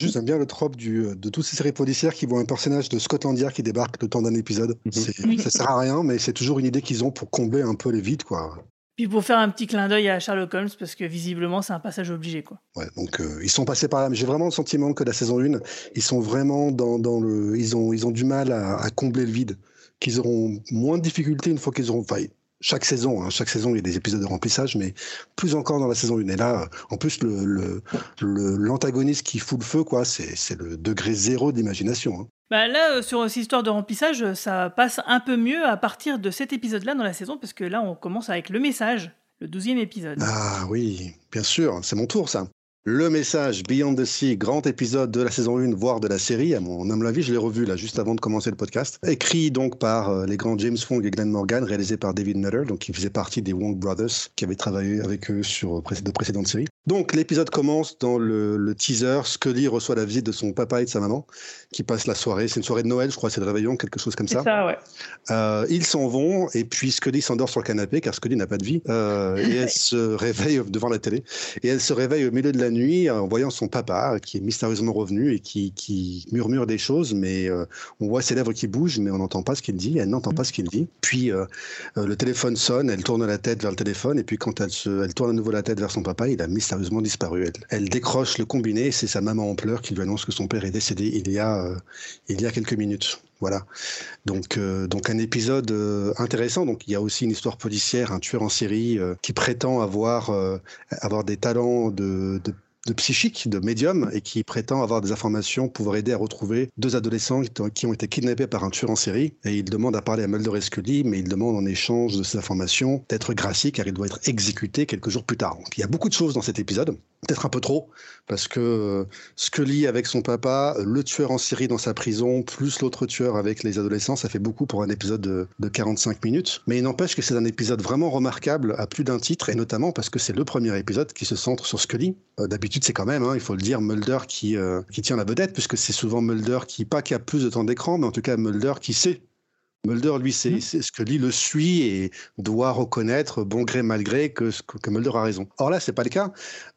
Juste, J'aime bien le trope du, de toutes ces séries policières qui voient un personnage de Scotland Yard qui débarque le temps d'un épisode. C'est- Oui. Ça sert à rien, mais c'est toujours une idée qu'ils ont pour combler un peu les vides, quoi. Puis pour faire un petit clin d'œil à Sherlock Holmes parce que visiblement c'est un passage obligé quoi. Ouais, donc euh, ils sont passés par là. Mais j'ai vraiment le sentiment que la saison 1, ils sont vraiment dans, dans le. Ils ont, ils ont du mal à, à combler le vide. Qu'ils auront moins de difficultés une fois qu'ils auront. Enfin, chaque saison, hein, chaque saison, il y a des épisodes de remplissage, mais plus encore dans la saison 1. Et là, euh, en plus, le, l'antagoniste qui fout le feu, quoi, c'est, le degré zéro d'imagination. hein. Bah là, euh, sur cette histoire de remplissage, euh, ça passe un peu mieux à partir de cet épisode-là dans la saison, parce que là, on commence avec le message, le douzième épisode. Ah oui, bien sûr, c'est mon tour ça. Le message Beyond the Sea, grand épisode de la saison 1, voire de la série, à mon humble avis, je l'ai revu là juste avant de commencer le podcast. Écrit donc par euh, les grands James Fong et Glenn Morgan, réalisé par David Nutter, donc qui faisait partie des Wong Brothers, qui avaient travaillé avec eux sur euh, de précédentes séries. Donc l'épisode commence dans le, le teaser, Scully reçoit la visite de son papa et de sa maman, qui passent la soirée, c'est une soirée de Noël, je crois, c'est le réveillon, quelque chose comme ça. ça, ouais. Euh, ils s'en vont et puis Scully s'endort sur le canapé car Scully n'a pas de vie. Euh, et elle se réveille devant la télé. Et elle se réveille au milieu de la nuit en voyant son papa qui est mystérieusement revenu et qui, qui murmure des choses mais euh, on voit ses lèvres qui bougent mais on n'entend pas ce qu'il dit. Elle n'entend pas ce qu'il dit. Puis le téléphone sonne elle tourne la tête vers le téléphone et puis quand elle, se, elle tourne à nouveau la tête vers son papa il a mystérieusement disparu. Elle, elle décroche le combiné et c'est sa maman en pleurs qui lui annonce que son père est décédé il y a, euh, il y a quelques minutes voilà donc, euh, donc un épisode euh, intéressant. Donc il y a aussi une histoire policière, un tueur en série qui prétend avoir avoir des talents de, psychique, de médium, et qui prétend avoir des informations pour pouvoir aider à retrouver deux adolescents qui ont- qui ont été kidnappés par un tueur en série. Et il demande à parler à Mulder et Scully, mais il demande en échange de ces informations d'être gracié car il doit être exécuté quelques jours plus tard. Donc il y a beaucoup de choses dans cet épisode, peut-être un peu trop, parce que euh, Scully avec son papa, euh, le tueur en série dans sa prison, plus l'autre tueur avec les adolescents, ça fait beaucoup pour un épisode de, de 45 minutes. Mais il n'empêche que c'est un épisode vraiment remarquable à plus d'un titre, et notamment parce que c'est le premier épisode qui se centre sur Scully. Euh, D'habitude, c'est quand même, hein, il faut le dire, Mulder qui, euh, qui tient la vedette, puisque c'est souvent Mulder qui, pas qui a plus de temps d'écran, mais en tout cas Mulder qui sait. Mulder, lui, c'est c'est Scully le suit et doit reconnaître, bon gré mal gré, que, que Mulder a raison. Or là, c'est pas le cas,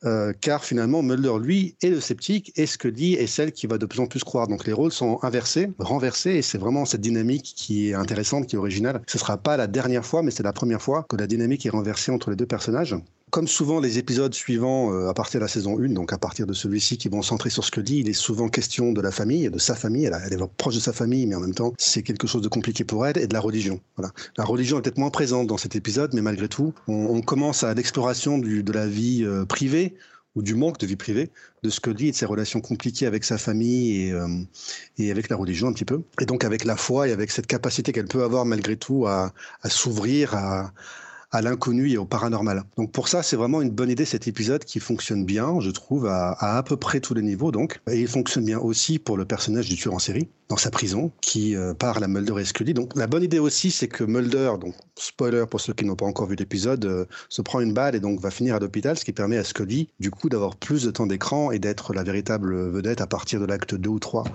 euh, car finalement, Mulder, lui, est le sceptique et Scully est celle qui va de plus en plus croire. Donc les rôles sont inversés, renversés, et c'est vraiment cette dynamique qui est intéressante, qui est originale. Ce sera pas la dernière fois, mais c'est la première fois que la dynamique est renversée entre les deux personnages. Comme souvent, les épisodes suivants, euh, à partir de la saison 1, donc à partir de celui-ci qui vont centrer sur Scully, il est souvent question de la famille, de sa famille. Elle, est proche de sa famille, mais en même temps, c'est quelque chose de compliqué pour elle, et de la religion. Voilà. La religion est peut-être moins présente dans cet épisode, mais malgré tout, on, commence à l'exploration de la vie euh, privée, ou du manque de vie privée, de Scully et de ses relations compliquées avec sa famille et, euh, et avec la religion un petit peu. Et donc avec la foi et avec cette capacité qu'elle peut avoir malgré tout à s'ouvrir à, à l'inconnu et au paranormal. Donc pour ça, c'est vraiment une bonne idée cet épisode qui fonctionne bien, je trouve, à, à peu près tous les niveaux. Donc, et il fonctionne bien aussi pour le personnage du tueur en série dans sa prison, qui euh, parle à Mulder et Scully. Donc la bonne idée aussi, c'est que Mulder, donc spoiler pour ceux qui n'ont pas encore vu l'épisode, euh, se prend une balle et donc va finir à l'hôpital, ce qui permet à Scully du coup d'avoir plus de temps d'écran et d'être la véritable vedette à partir de l'acte 2 ou 3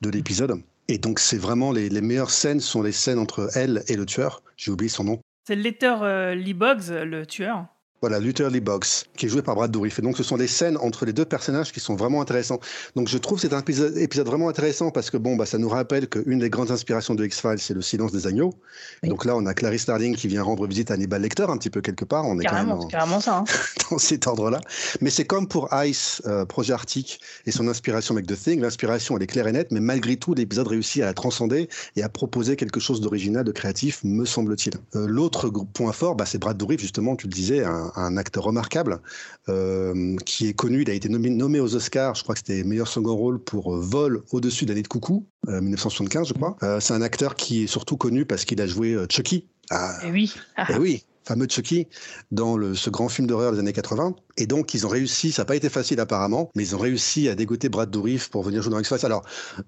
de l'épisode. Et donc c'est vraiment les, les meilleures scènes sont les scènes entre elle et le tueur. J'ai oublié son nom. C'est Letter euh, Lee Boggs, le tueur. Voilà, Luther Lee Box, qui est joué par Brad Dourif. Et donc, ce sont des scènes entre les deux personnages qui sont vraiment intéressants. Donc, je trouve cet épisode, épisode vraiment intéressant parce que, bon, bah, ça nous rappelle qu'une des grandes inspirations de X-Files, c'est le silence des agneaux. Oui. Donc là, on a Clarice Starling qui vient rendre visite à Hannibal Lecter, un petit peu quelque part. On est quand Carrément, même en- carrément ça. hein. dans cet ordre-là. Mais c'est comme pour Ice, euh, projet Arctique, et son inspiration avec The Thing. L'inspiration, elle est claire et nette, mais malgré tout, l'épisode réussit à la transcender et à proposer quelque chose d'original, de créatif, me semble-t-il. Euh, L'autre point fort, bah, c'est Brad Dourif, justement, tu le disais, un, un acteur remarquable, euh, qui est connu. Il a été nommé, nommé aux Oscars, je crois que c'était meilleur second rôle pour euh, Vol au-dessus de l'année de coucou, euh, 1975, je crois. Euh, c'est un acteur qui est surtout connu parce qu'il a joué euh, Chucky. Ah, Et oui. Ah, eh oui, fameux Chucky, dans le, ce grand film d'horreur des années 80. Et donc, ils ont réussi, ça n'a pas été facile apparemment, mais ils ont réussi à dégoter Brad Dourif pour venir jouer dans X-Files. Alors,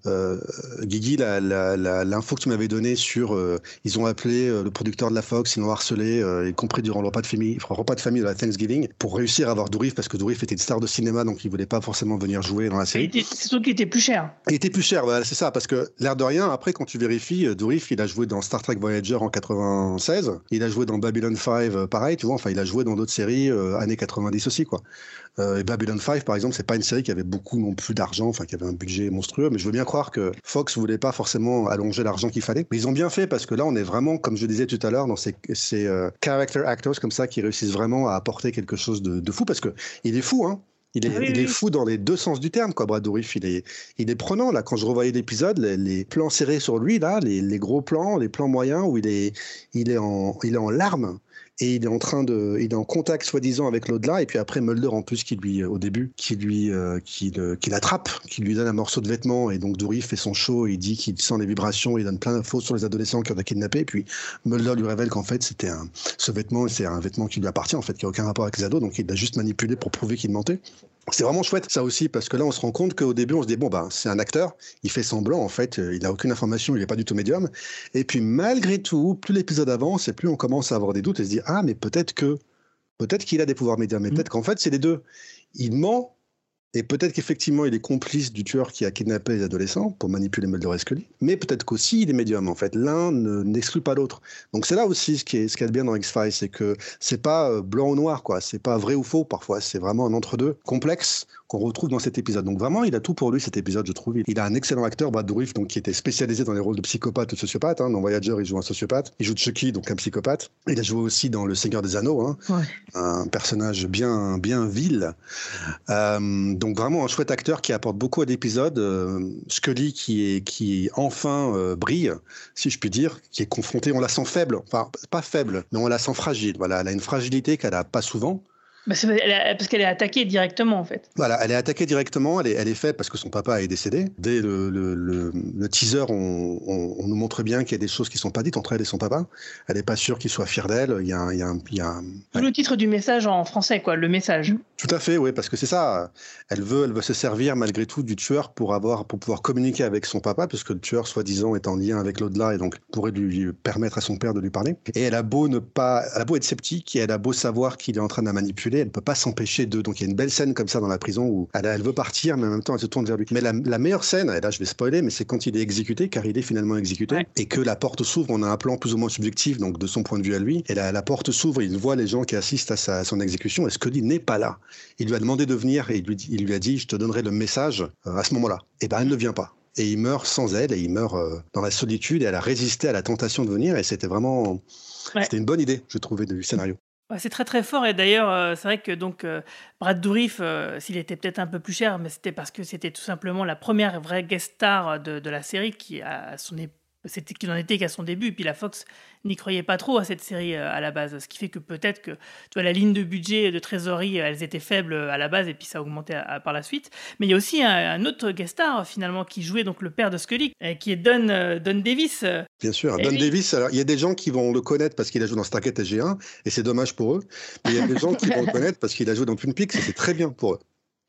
euh, Guigui, l'info que tu m'avais donnée sur, euh, ils ont appelé euh, le producteur de la Fox, ils l'ont harcelé, euh, y compris durant le repas de famille, repas de famille de la Thanksgiving, pour réussir à avoir Dourif, parce que Dourif était une star de cinéma, donc il voulait pas forcément venir jouer dans la série. C'est surtout qu'il était plus cher. Il était plus cher, voilà, c'est ça, parce que l'air de rien, après, quand tu vérifies, Dourif, il a joué dans Star Trek Voyager en 96, il a joué dans Babylon 5, pareil, tu vois, enfin, il a joué dans d'autres séries, euh, années 90 aussi, quoi. Euh, et Babylon 5, par exemple, c'est pas une série qui avait beaucoup non plus d'argent, enfin, qui avait un budget monstrueux, mais je veux bien croire que Fox voulait pas forcément allonger l'argent qu'il fallait. Mais ils ont bien fait, parce que là, on est vraiment, comme je disais tout à l'heure, dans ces, ces euh, character actors comme ça, qui réussissent vraiment à apporter quelque chose de, de fou, parce que il est fou, hein. Il est, oui, il oui. est fou dans les deux sens du terme, quoi, Brad Dourif. Il est, il est prenant, là. Quand je revoyais l'épisode, les, les plans serrés sur lui, là, les, les gros plans, les plans moyens, où il est, il est, en, il est en larmes et il est en train de, il est en contact soi-disant avec l'au-delà. Et puis après, Mulder, en plus, qui lui, au début, qui lui, euh, qui, l'attrape, qui lui donne un morceau de vêtement. Et donc, Dourif fait son show, il dit qu'il sent les vibrations, il donne plein d'infos sur les adolescents qui ont été kidnappés. Et puis, Mulder lui révèle qu'en fait, c'était un, ce vêtement, c'est un vêtement qui lui appartient, en fait, qui n'a aucun rapport avec les ados. Donc, il l'a juste manipulé pour prouver qu'il mentait. C'est vraiment chouette ça aussi parce que là on se rend compte qu'au début on se dit bon bah c'est un acteur, il fait semblant en fait, euh, il a aucune information, il n'est pas du tout médium. Et puis malgré tout, plus l'épisode avance et plus on commence à avoir des doutes et se dire ah mais peut-être que peut-être qu'il a des pouvoirs médiums, mais peut-être qu'en fait c'est les deux. Il ment et peut-être qu'effectivement il est complice du tueur qui a kidnappé les adolescents pour manipuler Mulder et Scully, mais peut-être qu'aussi il est médium en fait. L'un ne- n'exclut pas l'autre. Donc c'est là aussi ce qui est ce a de bien dans X-Files, c'est que c'est pas euh, blanc ou noir quoi, c'est pas vrai ou faux parfois, c'est vraiment un entre-deux complexe qu'on retrouve dans cet épisode. Donc vraiment, il a tout pour lui cet épisode, je trouve. Il a un excellent acteur, Brad Dourif, donc qui était spécialisé dans les rôles de psychopathe ou de sociopathe. hein. Dans Voyager, il joue un sociopathe. Il joue Chucky, donc un psychopathe. Il a joué aussi dans Le Seigneur des Anneaux, hein. Ouais. un personnage bien bien vil. Euh, donc vraiment un chouette acteur qui apporte beaucoup à l'épisode. Euh, Scully qui est qui enfin euh, brille, si je puis dire, qui est confrontée. On la sent faible, enfin pas faible, mais on la sent fragile. Voilà, elle a une fragilité qu'elle a pas souvent. Bah, parce qu'elle est attaquée directement, en fait. Voilà, elle est attaquée directement, elle est, elle est faite parce que son papa est décédé. Dès le, le, le, le teaser, on, on, on nous montre bien qu'il y a des choses qui sont pas dites entre elle et son papa. Elle n'est pas sûre qu'il soit fier d'elle. Il y a, un- il y a, un- il y a un- le titre du message en français, quoi, le message. Tout à fait, oui, parce que c'est ça. Elle veut, elle veut se servir malgré tout du tueur pour avoir, pour pouvoir communiquer avec son papa, puisque le tueur, soi-disant, est en lien avec l'au-delà et donc pourrait lui permettre à son père de lui parler. Et elle a beau ne pas, elle a beau être sceptique et elle a beau savoir qu'il est en train de la manipuler, elle ne peut pas s'empêcher de. Donc il y a une belle scène comme ça dans la prison où elle, elle veut partir, mais en même temps elle se tourne vers lui. Mais la, la meilleure scène, et là je vais spoiler, mais c'est quand il est exécuté, car il est finalement exécuté, Ouais. et que la porte s'ouvre. On a un plan plus ou moins subjectif, donc de son point de vue à lui. Et la, la porte s'ouvre, il voit les gens qui assistent à, sa- à son exécution, et Scully n'est pas là. Il lui a demandé de venir et il lui, dit- il lui a dit Je te donnerai le message euh, à ce moment-là. Et ben elle ne vient pas. Et il meurt sans elle, et il meurt euh, dans la solitude, et elle a résisté à la tentation de venir, et c'était vraiment. Ouais. C'était une bonne idée, je trouvais, du scénario. C'est très très fort. Et d'ailleurs euh, c'est vrai que donc euh, Brad Dourif euh, s'il était peut-être un peu plus cher mais c'était parce que c'était tout simplement la première vraie guest star de, de la série qui à son é- c'était qu'il en était qu'à son début et puis la Fox n'y croyait pas trop à cette série euh, à la base ce qui fait que peut-être que tu vois la ligne de budget de trésorerie euh, elles étaient faibles à la base et puis ça a augmenté à- à- par la suite mais il y a aussi un, un autre guest star finalement qui jouait donc le père de Scully euh, qui est Don euh, Don Davis euh, Bien sûr. Don oui. Davis, alors il y a des gens qui vont le connaître parce qu'il a joué dans Stargate SG1, et c'est dommage pour eux. Mais il y a des gens qui vont le connaître parce qu'il a joué dans Twin Peaks, et c'est très bien pour eux.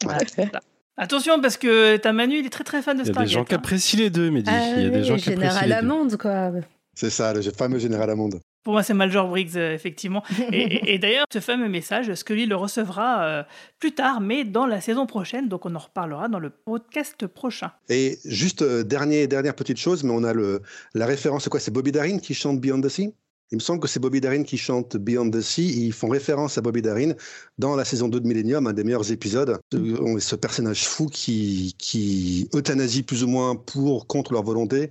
voilà, c'est ça. Attention parce que ta Manu il est très très fan de Il y a Stargate. des gens qui hein. apprécient les deux, Mehdi. Ah Il y a des gens qui apprécient Général les deux. Amande, quoi. C'est ça, le fameux général Amande. Pour moi, c'est Major Briggs, euh, effectivement. Et, et- et d'ailleurs, ce fameux message, Scully le recevra euh, plus tard, mais dans la saison prochaine. Donc, on en reparlera dans le podcast prochain. Et juste euh, dernier, dernière petite chose, mais on a le, la référence, c'est quoi? C'est Bobby Darin qui chante Beyond the Sea? Il me semble que c'est Bobby Darin qui chante Beyond the Sea. ils font référence à Bobby Darin dans la saison 2 de Millennium, un des meilleurs épisodes. Ce, ce personnage fou qui, qui euthanasie plus ou moins pour, contre leur volonté,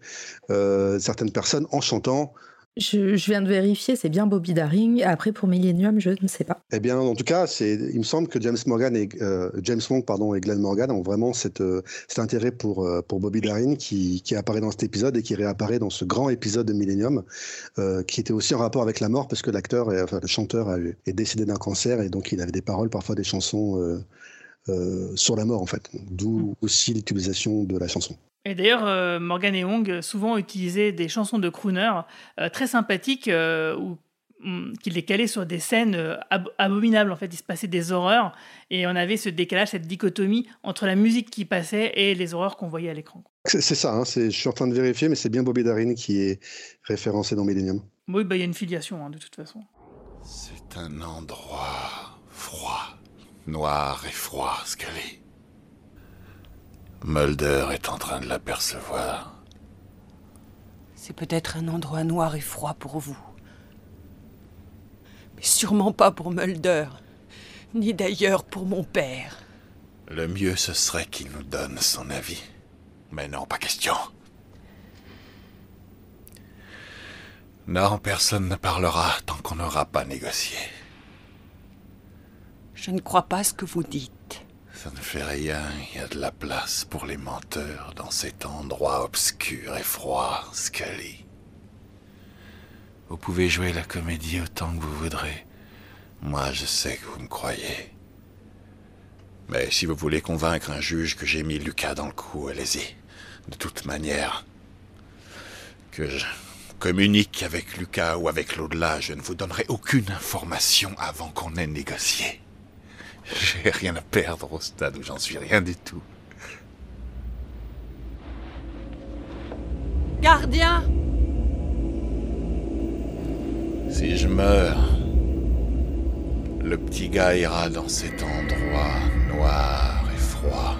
euh, certaines personnes en chantant je, viens de vérifier, c'est bien Bobby Daring. Après, pour Millennium, je ne sais pas. Eh bien, en tout cas, il me semble que James Morgan et euh, James Wong, pardon, et Glenn Morgan ont vraiment cette, euh, cet intérêt pour euh, pour Bobby Daring qui, qui apparaît dans cet épisode et qui réapparaît dans ce grand épisode de Millennium, qui était aussi en rapport avec la mort parce que l'acteur, enfin le chanteur, est décédé d'un cancer et donc il avait des paroles, parfois des chansons sur la mort en fait. D'où mm. aussi l'utilisation de la chanson. Et d'ailleurs, euh, Morgan et Wong souvent utilisaient des chansons de crooner euh, très sympathiques euh, ou mm, qui les calaient sur des scènes abominables. En fait, il se passait des horreurs et on avait ce décalage, cette dichotomie entre la musique qui passait et les horreurs qu'on voyait à l'écran. C'est ça, hein, je suis en train de vérifier, mais c'est bien Bobby Darin qui est référencé dans Millennium. Oui, bah, il y a une filiation hein, de toute façon. C'est un endroit froid, noir et froid, Scully. Mulder est en train de l'apercevoir. C'est peut-être un endroit noir et froid pour vous. Mais sûrement pas pour Mulder, ni d'ailleurs pour mon père. Le mieux ce serait qu'il nous donne son avis. Mais non, pas question. Non, personne ne parlera tant qu'on n'aura pas négocié. Je ne crois pas ce que vous dites. Ça ne fait rien, il y a de la place pour les menteurs dans cet endroit obscur et froid, Scully. Vous pouvez jouer la comédie autant que vous voudrez. Moi, je sais que vous me croyez. Mais si vous voulez convaincre un juge que j'ai mis Lucas dans le coup, allez-y. De toute manière, que je communique avec Lucas ou avec l'au-delà, je ne vous donnerai aucune information avant qu'on ait négocié. J'ai rien à perdre au stade où j'en suis rien du tout. Gardien Si je meurs, le petit gars ira dans cet endroit noir et froid.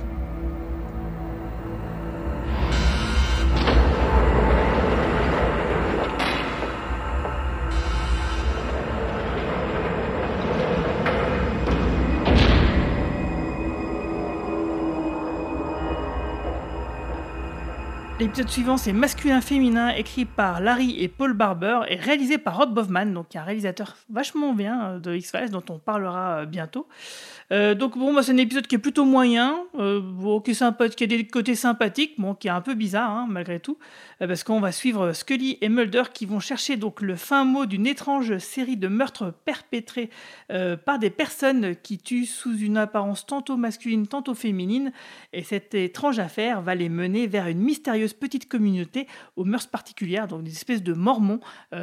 L'épisode suivant, c'est Masculin-Féminin, écrit par Larry et Paul Barber et réalisé par Rob Bovman, donc un réalisateur vachement bien euh, de X-Files dont on parlera euh, bientôt. Euh, donc bon, bah, c'est un épisode qui est plutôt moyen, euh, qui, est sympa, qui a des côtés sympathiques, bon, qui est un peu bizarre hein, malgré tout, euh, parce qu'on va suivre Scully et Mulder qui vont chercher donc le fin mot d'une étrange série de meurtres perpétrés par des personnes qui tuent sous une apparence tantôt masculine, tantôt féminine, et cette étrange affaire va les mener vers une mystérieuse petite communauté aux mœurs particulières, donc des espèces de mormons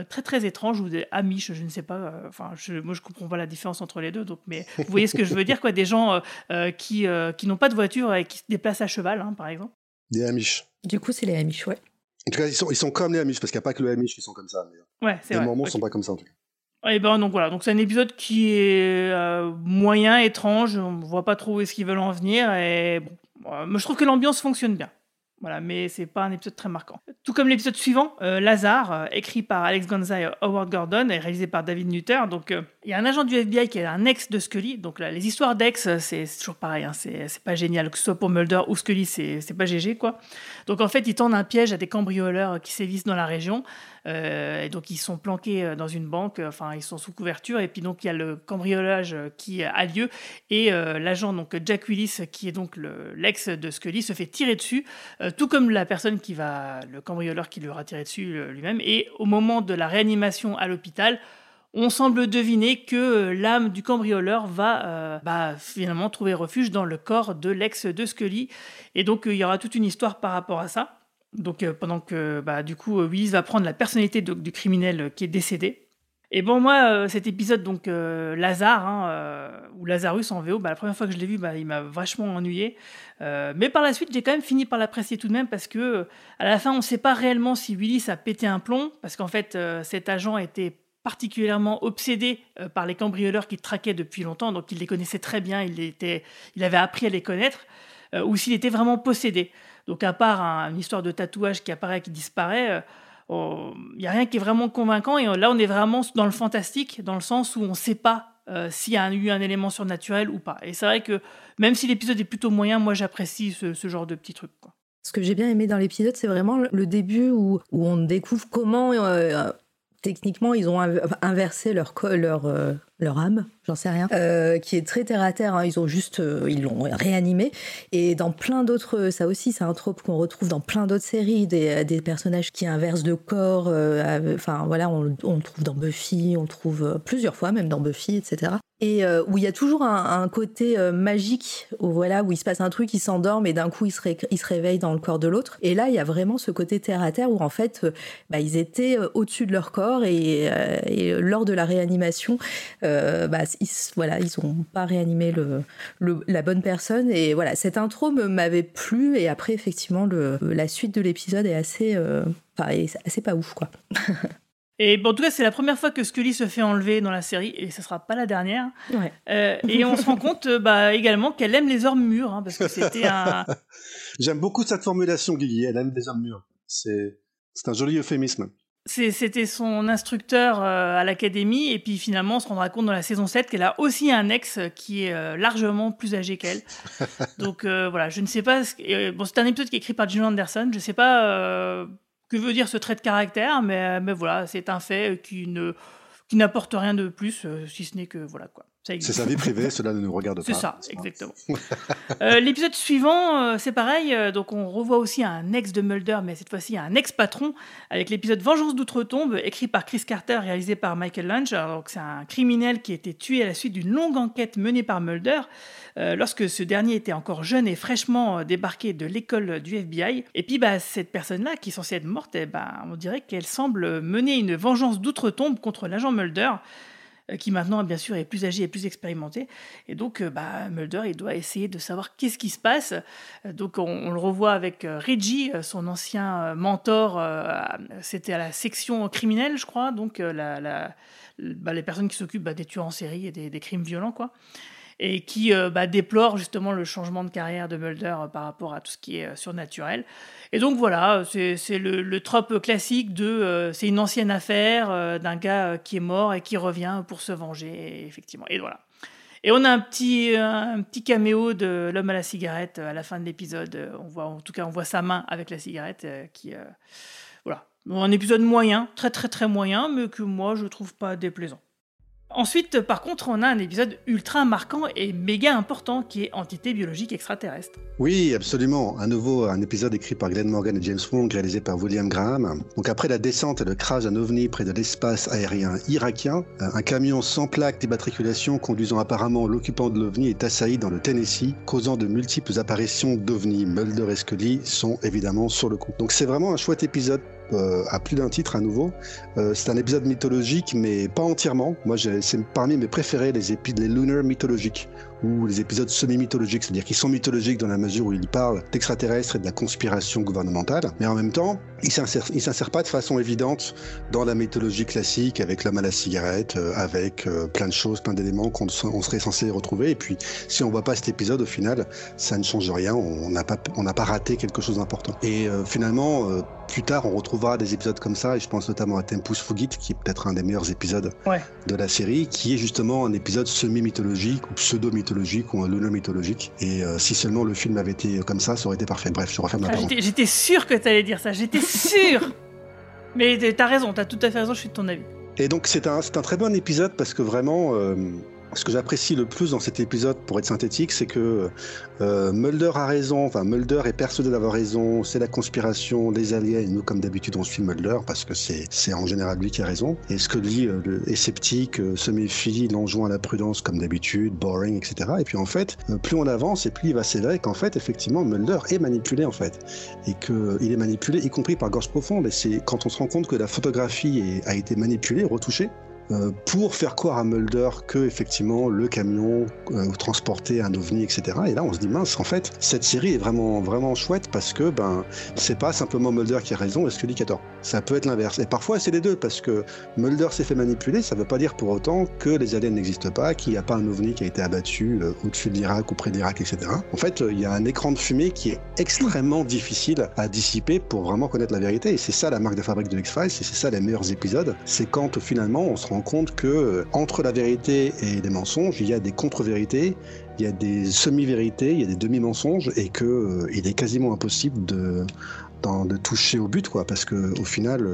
très très étranges ou des amish, je ne sais pas, enfin moi je comprends pas la différence entre les deux, donc mais vous voyez ce que je veux dire quoi, des gens euh, euh, qui, euh, qui n'ont pas de voiture et qui se déplacent à cheval, hein, par exemple. Des Amish. Du coup, c'est les Amish, ouais. En tout cas, ils sont, ils sont comme les Amish, parce qu'il n'y a pas que les Amish qui sont comme ça. Mais... Ouais, c'est les Mormons ne sont pas comme ça, en tout cas. Et eh ben donc voilà, donc c'est un épisode qui est moyen, étrange, on ne voit pas trop où est-ce qu'ils veulent en venir et bon, je trouve que l'ambiance fonctionne bien. Voilà, mais c'est pas un épisode très marquant. Tout comme l'épisode suivant, euh, Lazare, euh, écrit par Alex Gonza et Howard Gordon et réalisé par David Nutter. Donc, euh, il y a un agent du FBI qui est un ex de Scully. Donc, là, les histoires d'ex, c'est toujours pareil. Hein, c'est pas génial, que ce soit pour Mulder ou Scully, c'est pas GG, quoi. Donc, en fait, ils tendent un piège à des cambrioleurs qui sévissent dans la région. Euh, et donc ils sont planqués euh, dans une banque, enfin ils sont sous couverture, et puis donc il y a le cambriolage euh, qui a lieu, et l'agent donc Jack Willis, qui est donc l'ex de Scully, se fait tirer dessus, tout comme la personne qui va, le cambrioleur qui lui aura tiré dessus lui-même, et au moment de la réanimation à l'hôpital, on semble deviner que l'âme du cambrioleur va bah, finalement trouver refuge dans le corps de l'ex de Scully. Et donc il y aura toute une histoire par rapport à ça. Donc euh, pendant que bah, du coup Willis va prendre la personnalité du criminel euh, qui est décédé. Et bon moi euh, cet épisode donc Lazare hein, ou Lazarus en VO, bah, la première fois que je l'ai vu, bah, il m'a vachement ennuyé. mais par la suite j'ai quand même fini par l'apprécier tout de même parce que à la fin on ne sait pas réellement si Willis a pété un plomb parce qu'en fait cet agent était particulièrement obsédé par les cambrioleurs qu'il traquait depuis longtemps, donc il les connaissait très bien, il, était, il avait appris à les connaître, ou s'il était vraiment possédé. Donc à part une histoire de tatouage qui apparaît, qui disparaît, euh, il n'y a rien qui est vraiment convaincant. Et là, on est vraiment dans le fantastique, dans le sens où on ne sait pas euh, s'il y a eu un élément surnaturel ou pas. Et c'est vrai que même si l'épisode est plutôt moyen, moi j'apprécie ce, genre de petits trucs. Ce que j'ai bien aimé dans l'épisode, c'est vraiment le début où, on découvre comment euh, techniquement ils ont inversé leur, leur, euh, leur âme, j'en sais rien, euh, qui est très terre à terre. Hein. Ils ont juste, euh, ils l'ont réanimé. Et dans plein d'autres, ça aussi, c'est un trope qu'on retrouve dans plein d'autres séries, des, des, personnages qui inversent de corps. enfin voilà, on, on, le trouve dans Buffy, on le trouve plusieurs fois, même dans Buffy, etc et euh, où il y a toujours un, côté euh, magique, où voilà, où il se passe un truc, il s'endorme et d'un coup il se, se, réveille dans le corps de l'autre. Et là, il y a vraiment ce côté terre à terre où en fait, euh, bah, ils étaient au-dessus de leur corps et, lors de la réanimation, bah, ils, voilà, ils ont pas réanimé la bonne personne. Et voilà, cette intro m'avait plu et après effectivement la suite de l'épisode est assez, enfin, assez pas ouf quoi. Et bon, en tout cas, c'est la première fois que Scully se fait enlever dans la série, et ce sera pas la dernière. Euh, et on se rend compte euh, bah, également qu'elle aime les hommes mûrs, hein, parce que c'était un. J'aime beaucoup cette formulation, Guigui. Elle aime les hommes mûrs. C'est un joli euphémisme. C'était son instructeur euh, à l'académie, et puis finalement, on se rendra compte dans la saison 7 qu'elle a aussi un ex qui est largement plus âgé qu'elle. Donc voilà, je ne sais pas. Bon, c'est un épisode qui est écrit par Jim Anderson. Je ne sais pas que veut dire ce trait de caractère, mais, voilà, c'est un fait qui ne qui n'apporte rien de plus, euh, si ce n'est que voilà quoi. C'est sa vie privée, cela ne nous regarde pas. C'est ça, exactement. Euh, l'épisode suivant, euh, c'est pareil. donc on revoit aussi un ex de Mulder, mais cette fois-ci un ex-patron, avec l'épisode Vengeance d'outre-tombe, écrit par Chris Carter, réalisé par Michael Lunch. donc c'est un criminel qui a été tué à la suite d'une longue enquête menée par Mulder. Euh, lorsque ce dernier était encore jeune et fraîchement euh, débarqué de l'école du FBI. Et puis bah, cette personne-là, qui est censée être morte, eh ben, on dirait qu'elle semble mener une vengeance d'outre-tombe contre l'agent Mulder euh, qui maintenant bien sûr est plus âgé et plus expérimenté. Et donc bah, Mulder, il doit essayer de savoir qu'est-ce qui se passe. Donc on, le revoit avec Reggie, son ancien mentor, c'était à la section criminelle, je crois, donc la, bah, les personnes qui s'occupent bah, des tueurs en série et des crimes violents. quoi et qui euh, bah, déplore justement le changement de carrière de Mulder euh, par rapport à tout ce qui est euh, surnaturel. Et donc voilà, c'est le, le trope classique de c'est une ancienne affaire d'un gars qui est mort et qui revient pour se venger, effectivement. Et voilà. Et on a un petit, un petit caméo de l'homme à la cigarette à la fin de l'épisode. On voit, en tout cas, on voit sa main avec la cigarette qui, voilà. Un épisode moyen, très très très moyen, mais que moi je trouve pas déplaisant. Ensuite, par contre, on a un épisode ultra marquant et méga important qui est Entité biologique extraterrestre. Oui, absolument. À nouveau, un épisode écrit par Glenn Morgan et James Wong, réalisé par William Graham. Donc après la descente et le crash d'un ovni près de l'espace aérien irakien, un camion sans plaque d'immatriculation conduisant apparemment l'occupant de l'ovni est assailli dans le Tennessee, causant de multiples apparitions d'ovnis. Mulder et Scully sont évidemment sur le coup. Donc c'est vraiment un chouette épisode euh, à plus d'un titre à nouveau. Euh, c'est un épisode mythologique, mais pas entièrement. Moi, c'est parmi mes préférés, les épisodes, les lunar mythologiques, ou les épisodes semi-mythologiques, c'est-à-dire qu'ils sont mythologiques dans la mesure où ils parlent d'extraterrestres et de la conspiration gouvernementale, mais en même temps, ils ne s'insèrent pas de façon évidente dans la mythologie classique avec l'homme à la cigarette, euh, avec plein de choses, plein d'éléments qu'on serait censé retrouver. Et puis, si on voit pas cet épisode, au final, ça ne change rien. On n'a pas, on n'a pas raté quelque chose d'important. Et finalement, plus tard, on retrouvera des épisodes comme ça, et je pense notamment à Tempus Fugit, qui est peut-être un des meilleurs épisodes de la série, qui est justement un épisode semi-mythologique, ou pseudo-mythologique, ou un lunar mythologique. Et euh, si seulement le film avait été comme ça, ça aurait été parfait. Bref, je referme ma ah, J'étais sûr que tu allais dire ça, j'étais sûr Mais t'as raison, t'as tout à fait raison, je suis de ton avis. Et donc c'est un, très bon épisode parce que vraiment... Euh, ce que j'apprécie le plus dans cet épisode, pour être synthétique, c'est que euh, Mulder a raison, enfin Mulder est persuadé d'avoir raison, c'est la conspiration, les aliens, et nous comme d'habitude on suit Mulder parce que c'est en général lui qui a raison. Et lui euh, est sceptique, euh, se méfie, il enjoint à la prudence comme d'habitude, boring, etc. Et puis en fait, plus on avance et plus il va s'élever qu'en fait, effectivement, Mulder est manipulé en fait. Et qu'il est manipulé, y compris par Gorge Profonde. Et c'est quand on se rend compte que la photographie a été manipulée, retouchée, euh, pour faire croire à Mulder que effectivement le camion euh, transportait un ovni, etc. Et là, on se dit mince, en fait, cette série est vraiment vraiment chouette parce que ben c'est pas simplement Mulder qui a raison et Scully qui a tort. Ça peut être l'inverse. Et parfois, c'est les deux parce que Mulder s'est fait manipuler. Ça veut pas dire pour autant que les aliens n'existent pas, qu'il n'y a pas un ovni qui a été abattu euh, au-dessus de l'Irak ou près d'Irak, etc. En fait, il y a un écran de fumée qui est extrêmement difficile à dissiper pour vraiment connaître la vérité. Et c'est ça la marque de fabrique de X-Files, et c'est ça les meilleurs épisodes. C'est quand finalement on se rend compte que euh, entre la vérité et les mensonges, il y a des contre-vérités, il y a des semi-vérités, il y a des demi-mensonges, et que euh, il est quasiment impossible de, toucher au but, quoi, parce que au final.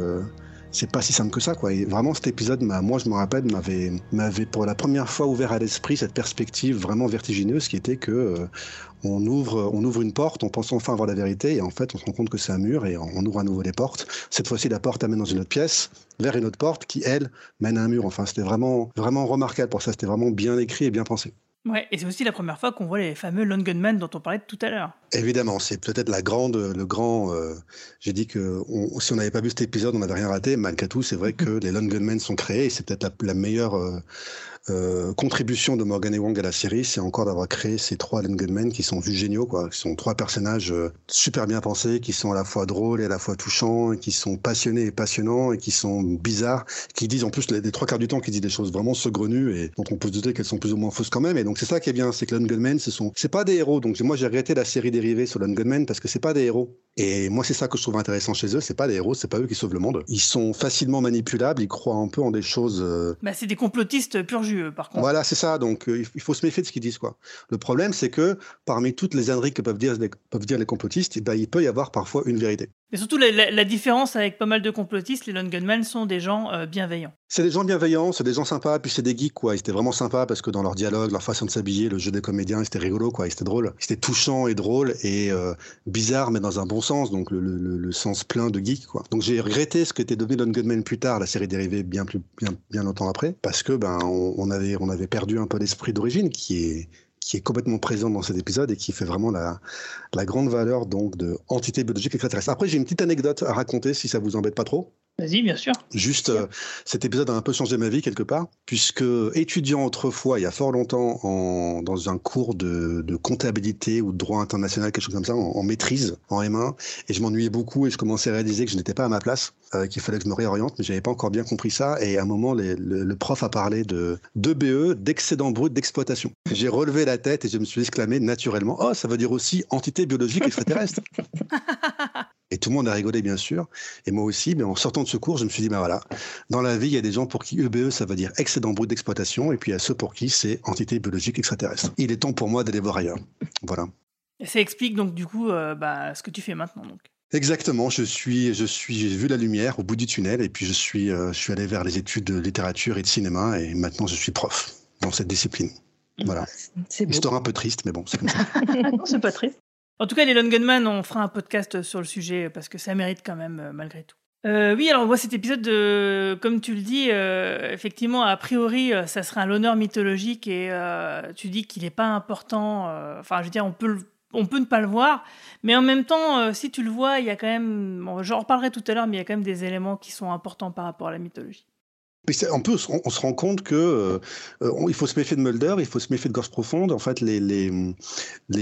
C'est pas si simple que ça quoi. Vraiment cet épisode moi je me rappelle m'avait m'avait pour la première fois ouvert à l'esprit cette perspective vraiment vertigineuse qui était que euh, on ouvre une porte on pense enfin avoir la vérité et en fait on se rend compte que c'est un mur et on, on ouvre à nouveau les portes. Cette fois-ci la porte amène dans une autre pièce vers une autre porte qui elle mène à un mur. Enfin c'était vraiment vraiment remarquable pour ça. C'était vraiment bien écrit et bien pensé Ouais, et c'est aussi la première fois qu'on voit les fameux Lone Gunman dont on parlait tout à l'heure. Évidemment, c'est peut-être la grande, le grand. euh, J'ai dit que on- si on n'avait pas vu cet épisode, on n'avait rien raté. Malgré tout, c'est vrai que les Lone Gunmen sont créés et c'est peut-être la, la meilleure euh, euh, contribution de Morgan et Wong à la série, c'est encore d'avoir créé ces trois Gunmen qui sont juste géniaux, quoi. Qui sont trois personnages euh, super bien pensés, qui sont à la fois drôles et à la fois touchants, qui sont passionnés et passionnants et qui sont bizarres, qui disent en plus les, trois quarts du temps, qui disent des choses vraiment saugrenues et dont on peut se douter qu'elles sont plus ou moins fausses quand même. Et donc c'est ça qui est bien, c'est que Gunmen, ce sont, c'est pas des héros. Donc moi j'ai regretté la série dérivée sur Gunmen parce que c'est pas des héros. Et moi c'est ça que je trouve intéressant chez eux, c'est pas des héros, c'est pas eux qui sauvent le monde. Ils sont facilement manipulables, ils croient un peu en des choses. euh, Bah, c'est des complotistes pur jus, eux, par contre. voilà, c'est ça. Donc, euh, il faut se méfier de ce qu'ils disent, quoi. Le problème, c'est que parmi toutes les âneries que peuvent dire les, peuvent dire les complotistes, eh ben, il peut y avoir parfois une vérité. Mais surtout, la, différence avec pas mal de complotistes, les Lone Gunman sont des gens euh, bienveillants. C'est des gens bienveillants, c'est des gens sympas, puis c'est des geeks, quoi. Ils étaient vraiment sympas parce que dans leur dialogue, leur façon de s'habiller, le jeu des comédiens, c'était rigolo, quoi. C'était drôle. C'était touchant et drôle et euh, bizarre, mais dans un bon sens, donc le, sens plein de geek, quoi. Donc j'ai regretté ce qu'était devenu Lone Gunman plus tard, la série dérivée bien plus, bien, bien longtemps après, parce que ben on avait, on avait perdu un peu l'esprit d'origine qui est qui est complètement présent dans cet épisode et qui fait vraiment la, grande valeur donc de entité biologique extraterrestre. Après, j'ai une petite anecdote à raconter si ça vous embête pas trop. Vas-y, bien sûr. Juste, euh, cet épisode a un peu changé ma vie quelque part, puisque étudiant autrefois, il y a fort longtemps, en, dans un cours de, de comptabilité ou de droit international, quelque chose comme ça, en, en maîtrise, en M1, et je m'ennuyais beaucoup et je commençais à réaliser que je n'étais pas à ma place, euh, qu'il fallait que je me réoriente, mais j'avais pas encore bien compris ça. Et à un moment, les- le, le prof a parlé de d'EBE, d'excédent brut d'exploitation. J'ai relevé la tête et je me suis exclamé naturellement, oh, ça veut dire aussi entité biologique extraterrestre. Et tout le monde a rigolé, bien sûr. Et moi aussi, mais en sortant de ce cours, je me suis dit, ben voilà, dans la vie, il y a des gens pour qui EBE, ça veut dire excédent brut d'exploitation, et puis il y a ceux pour qui c'est entité biologique extraterrestre. Il est temps pour moi d'aller voir ailleurs. Voilà. Et ça explique donc du coup euh, bah, ce que tu fais maintenant. Donc. Exactement, je suis, je suis, j'ai vu la lumière au bout du tunnel, et puis je suis, euh, je suis allé vers les études de littérature et de cinéma, et maintenant je suis prof dans cette discipline. Voilà. C'est. Histoire un peu triste, mais bon, c'est comme ça. non, c'est pas triste. En tout cas, les Lone Gunman, on fera un podcast sur le sujet parce que ça mérite quand même euh, malgré tout. Euh, oui, alors moi cet épisode, de, comme tu le dis, euh, effectivement, a priori, euh, ça sera un l'honneur mythologique et euh, tu dis qu'il n'est pas important. euh, Enfin, je veux dire, on peut, on peut ne pas le voir, mais en même temps, si tu le vois, il y a quand même, bon, j'en reparlerai tout à l'heure, mais il y a quand même des éléments qui sont importants par rapport à la mythologie. On, on se rend compte que euh, faut se méfier de Mulder, il faut se méfier de Gorge Profonde. En fait, les,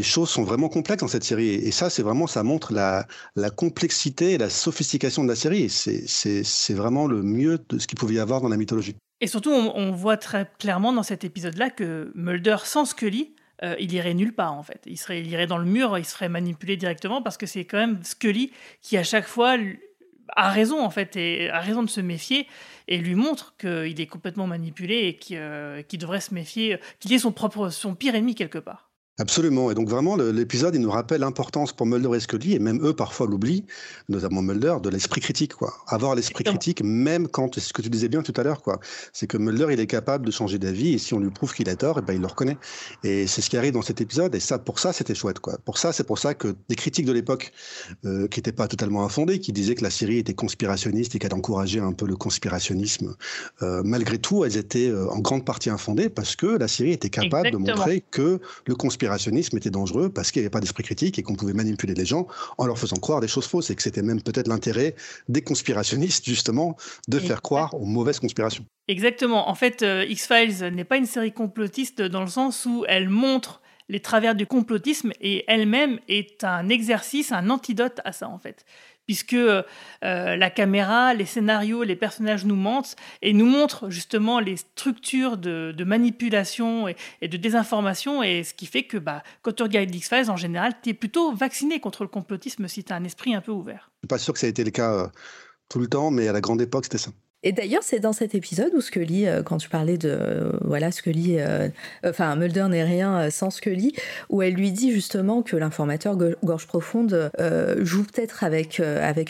choses sont vraiment complexes dans cette série. Et ça, c'est vraiment, ça montre la, complexité et la sophistication de la série. C'est vraiment le mieux de ce qu'il pouvait y avoir dans la mythologie. Et surtout, on, voit très clairement dans cet épisode-là que Mulder, sans Scully, euh, il irait nulle part en fait. Il, serait, irait dans le mur, il se ferait manipuler directement parce que c'est quand même Scully qui, à chaque fois, a raison en fait, et a raison de se méfier et lui montre qu'il est complètement manipulé et qu'il euh, devrait se méfier, qu'il est son propre, son pire ennemi quelque part. Absolument. Et donc vraiment, l'épisode, il nous rappelle l'importance pour Mulder et Scully, et même eux parfois l'oublient, notamment Mulder, de l'esprit critique. quoi. Avoir l'esprit critique, même quand, c'est ce que tu disais bien tout à l'heure, quoi. c'est que Mulder, il est capable de changer d'avis, et si on lui prouve qu'il a tort, et ben, il le reconnaît. Et c'est ce qui arrive dans cet épisode, et ça, pour ça, c'était chouette. Quoi. Pour ça, c'est pour ça que des critiques de l'époque, euh, qui n'étaient pas totalement infondées, qui disaient que la série était conspirationniste et qu'elle encourageait un peu le conspirationnisme, euh, malgré tout, elles étaient euh, en grande partie infondées, parce que la série était capable de montrer que le conspirationnisme conspirationnisme était dangereux parce qu'il n'y avait pas d'esprit critique et qu'on pouvait manipuler les gens en leur faisant croire des choses fausses et que c'était même peut-être l'intérêt des conspirationnistes justement de faire croire aux mauvaises conspirations. Exactement. En fait, euh, X-Files n'est pas une série complotiste dans le sens où elle montre les travers du complotisme et elle-même est un exercice, un antidote à ça en fait puisque euh, la caméra, les scénarios, les personnages nous mentent et nous montrent justement les structures de, manipulation et, de désinformation, et ce qui fait que bah, quand tu regardes X-Files, en général, tu es plutôt vacciné contre le complotisme si tu as un esprit un peu ouvert. Je suis pas sûr que ça ait été le cas euh, tout le temps, mais à la grande époque, c'était ça. Et d'ailleurs, c'est dans cet épisode où Scully, euh, quand tu parlais de euh, voilà Scully, euh, enfin Mulder n'est rien sans Scully, où elle lui dit justement que l'informateur gorge profonde joue peut-être avec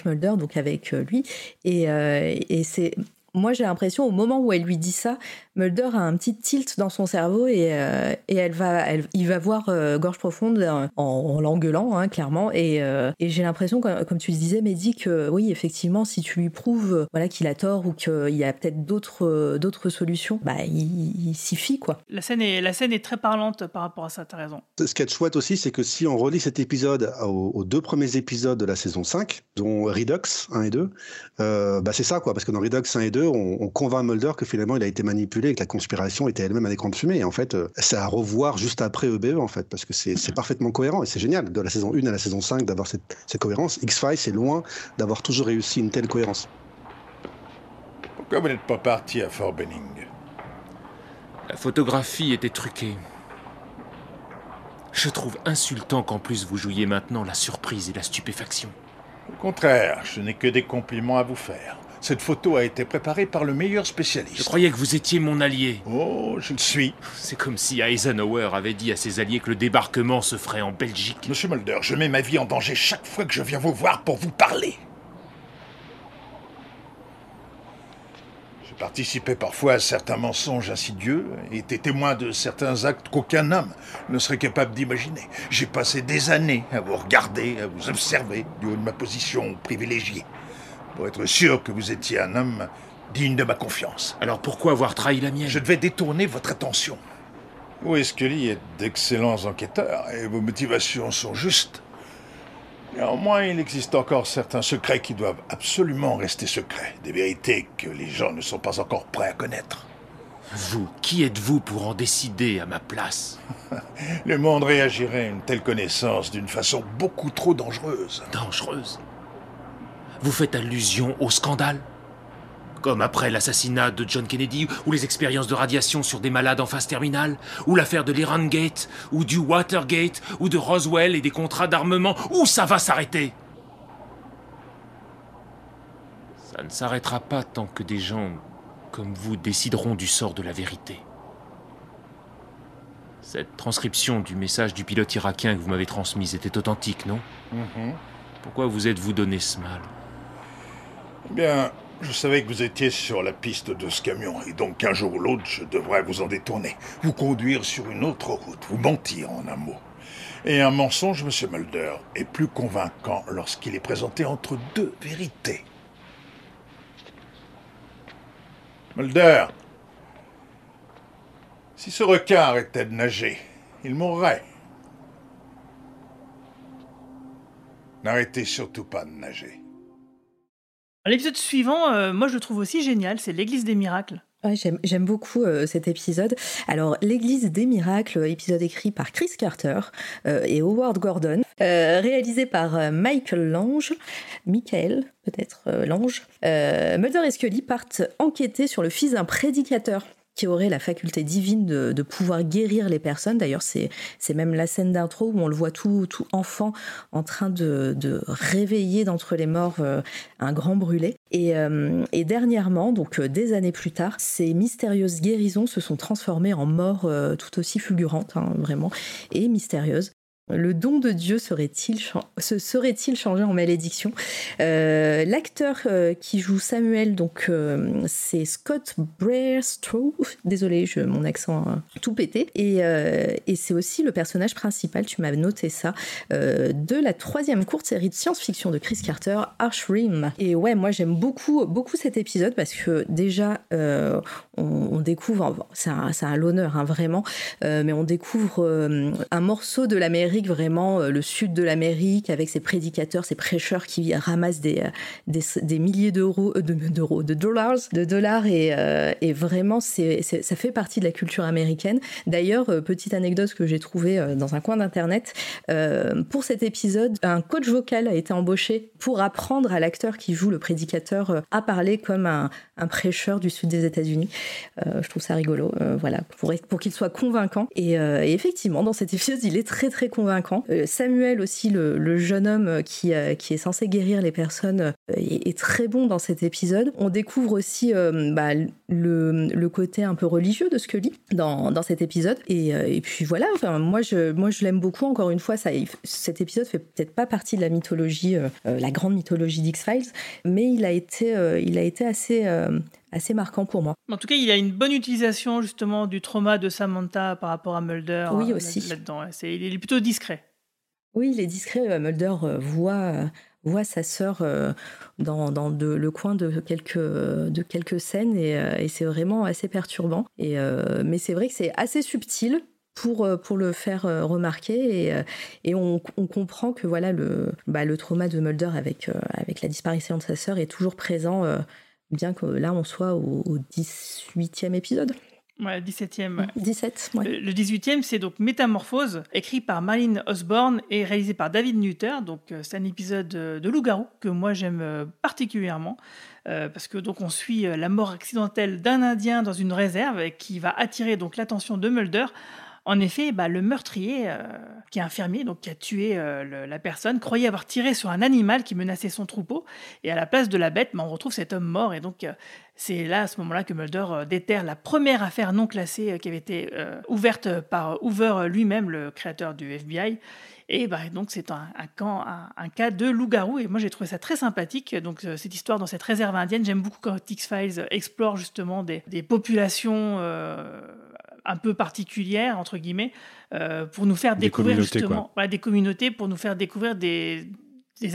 Mulder, donc avec lui, et, et c'est moi j'ai l'impression au moment où elle lui dit ça, Mulder a un petit tilt dans son cerveau et, euh, et elle va, elle, il va voir euh, Gorge Profonde en, en l'engueulant, hein, clairement. Et, euh, et j'ai l'impression, comme, comme, tu le disais, Mehdi, que oui, effectivement, si tu lui prouves voilà, qu'il a tort ou qu'il y a peut-être d'autres, d'autres solutions, bah, il, s'y fie, quoi. La scène, est, la scène est très parlante par rapport à ça, t'as raison. Ce qui est chouette aussi, c'est que si on relit cet épisode aux, deux premiers épisodes de la saison 5, dont Redux 1 et 2, bah, c'est ça, quoi, parce que dans Redux 1 et 2, on, on convainc Mulder que finalement il a été manipulé que la conspiration était elle-même un écran de fumée. Et en fait, euh, c'est à revoir juste après EBE, en fait, parce que c'est parfaitement cohérent et c'est génial. De la saison 1 à la saison 5, d'avoir cette, cette, cohérence. X-Files, c'est loin d'avoir toujours réussi une telle cohérence. Pourquoi vous n'êtes pas parti à Fort Benning La photographie était truquée. Je trouve insultant qu'en plus vous jouiez maintenant la surprise et la stupéfaction. Au contraire, je n'ai que des compliments à vous faire. Cette photo a été préparée par le meilleur spécialiste. Je croyais que vous étiez mon allié. Oh, je le suis. C'est comme si Eisenhower avait dit à ses alliés que le débarquement se ferait en Belgique. Monsieur Mulder, je mets ma vie en danger chaque fois que je viens vous voir pour vous parler. J'ai participé parfois à certains mensonges insidieux et été témoin de certains actes qu'aucun homme ne serait capable d'imaginer. J'ai passé des années à vous regarder, à vous observer du haut de ma position privilégiée pour être sûr que vous étiez un homme digne de ma confiance. Alors pourquoi avoir trahi la mienne? Je devais détourner votre attention. Vous et Scully êtes d'excellents enquêteurs et vos motivations sont justes. Néanmoins, il existe encore certains secrets qui doivent absolument rester secrets, des vérités que les gens ne sont pas encore prêts à connaître. Vous, qui êtes-vous pour en décider à ma place? Le monde réagirait à une telle connaissance d'une façon beaucoup trop dangereuse. Dangereuse? Vous faites allusion au scandale Comme après l'assassinat de John Kennedy, ou les expériences de radiation sur des malades en phase terminale, ou l'affaire de l'Iran Gate, ou du Watergate, ou de Roswell et des contrats d'armement. Où ça va s'arrêter Ça ne s'arrêtera pas tant que des gens comme vous décideront du sort de la vérité. Cette transcription du message du pilote irakien que vous m'avez transmise était authentique, non? Mm-hmm. Pourquoi vous êtes-vous donné ce mal? Bien, je savais que vous étiez sur la piste de ce camion, et donc qu'un jour ou l'autre, je devrais vous en détourner, vous conduire sur une autre route, vous mentir en un mot. Et un mensonge, monsieur Mulder, est plus convaincant lorsqu'il est présenté entre deux vérités. Mulder, si ce requin arrêtait de nager, il mourrait. N'arrêtez surtout pas de nager. L'épisode suivant, euh, moi je le trouve aussi génial, c'est l'Église des miracles. j'aime beaucoup euh, cet épisode. Alors, l'Église des miracles, épisode écrit par Chris Carter euh, et Howard Gordon, réalisé par Michael Lange, Michael peut-être Lange. Mulder et Scully partent enquêter sur le fils d'un prédicateur qui aurait la faculté divine de, pouvoir guérir les personnes. D'ailleurs, c'est, même la scène d'intro où on le voit tout, tout enfant en train de, réveiller d'entre les morts euh, un grand brûlé. Et, euh, dernièrement, donc euh, des années plus tard, ces mystérieuses guérisons se sont transformées en morts tout aussi fulgurantes, hein, vraiment, et mystérieuses. Le don de Dieu serait-il se serait-il changé en malédiction? Euh, L'acteur euh, qui joue Samuel, donc euh, c'est Scott Braerstrow. Désolé, je, mon accent a tout pété. Et, et c'est aussi le personnage principal, tu m'as noté ça, de la troisième courte série de science-fiction de Chris Carter, Archrim. Et ouais, moi j'aime beaucoup beaucoup cet épisode parce que déjà on, découvre, c'est un, un l'honneur hein, vraiment, mais on découvre un morceau de l'Amérique vraiment euh, le sud de l'Amérique, avec ses prédicateurs, ses prêcheurs qui ramassent des, euh, des, milliers d'euros, euh, d'euros, de dollars, de dollars, et, et vraiment, c'est, ça fait partie de la culture américaine. D'ailleurs, petite anecdote que j'ai trouvée dans un coin d'internet, pour cet épisode, un coach vocal a été embauché pour apprendre à l'acteur qui joue le prédicateur à parler comme un, un prêcheur du sud des États-Unis. je trouve ça rigolo, voilà, pour, pour qu'il soit convaincant. Et, et, effectivement, dans cet épisode, il est très très convaincant Euh, Samuel aussi, le, jeune homme qui, euh, qui est censé guérir les personnes, euh, est, très bon dans cet épisode. On découvre aussi bah, le, le, côté un peu religieux de Scully dans, dans cet épisode. Et, et, puis voilà, enfin, moi je, moi je l'aime beaucoup. Encore une fois, ça, cet épisode fait peut-être pas partie de la mythologie, la grande mythologie d'X-Files, mais il a été, il a été assez assez marquant pour moi. En tout cas, il a une bonne utilisation justement du trauma de Samantha par rapport à Mulder. Oui, euh, aussi. Là-dedans, il est plutôt discret. Oui, il est discret. Euh, Mulder euh, voit voit sa sœur dans, dans le coin de quelques, de quelques scènes et, c'est vraiment assez perturbant. Et, mais c'est vrai que c'est assez subtil pour, pour le faire remarquer et, et on, on, comprend que voilà le, bah, le trauma de Mulder avec, avec la disparition de sa sœur est toujours présent bien que là on soit au, 18e épisode. Ouais, 17e. 17, Le 18e, c'est donc Métamorphose, écrit par Marlene Osborne et réalisé par David Nutter. Donc, euh, c'est un épisode de Loup-garou que moi j'aime euh, particulièrement. Euh, parce que donc on suit la mort accidentelle d'un Indien dans une réserve qui va attirer donc l'attention de Mulder en effet, bah, le meurtrier, euh, qui est infirmier, donc qui a tué euh, la personne, croyait avoir tiré sur un animal qui menaçait son troupeau. Et à la place de la bête, bah, on retrouve cet homme mort. Et donc, euh, c'est là, à ce moment-là, que Mulder déterre la première affaire non classée qui avait été ouverte par Hoover lui-même, le créateur du FBI. Et bah, donc c'est un, un, cas de loup-garou et moi j'ai trouvé ça très sympathique. Donc cette histoire dans cette réserve indienne, j'aime beaucoup quand X-Files explore justement des, des populations un peu particulière, entre guillemets, euh, pour nous faire découvrir justement des communautés, pour nous faire découvrir des,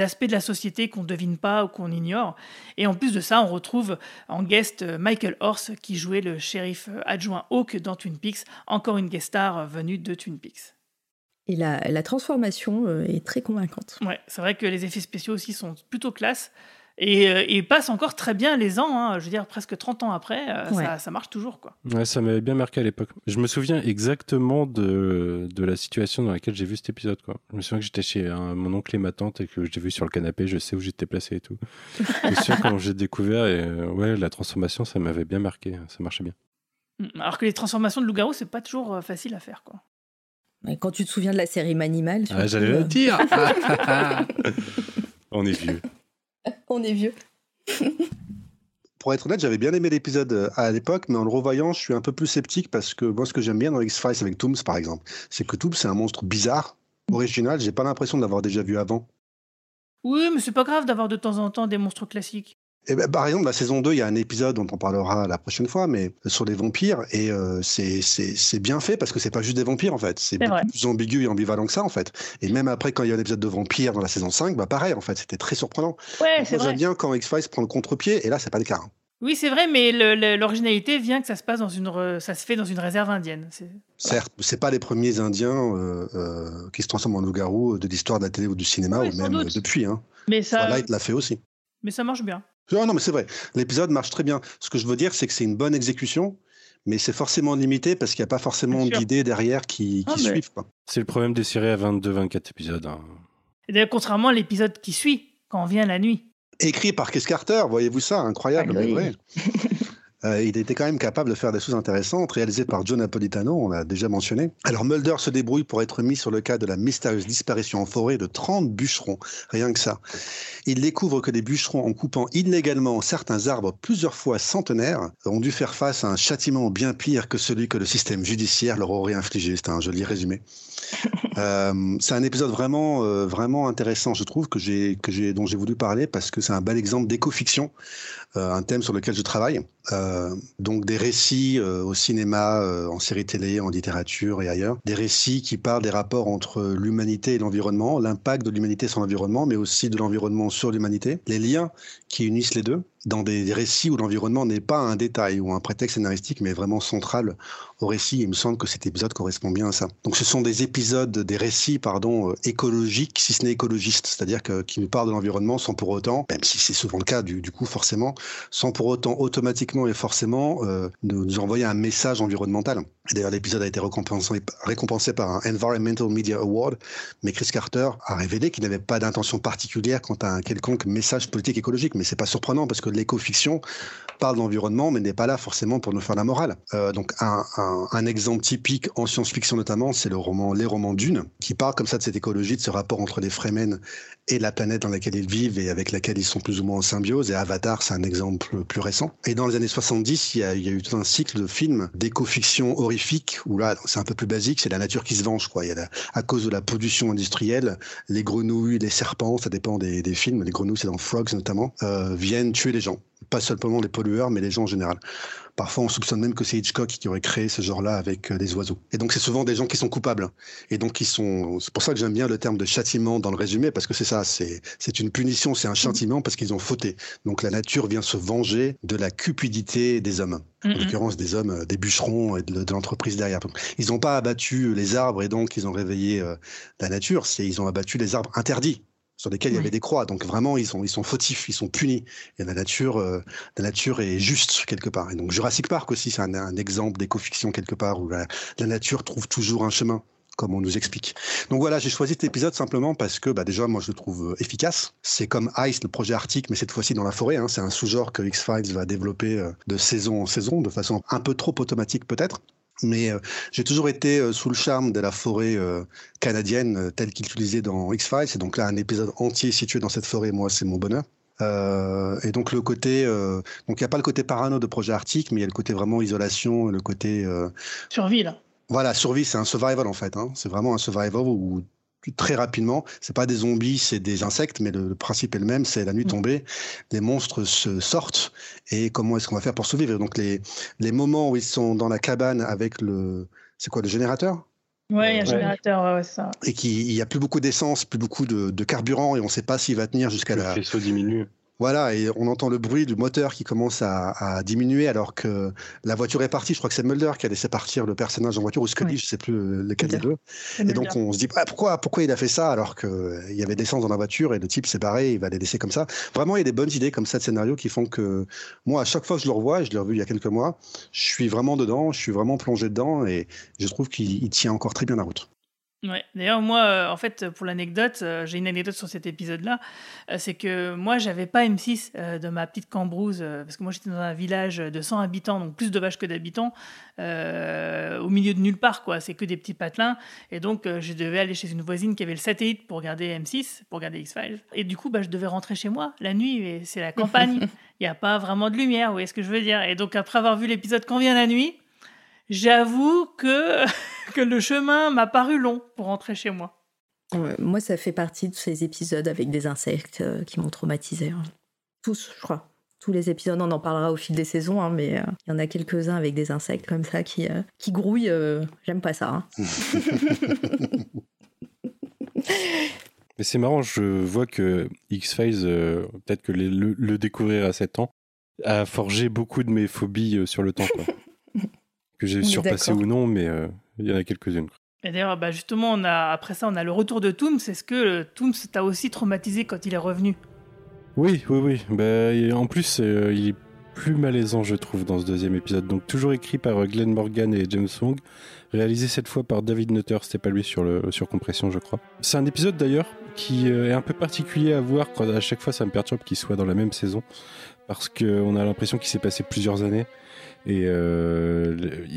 aspects de la société qu'on ne devine pas ou qu'on ignore. Et en plus de ça, on retrouve en guest euh, Michael Horse qui jouait le shérif euh, adjoint Hawk dans Twin Peaks, encore une guest star venue de Twin Peaks. Et la, la transformation est très convaincante. Ouais, c'est vrai que les effets spéciaux aussi sont plutôt classe. Et, euh, il passe encore très bien les ans, hein. je veux dire presque 30 ans après, euh, ça, marche toujours. Quoi. Ouais, ça m'avait bien marqué à l'époque. Je me souviens exactement de, de la situation dans laquelle j'ai vu cet épisode. Quoi. Je me souviens que j'étais chez mon oncle et ma tante et que j'ai vu sur le canapé, je sais où j'étais placé et tout. C'est sûr quand j'ai découvert, et, euh, ouais, la transformation, ça m'avait bien marqué, ça marchait bien. Mm, alors que les transformations de loup-garou, c'est pas toujours facile à faire. quoi. quand tu te souviens de la série Manimal. Ah, J'allais le dire On est vieux. On est vieux. Pour être honnête, j'avais bien aimé l'épisode euh, à l'époque, mais en le revoyant, je suis un peu plus sceptique parce que moi, ce que j'aime bien dans X-Files avec Tooms, par exemple, c'est que Tooms, c'est un monstre bizarre, original. J'ai pas l'impression de l'avoir déjà vu avant. Oui, mais c'est pas grave d'avoir de temps en temps des monstres classiques. Et eh ben, par exemple, la saison 2, il y a un épisode dont on parlera la prochaine fois, mais sur les vampires, et euh, c'est bien fait parce que c'est pas juste des vampires en fait, c'est plus ambigu et ambivalent que ça en fait. Et même après, quand il y a un épisode de vampires dans la saison 5, bah pareil en fait, c'était très surprenant. Ouais, J'aime bien quand X-Files prend le contre-pied, et là, c'est pas le cas. Hein. Oui, c'est vrai, mais l'originalité vient que ça se passe dans une, ça se fait dans une réserve indienne. Certes, c'est pas les premiers Indiens euh, euh, qui se transforment en loup-garou de l'histoire de la télé ou du cinéma, ou même depuis. Hein. Mais ça... l'a fait aussi. Mais ça marche bien. Non, non, mais c'est vrai. L'épisode marche très bien. Ce que je veux dire, c'est que c'est une bonne exécution, mais c'est forcément limité parce qu'il n'y a pas forcément d'idées derrière qui, qui suivent. C'est le problème des séries à 22-24 épisodes. Hein. d'ailleurs, contrairement à l'épisode qui suit, quand on vient la nuit. Écrit par Chris Carter, voyez-vous ça? Incroyable, ah, mais vrai. Euh, il était quand même capable de faire des choses intéressantes, réalisées par Joe Napolitano, on l'a déjà mentionné. Alors Mulder se débrouille pour être mis sur le cas de la mystérieuse disparition en forêt de 30 bûcherons, rien que ça. Il découvre que les bûcherons, en coupant illégalement certains arbres plusieurs fois centenaires, ont dû faire face à un châtiment bien pire que celui que le système judiciaire leur aurait infligé. C'est un joli résumé. Euh, c'est un épisode vraiment, euh, vraiment intéressant, je trouve, que j'ai, que j'ai, dont j'ai voulu parler parce que c'est un bel exemple d'éco-fiction, un thème sur lequel je travaille. Euh, donc des récits euh, au cinéma, euh, en série télé, en littérature et ailleurs. Des récits qui parlent des rapports entre l'humanité et l'environnement, l'impact de l'humanité sur l'environnement, mais aussi de l'environnement sur l'humanité, les liens qui unissent les deux, dans des récits où l'environnement n'est pas un détail ou un prétexte scénaristique, mais vraiment central au récit. Il me semble que cet épisode correspond bien à ça. Donc ce sont des épisodes, des récits, pardon, écologiques, si ce n'est écologistes, c'est-à-dire qui nous parlent de l'environnement sans pour autant, même si c'est souvent le cas du, coup forcément, sans pour autant automatiquement et forcément euh, nous, envoyer un message environnemental. D'ailleurs, l'épisode a été récompensé, récompensé par un Environmental Media Award, mais Chris Carter a révélé qu'il n'avait pas d'intention particulière quant à un quelconque message politique écologique. Mais c'est pas surprenant parce que l'éco-fiction parle d'environnement, mais n'est pas là forcément pour nous faire la morale. Euh, donc, un, un, un, exemple typique en science-fiction notamment, c'est le roman Les romans Dune, qui parle comme ça de cette écologie, de ce rapport entre les Fremen et la planète dans laquelle ils vivent et avec laquelle ils sont plus ou moins en symbiose. Et Avatar, c'est un exemple plus récent. Et dans les années 70, il y a, il y a eu tout un cycle de films d'éco-fiction horrifique où là, c'est un peu plus basique, c'est la nature qui se venge. Quoi. Il y a à cause de la pollution industrielle, les grenouilles, les serpents, ça dépend des, des films, les grenouilles, c'est dans Frogs notamment, euh, viennent tuer les gens. Pas seulement les pollueurs, mais les gens en général. Parfois, on soupçonne même que c'est Hitchcock qui aurait créé ce genre-là avec des oiseaux. Et donc, c'est souvent des gens qui sont coupables. Et donc, ils sont. C'est pour ça que j'aime bien le terme de châtiment dans le résumé, parce que c'est ça. C'est c'est une punition, c'est un châtiment parce qu'ils ont fauté. Donc, la nature vient se venger de la cupidité des hommes. En l'occurrence, des hommes, des bûcherons et de, de l'entreprise derrière. Ils n'ont pas abattu les arbres et donc ils ont réveillé euh, la nature. C'est ils ont abattu les arbres interdits sur lesquels il y avait des croix. Donc vraiment, ils sont, ils sont fautifs, ils sont punis. Et la nature, euh, la nature est juste quelque part. Et donc Jurassic Park aussi, c'est un, un, exemple d'éco-fiction quelque part où la, la, nature trouve toujours un chemin comme on nous explique. Donc voilà, j'ai choisi cet épisode simplement parce que bah déjà, moi, je le trouve efficace. C'est comme Ice, le projet arctique, mais cette fois-ci dans la forêt. Hein. C'est un sous-genre que X-Files va développer euh, de saison en saison, de façon un peu trop automatique peut-être. Mais euh, j'ai toujours été euh, sous le charme de la forêt euh, canadienne telle qu'il utilisait dans X-Files. Et donc là, un épisode entier situé dans cette forêt, moi, c'est mon bonheur. Euh, et donc le côté, euh, donc il n'y a pas le côté parano de projet arctique, mais il y a le côté vraiment isolation, le côté euh... survie là. Voilà, survie, c'est un survival en fait. Hein. C'est vraiment un survival où très rapidement. C'est pas des zombies, c'est des insectes, mais le, le principe est le même. C'est la nuit tombée, les monstres se sortent et comment est-ce qu'on va faire pour survivre? Donc les les moments où ils sont dans la cabane avec le, c'est quoi le générateur? Ouais, il y a un générateur, ouais, ouais, ça. Et qu'il n'y a plus beaucoup d'essence, plus beaucoup de, de, carburant, et on ne sait pas s'il va tenir jusqu'à la. Le faisceau diminue. Voilà, et on entend le bruit du moteur qui commence à, à, diminuer alors que la voiture est partie. Je crois que c'est Mulder qui a laissé partir le personnage en voiture, ou Scully, oui. je sais plus lequel des deux. Et donc on se dit ah, pourquoi, pourquoi il a fait ça alors qu'il y avait des l'essence dans la voiture et le type s'est barré, il va les laisser comme ça. Vraiment, il y a des bonnes idées comme ça de scénario qui font que moi, à chaque fois que je le revois, je l'ai revu il y a quelques mois, je suis vraiment dedans, je suis vraiment plongé dedans et je trouve qu'il tient encore très bien la route. Ouais. D'ailleurs, moi, euh, en fait, pour l'anecdote, euh, j'ai une anecdote sur cet épisode-là. Euh, c'est que moi, j'avais pas M6 euh, de ma petite Cambrousse, parce que moi, j'étais dans un village de 100 habitants, donc plus de vaches que d'habitants, au milieu de nulle part, quoi. C'est que des petits patelins. Et donc, je devais aller chez une voisine qui avait le satellite pour regarder M6, pour regarder X-Files. Et du coup, bah, je devais rentrer chez moi la nuit, et c'est la campagne. Il n'y a pas vraiment de lumière, vous voyez ce que je veux dire. Et donc, après avoir vu l'épisode quand vient la nuit, j'avoue que, que le chemin m'a paru long pour rentrer chez moi. Ouais, moi, ça fait partie de ces épisodes avec des insectes euh, qui m'ont traumatisé. Hein. Tous, je crois. Tous les épisodes, on en parlera au fil des saisons, hein, mais euh, il euh, y en a quelques-uns avec des insectes comme ça qui, euh, qui grouillent. Euh, j'aime pas ça. Hein. Mais c'est marrant, je vois que X-Files, euh, peut-être que les, le, le, découvrir à 7 ans, a forgé beaucoup de mes phobies sur le temps. Quoi. Que j'ai surpassé ou non, mais euh, il y en a quelques-unes. Et d'ailleurs, bah justement, on a, après ça, on a le retour de Tooms. Est-ce que euh, Tooms t'a aussi traumatisé quand il est revenu? Oui, oui, oui. Bah, en plus, euh, il est plus malaisant, je trouve, dans ce deuxième épisode. Donc, toujours écrit par Glenn Morgan et James Wong, réalisé cette fois par David Nutter. C'était pas lui sur, le, sur Compression, je crois. C'est un épisode d'ailleurs qui est un peu particulier à voir. Quand à chaque fois, ça me perturbe qu'il soit dans la même saison. Parce qu'on a l'impression qu'il s'est passé plusieurs années et euh,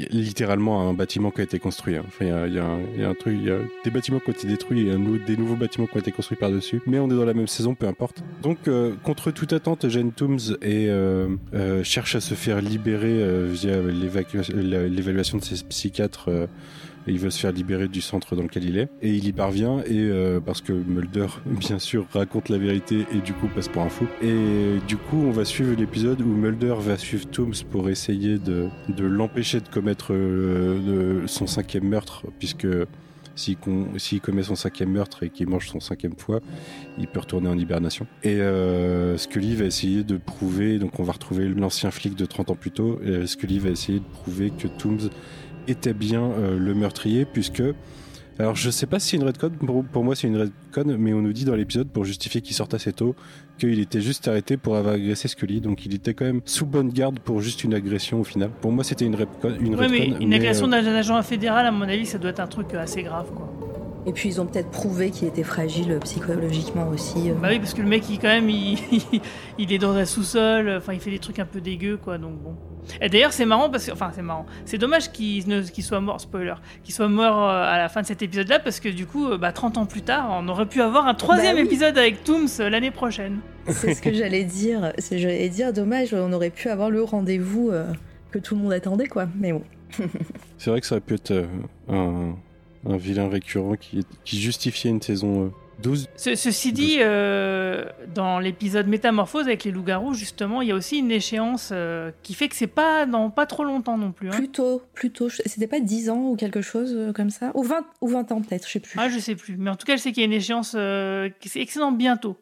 littéralement un bâtiment qui a été construit. Hein. Enfin, il y y, a un truc, il y a des bâtiments qui ont été détruits et des nouveaux bâtiments qui ont été construits par-dessus. Mais on est dans la même saison, peu importe. Donc, euh, contre toute attente, Jane Tooms et, euh, euh cherche à se faire libérer euh, via l'évaluation de ses psychiatres Et il veut se faire libérer du centre dans lequel il est. Et il y parvient, et euh, parce que Mulder, bien sûr, raconte la vérité et du coup passe pour un fou. Et du coup, on va suivre l'épisode où Mulder va suivre Tooms pour essayer de, l'empêcher de commettre euh, son cinquième meurtre, puisque s'il s'il commet son cinquième meurtre et qu'il mange son cinquième foie, il peut retourner en hibernation. Et euh, Scully va essayer de prouver, donc on va retrouver l'ancien flic de 30 ans plus tôt, et Scully va essayer de prouver que Tooms était bien euh, le meurtrier, puisque... Alors je sais pas si c'est une redcon, pour, pour moi c'est une redcon, mais on nous dit dans l'épisode, pour justifier qu'il sorte assez tôt, qu'il était juste arrêté pour avoir agressé Scully, donc il était quand même sous bonne garde pour juste une agression au final. Pour moi c'était une redcon. Une, Ouais, mais une mais, agression euh, d'un agent fédéral, à mon avis, ça doit être un truc euh, assez grave, quoi. Et puis ils ont peut-être prouvé qu'il était fragile psychologiquement aussi. euh. Bah oui, parce que le mec, il, quand même, il, il est dans un sous-sol, enfin, il fait des trucs un peu dégueux, quoi, donc bon. Et d'ailleurs, c'est marrant, parce que, enfin, c'est marrant. C'est dommage qu'il ne- soit mort, spoiler, qu'il soit mort euh, à la fin de cet épisode-là, parce que du coup, euh, bah, 30 ans plus tard, on aurait pu avoir un troisième Bah oui. épisode avec Tooms euh, l'année prochaine. C'est ce que j'allais dire. C'est j'allais dire dommage, on aurait pu avoir le rendez-vous euh, que tout le monde attendait quoi. Mais bon. C'est vrai que ça aurait pu être euh, un, un vilain récurrent qui, qui justifiait une saison euh, 12. Ce- ceci dit, euh, dans l'épisode Métamorphose avec les loups-garous, justement, il y a aussi une échéance euh, qui fait que c'est pas dans pas trop longtemps non plus. hein. Plus tôt, plus tôt. Je- C'était pas 10 ans ou quelque chose euh, comme ça? Ou 20, ou 20 ans peut-être, je sais plus. Ah, je sais plus. Mais en tout cas, je sais qu'il y a une échéance euh, qui c'est excellent bientôt.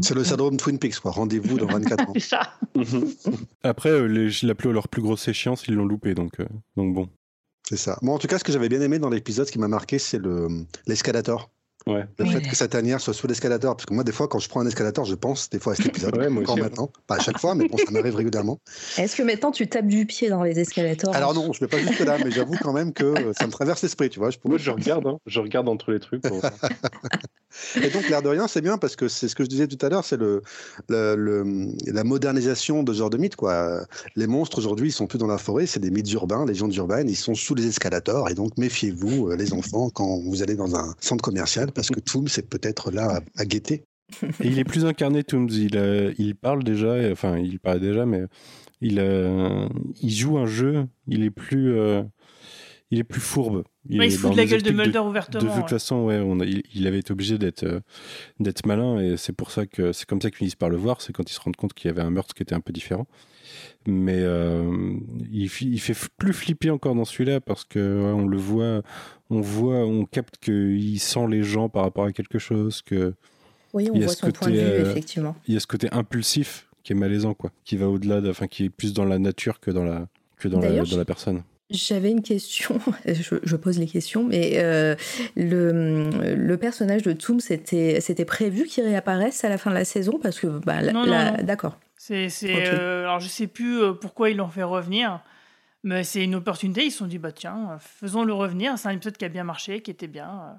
C'est le syndrome Twin Peaks, quoi. Rendez-vous dans 24 ans. C'est ça. Après, euh, les, je l'appelais leur plus grosse échéance, ils l'ont loupé, donc, euh, donc bon. C'est ça. Moi, en tout cas, ce que j'avais bien aimé dans l'épisode, ce qui m'a marqué, c'est le l'escalator. Ouais. Le fait que sa tanière soit sous l'escalator. Parce que moi, des fois, quand je prends un escalator, je pense des fois à cet épisode. Ouais, encore maintenant. Pas à chaque fois, mais bon, ça m'arrive régulièrement. Est-ce que maintenant tu tapes du pied dans les escalators? Alors non, je ne vais pas jusque là, mais j'avoue quand même que euh, ça me traverse l'esprit, tu vois. Je pourrais- Moi, je regarde, hein. je regarde entre les trucs. pour- Et donc, l'air de rien, c'est bien parce que c'est ce que je disais tout à l'heure, c'est le, le- le- la modernisation de ce genre de mythe. Quoi. Les monstres aujourd'hui, ils sont plus dans la forêt, c'est des mythes urbains, légendes urbaines, ils sont sous les escalators. Et donc, méfiez-vous, euh, les enfants, quand vous allez dans un centre commercial, parce que Toom, c'est peut-être là à, à guetter. Et il est plus incarné, Tooms. Il, euh, il parle déjà, et- enfin, il parle déjà, mais il, euh, il joue un jeu. Il est plus, euh, il est plus fourbe. Ouais, il est- se fout de la gueule de Mulder De ouvertement. toute ouais. façon, ouais, on a- il, il avait été obligé d'être euh, d'être malin et c'est pour ça que c'est comme ça qu'ils finissent par le voir. C'est quand ils se rendent compte qu'il y avait un meurtre qui était un peu différent. Mais euh, il, fait plus flipper encore dans celui-là parce que ouais, on le voit, on voit, on capte qu'il sent les gens par rapport à quelque chose, que Oui, on il y a voit ce son point de vue, euh, effectivement. il y a ce côté impulsif qui est malaisant, quoi, qui va au-delà, de- enfin, qui est plus dans la nature que dans la que dans la, D'ailleurs, dans la personne. J'avais une question, je, je pose les questions, mais euh, le, le personnage de Toom, c'était c'était prévu qu'il réapparaisse à la fin de la saison? Parce que, bah, la- Non, non, la- non. d'accord. C'est, c'est, euh, alors je sais plus euh, pourquoi ils l'ont fait revenir, mais c'est une opportunité. Ils se sont dit bah tiens, euh, faisons-le revenir. C'est un épisode qui a bien marché, qui était bien.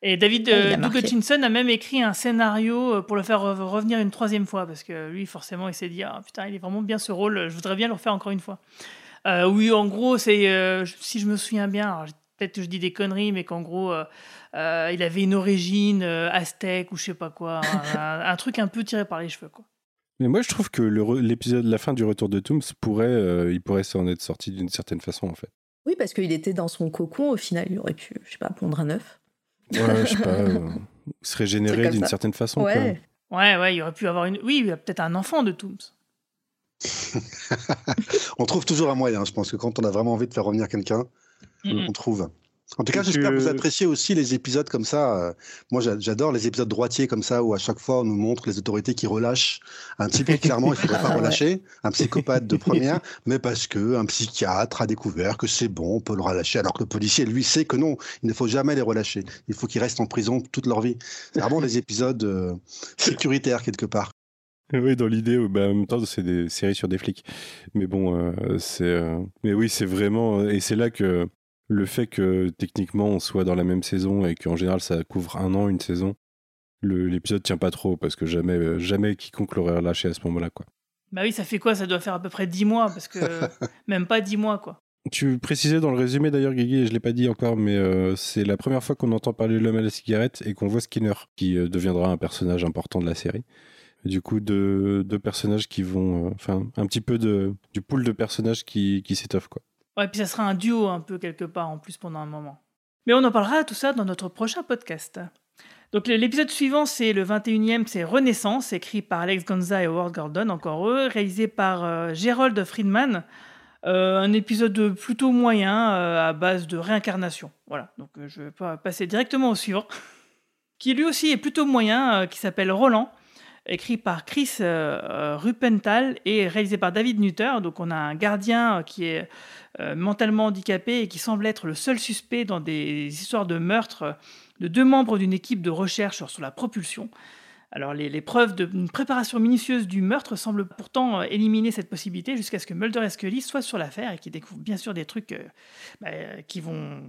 Et David a euh, marqué. Hutchinson a même écrit un scénario pour le faire re- revenir une troisième fois parce que lui forcément il s'est dit ah putain il est vraiment bien ce rôle. Je voudrais bien le refaire encore une fois. Euh, oui en gros c'est euh, si je me souviens bien. alors, Peut-être que je dis des conneries, mais qu'en gros, il avait une origine aztèque ou je sais pas quoi, un, un- un truc un peu tiré par les cheveux, quoi. Mais moi, je trouve que l'épisode, la fin du retour de Tooms pourrait, euh, il pourrait s'en être sorti d'une certaine façon, en fait. Oui, parce qu'il était dans son cocon, au final, il aurait pu, je sais pas, pondre un œuf. Ouais, je sais pas, euh, se régénérer d'une certaine façon. quoi. Ouais. Ouais, ouais, il aurait pu avoir une. Oui, il y a peut-être un enfant de Tooms. On trouve toujours un moyen, je pense que quand on a vraiment envie de faire revenir quelqu'un, on trouve. En tout cas, j'espère que vous appréciez aussi les épisodes comme ça. euh, Moi, j'a- j'adore les épisodes droitiers comme ça, où à chaque fois, on nous montre les autorités qui relâchent un type qui, clairement, il ne faudrait pas relâcher, un psychopathe de première, mais parce que un psychiatre a découvert que c'est bon, on peut le relâcher, alors que le policier, lui, sait que non, il ne faut jamais les relâcher. Il faut qu'ils restent en prison toute leur vie. C'est vraiment les épisodes euh, sécuritaires, quelque part. Oui, dans l'idée, bah, en même temps, c'est des séries sur des flics. Mais bon, euh, c'est. euh, Mais oui, c'est vraiment. Et c'est là que le fait que techniquement on soit dans la même saison et qu'en général ça couvre un an, une saison, l'épisode tient pas trop parce que jamais, euh, jamais quiconque l'aurait relâché à ce moment-là, quoi. Bah oui, ça fait quoi? Ça doit faire à peu près 10 mois, parce que même pas 10 mois, quoi. Tu précisais dans le résumé d'ailleurs, Guigui, et je l'ai pas dit encore, mais euh, c'est la première fois qu'on entend parler de l'homme à la cigarette et qu'on voit Skinner, qui euh, deviendra un personnage important de la série. Du coup, deux, deux personnages qui vont, euh, enfin, un petit peu de, du pool de personnages qui, qui s'étoffe, quoi. Ouais, puis ça sera un duo un peu quelque part en plus pendant un moment. Mais on en parlera tout ça dans notre prochain podcast. Donc l'épisode suivant, c'est le 21e, c'est Renaissance, écrit par Alex Gonza et Howard Gordon, encore eux, réalisé par euh, Gerald Friedman. Euh, un épisode plutôt moyen euh, à base de réincarnation. Voilà, donc je vais pas passer directement au suivant, qui lui aussi est plutôt moyen, qui s'appelle Roland, écrit par Chris Rupenthal et réalisé par David Nutter. Donc on a un gardien qui est mentalement handicapé et qui semble être le seul suspect dans des histoires de meurtre de deux membres d'une équipe de recherche sur la propulsion. Alors les, preuves d'une préparation minutieuse du meurtre semblent pourtant euh, éliminer cette possibilité jusqu'à ce que Mulder et Scully soient sur l'affaire et qu'ils découvrent bien sûr des trucs euh, bah, qui vont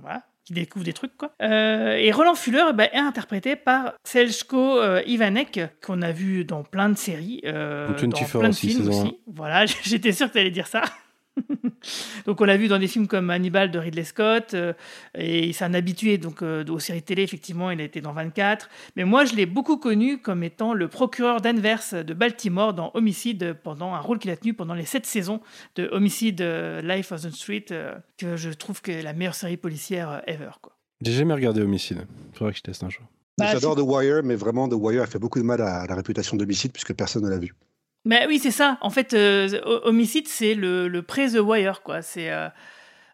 qui découvrent des trucs quoi. Euh, et Roland Fuller bah, est interprété par Selchko Ivanek qu'on a vu dans plein de séries, dans plein de films aussi. Voilà, j'étais sûr que tu allais dire ça. donc on l'a vu dans des films comme Hannibal de Ridley Scott, euh, et c'est un habitué donc euh, aux séries télé, effectivement, il a été dans 24. Mais moi, je l'ai beaucoup connu comme étant le procureur d'Anvers de Baltimore dans Homicide, pendant un rôle qu'il a tenu pendant les sept saisons de Homicide euh, Life of the Street, que je trouve que est la meilleure série policière ever. Quoi. J'ai jamais regardé Homicide, faudrait que je teste un jour. Bah, J'adore The Wire, mais vraiment, The Wire a fait beaucoup de mal à la réputation d'Homicide puisque personne ne l'a vu. Mais oui, c'est ça. En fait, euh, Homicide, c'est le, le pré-The Wire, quoi. C'est. Euh,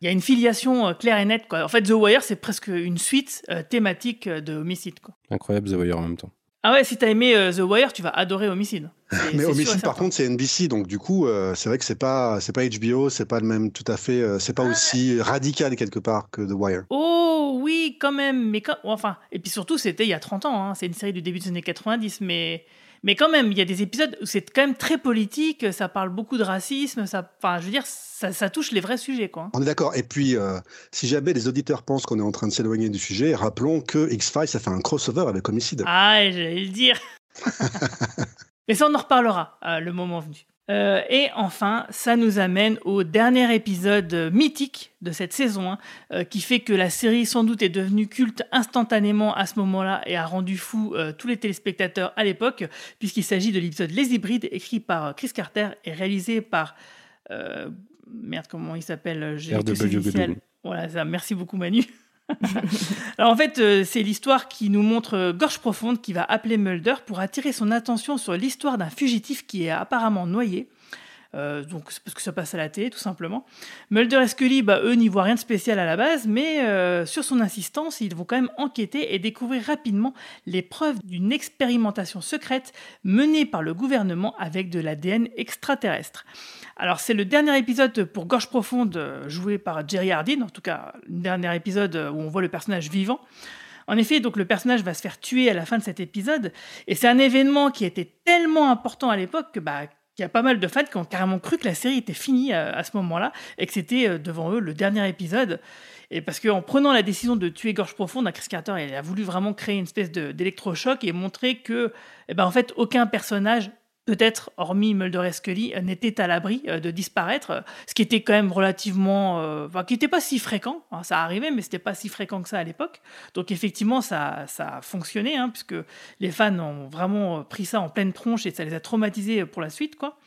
il y a une filiation euh, claire et nette. Quoi. En fait, The Wire, c'est presque une suite thématique de Homicide. Quoi. Incroyable, The Wire en même temps. Ah ouais, si t'as aimé The Wire, tu vas adorer Homicide. Mais Homicide, par contre, c'est NBC, donc du coup, c'est vrai que c'est pas, c'est pas HBO, c'est pas le même, tout à fait, c'est pas aussi radical quelque part que The Wire. Oh oui, quand même, mais quand, enfin, et puis surtout, c'était il y a 30 ans. Hein. C'est une série du début des années 90, mais mais quand même, il y a des épisodes où c'est quand même très politique, ça parle beaucoup de racisme, ça, enfin, je veux dire, ça, touche les vrais sujets, quoi. On est d'accord. Et puis, euh, si jamais les auditeurs pensent qu'on est en train de s'éloigner du sujet, rappelons que X-Files, ça fait un crossover avec Homicide. Ah, j'allais le dire. Mais ça, on en reparlera euh, le moment venu. Euh, et enfin, ça nous amène au dernier épisode mythique de cette saison, hein, euh, qui fait que la série sans doute est devenue culte instantanément à ce moment-là et a rendu fou euh, tous les téléspectateurs à l'époque, puisqu'il s'agit de l'épisode Les Hybrides, écrit par Chris Carter et réalisé par... merde, comment il s'appelle Voilà, ça, merci beaucoup Manu. Alors en fait, euh, c'est l'histoire qui nous montre euh, Gorge Profonde qui va appeler Mulder pour attirer son attention sur l'histoire d'un fugitif qui est apparemment noyé. Euh, donc parce que ça passe à la télé tout simplement. Mulder et Scully, bah, eux n'y voient rien de spécial à la base, mais sur son insistance, ils vont quand même enquêter et découvrir rapidement les preuves d'une expérimentation secrète menée par le gouvernement avec de l'ADN extraterrestre. Alors c'est le dernier épisode pour Gorge Profonde euh, joué par Jerry Hardin, en tout cas le dernier épisode où on voit le personnage vivant. En effet, donc le personnage va se faire tuer à la fin de cet épisode, et c'est un événement qui était tellement important à l'époque que bah, qu'il y a pas mal de fans qui ont carrément cru que la série était finie euh, à, ce moment-là et que c'était euh, devant eux le dernier épisode. Et parce qu'en prenant la décision de tuer Gorge Profonde, Chris Carter il a voulu vraiment créer une espèce d'électrochoc et montrer que, eh ben, en fait, aucun personnage peut-être, hormis Mulder et Scully, euh, n'était à l'abri euh, de disparaître, euh, ce qui était quand même relativement, enfin, qui n'était pas si fréquent. Hein, ça arrivait, mais c'était pas si fréquent que ça à l'époque. Donc effectivement, ça, ça a fonctionné, hein, puisque les fans ont vraiment pris ça en pleine tronche et ça les a traumatisés pour la suite, quoi.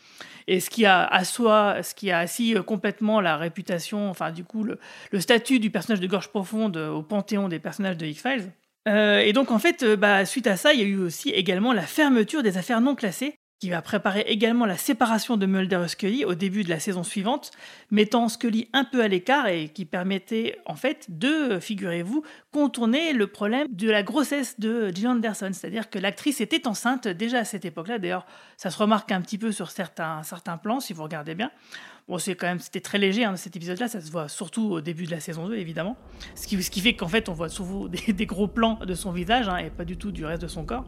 Et ce qui a ce qui a assis complètement la réputation, enfin du coup le, le statut du personnage de Gorge Profonde au panthéon des personnages de X-Files. et donc en fait, bah, suite à ça, il y a eu aussi également la fermeture des affaires non classées, qui va préparer également la séparation de Mulder et Scully au début de la saison suivante, mettant Scully un peu à l'écart et qui permettait en fait de, figurez-vous, contourner le problème de la grossesse de Jill Anderson. C'est-à-dire que l'actrice était enceinte déjà à cette époque-là. D'ailleurs, ça se remarque un petit peu sur certains, plans, si vous regardez bien. Bon, c'est quand même, c'était très léger hein, cet épisode-là, ça se voit surtout au début de la saison 2, évidemment. Ce qui, ce qui fait qu'en fait, on voit souvent des, gros plans de son visage hein, et pas du tout du reste de son corps.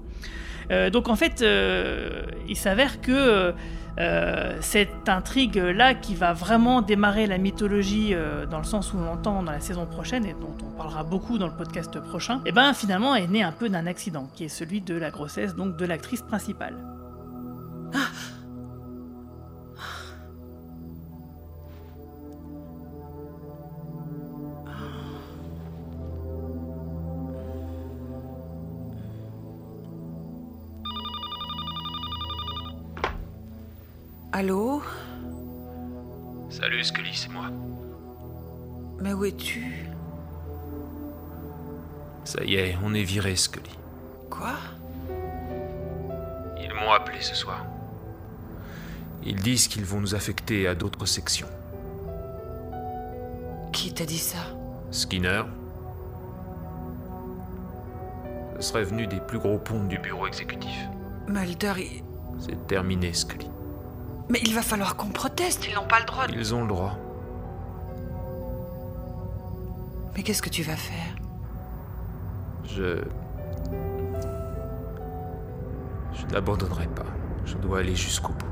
Euh, donc en fait, euh, il s'avère que euh, cette intrigue-là, qui va vraiment démarrer la mythologie dans le sens où on l'entend dans la saison prochaine et dont on parlera beaucoup dans le podcast prochain, eh ben finalement est née un peu d'un accident, qui est celui de la grossesse donc de l'actrice principale. Ah Allô Salut Scully, c'est moi. Mais où es-tu Ça y est, on est viré, Scully. Quoi Ils m'ont appelé ce soir. Ils disent qu'ils vont nous affecter à d'autres sections. Qui t'a dit ça Skinner. Ce serait venu des plus gros ponts du bureau exécutif. Mulder, il- C'est terminé, Scully. Mais il va falloir qu'on proteste, ils n'ont pas le droit. de- Ils ont le droit. Mais qu'est-ce que tu vas faire? Je. Je n'abandonnerai pas. Je dois aller jusqu'au bout.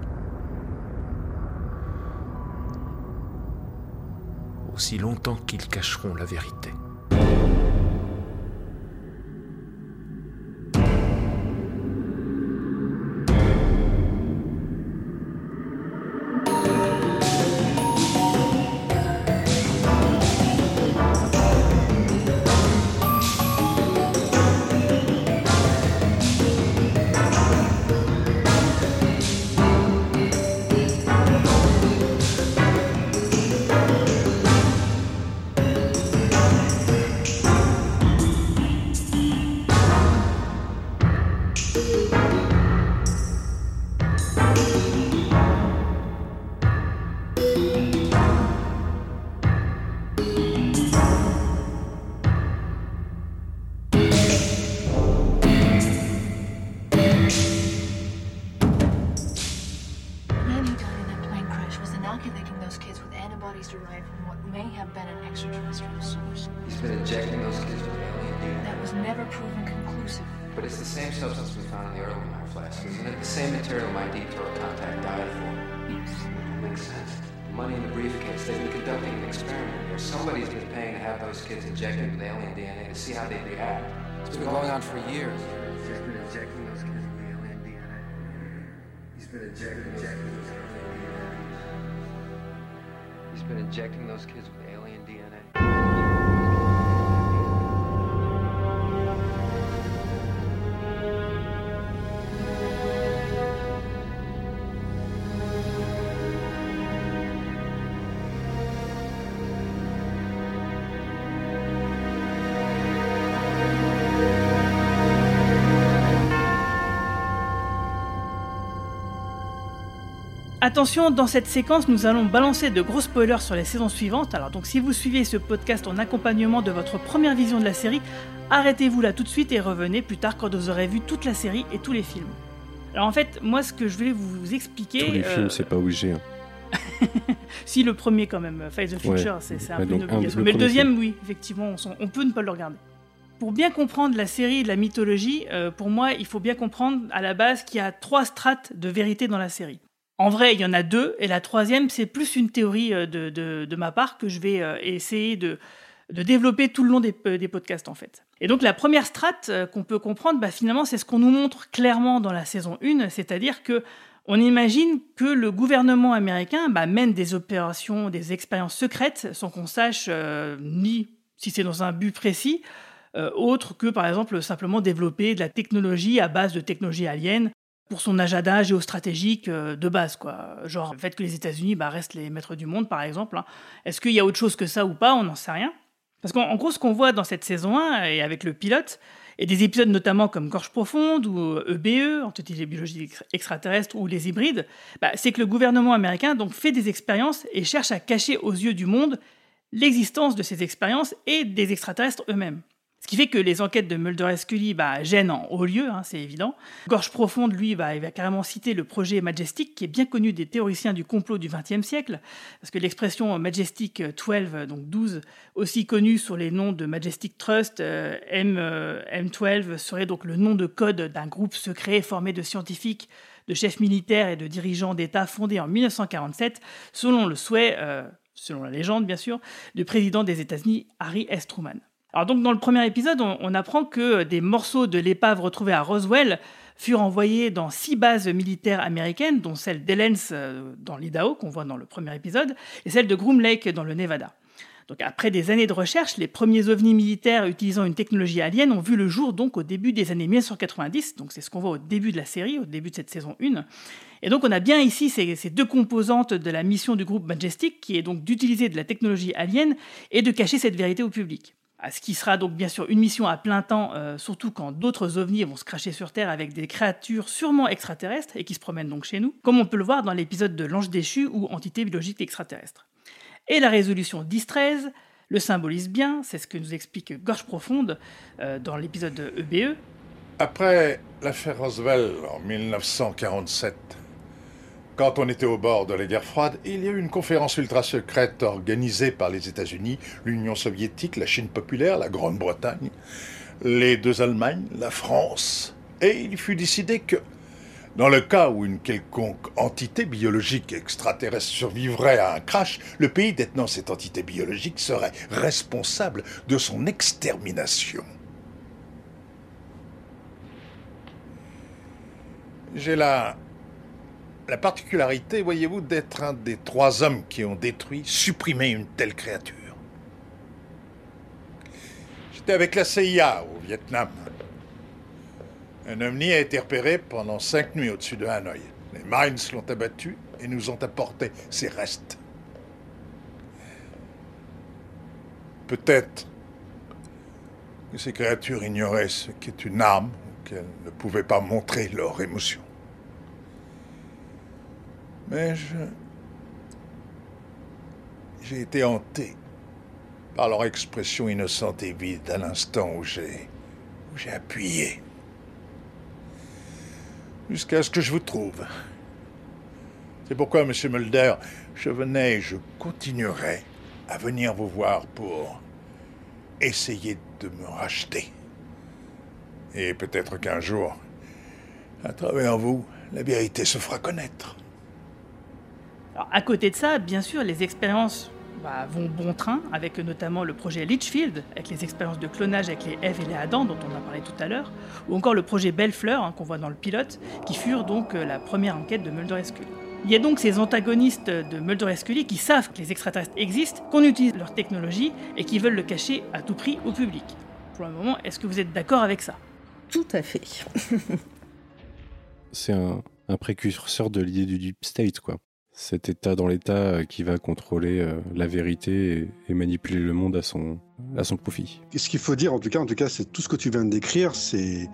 Aussi longtemps qu'ils cacheront la vérité. Injecting. He's been injecting those kids with alien DNA. Attention, dans cette séquence, nous allons balancer de gros spoilers sur les saisons suivantes. Alors donc si vous suivez ce podcast en accompagnement de votre première vision de la série, arrêtez-vous là tout de suite et revenez plus tard quand vous aurez vu toute la série et tous les films. Alors en fait, moi ce que je voulais vous expliquer... Tous les euh, films, c'est pas obligé. hein. si le premier quand même, Fight the Future, Ouais. c'est un Ouais, peu une un- obligation. Mais le deuxième, oui, effectivement, on, peut ne pas le regarder. Pour bien comprendre la série de la mythologie, euh, pour moi, il faut bien comprendre à la base qu'il y a trois strates de vérité dans la série. En vrai, il y en a deux, et la troisième, c'est plus une théorie euh, de, ma part que je vais euh, essayer de, développer tout le long des, euh, des podcasts, en fait. Et donc, la première strate qu'on peut comprendre, bah, finalement, c'est ce qu'on nous montre clairement dans la saison 1, c'est-à-dire que on imagine que le gouvernement américain bah, mène des opérations, des expériences secrètes sans qu'on sache ni si c'est dans un but précis, autre que par exemple simplement développer de la technologie à base de technologie alien pour son agenda géostratégique euh, de base. Quoi. Genre le fait que les États-Unis bah, restent les maîtres du monde, par exemple. hein. Est-ce qu'il y a autre chose que ça ou pas? On n'en sait rien. Parce qu'en en gros, ce qu'on voit dans cette saison 1 et avec le pilote, et des épisodes notamment comme Gorge Profonde ou euh, EBE, Entité biologie ex- extraterrestre ou les hybrides, bah, c'est que le gouvernement américain donc fait des expériences et cherche à cacher aux yeux du monde l'existence de ces expériences et des extraterrestres eux-mêmes. Ce qui fait que les enquêtes de Mulder et Scully bah, gênent en haut lieu, hein, c'est évident. Gorge Profonde, lui, bah, il va carrément citer le projet Majestic, qui est bien connu des théoriciens du complot du XXe siècle, parce que l'expression Majestic 12, donc 12, aussi connue sur les noms de Majestic Trust, euh, M, euh, M12, serait donc le nom de code d'un groupe secret formé de scientifiques, de chefs militaires et de dirigeants d'État fondé en 1947, selon le souhait, euh, selon la légende bien sûr, du président des États-Unis, Harry S. Truman. Alors donc dans le premier épisode, on, apprend que des morceaux de l'épave retrouvée à Roswell furent envoyés dans six bases militaires américaines, dont celle d'Helens euh, dans l'Idaho, qu'on voit dans le premier épisode, et celle de Groom Lake dans le Nevada. Donc après des années de recherche, les premiers ovnis militaires utilisant une technologie alien ont vu le jour donc au début des années 1990, donc c'est ce qu'on voit au début de la série, au début de cette saison 1. Et donc on a bien ici ces, ces, deux composantes de la mission du groupe Majestic, qui est donc d'utiliser de la technologie alien et de cacher cette vérité au public. Ce qui sera donc bien sûr une mission à plein temps, euh, surtout quand d'autres ovnis vont se cracher sur Terre avec des créatures sûrement extraterrestres et qui se promènent donc chez nous, comme on peut le voir dans l'épisode de L'Ange déchu ou Entité biologique extraterrestre. Et la résolution 10-13 le symbolise bien, c'est ce que nous explique Gorge Profonde euh, dans l'épisode de E EBE. Après l'affaire Roswell en 1947, quand on était au bord de la guerre froide, il y a eu une conférence ultra secrète organisée par les États-Unis, l'Union soviétique, la Chine populaire, la Grande-Bretagne, les deux Allemagnes, la France. Et il fut décidé que, dans le cas où une quelconque entité biologique extraterrestre survivrait à un crash, le pays détenant cette entité biologique serait responsable de son extermination. J'ai la la particularité, voyez-vous, d'être un des trois hommes qui ont détruit, supprimé une telle créature. J'étais avec la CIA au Vietnam. Un ovni a été repéré pendant cinq nuits au-dessus de Hanoï. Les Marines l'ont abattu et nous ont apporté ses restes. Peut-être que ces créatures ignoraient ce qu'est une arme, qu'elles ne pouvaient pas montrer leur émotion. Mais je. J'ai été hanté par leur expression innocente et vide à l'instant où j'ai. où j'ai appuyé. Jusqu'à ce que je vous trouve. C'est pourquoi, monsieur Mulder, je venais et je continuerai à venir vous voir pour essayer de me racheter. Et peut-être qu'un jour, à travers vous, la vérité se fera connaître. Alors, à côté de ça, bien sûr, les expériences bah, vont bon train, avec notamment le projet Litchfield, avec les expériences de clonage avec les Eve et les Adam, dont on a parlé tout à l'heure, ou encore le projet Bellefleur, hein, qu'on voit dans le pilote, qui furent donc euh, la première enquête de Mulder et Scully. Il y a donc ces antagonistes de Mulder et Scully qui savent que les extraterrestres existent, qu'on utilise leur technologie et qui veulent le cacher à tout prix au public. Pour le moment, est-ce que vous êtes d'accord avec ça? Tout à fait. C'est un, un précurseur de l'idée du deep state, quoi. Cet état dans l'état euh, qui va contrôler euh, la vérité et, manipuler le monde à son, à son profit. Ce qu'il faut dire, en tout cas, en tout cas, c'est tout ce que tu viens de décrire, c'est,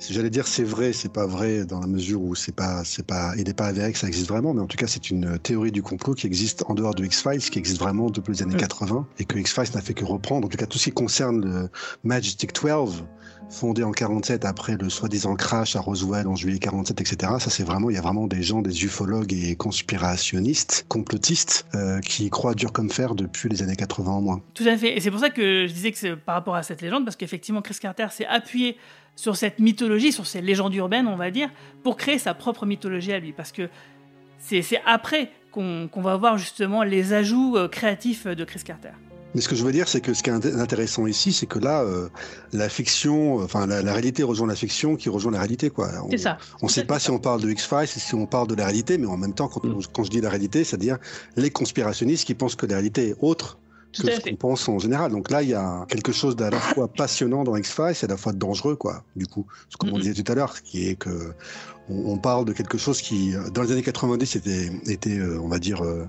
c'est- j'allais dire c'est vrai, c'est pas vrai dans la mesure où c'est pas, c'est pas, il n'est pas avéré que ça existe vraiment, mais en tout cas, c'est une théorie du complot qui existe en dehors de X-Files, qui existe vraiment depuis les années 80, et que X-Files n'a fait que reprendre. En tout cas, tout ce qui concerne le Majestic 12, fondé en 47 après le soi-disant crash à Roswell en juillet 47, etc. Ça, c'est vraiment, il y a vraiment des gens, des ufologues et conspirationnistes, complotistes, euh, qui croient dur comme fer depuis les années 80 au moins. Tout à fait. Et c'est pour ça que je disais que c'est par rapport à cette légende, parce qu'effectivement, Chris Carter s'est appuyé sur cette mythologie, sur ces légendes urbaines, on va dire, pour créer sa propre mythologie à lui. Parce que c'est après qu'on qu'on va voir justement les ajouts euh, créatifs de Chris Carter. Mais ce que je veux dire, c'est que ce qui est int- intéressant ici, c'est que là, euh, la fiction, enfin la, la réalité rejoint la fiction, qui rejoint la réalité, quoi. On- C'est ça. On ne sait pas si on parle de X-Files, si on parle de la réalité, mais en même temps, quand, quand je dis la réalité, c'est-à-dire les conspirationnistes qui pensent que la réalité est autre Tout que ce qu'on pense en général. Donc là, il y a quelque chose d'à la fois passionnant dans X-Files et à la fois dangereux, quoi. Du coup, ce comme on Mhm. disait tout à l'heure, qui est que on, on parle de quelque chose qui, euh, dans les années 90, était, était euh, on va dire, euh,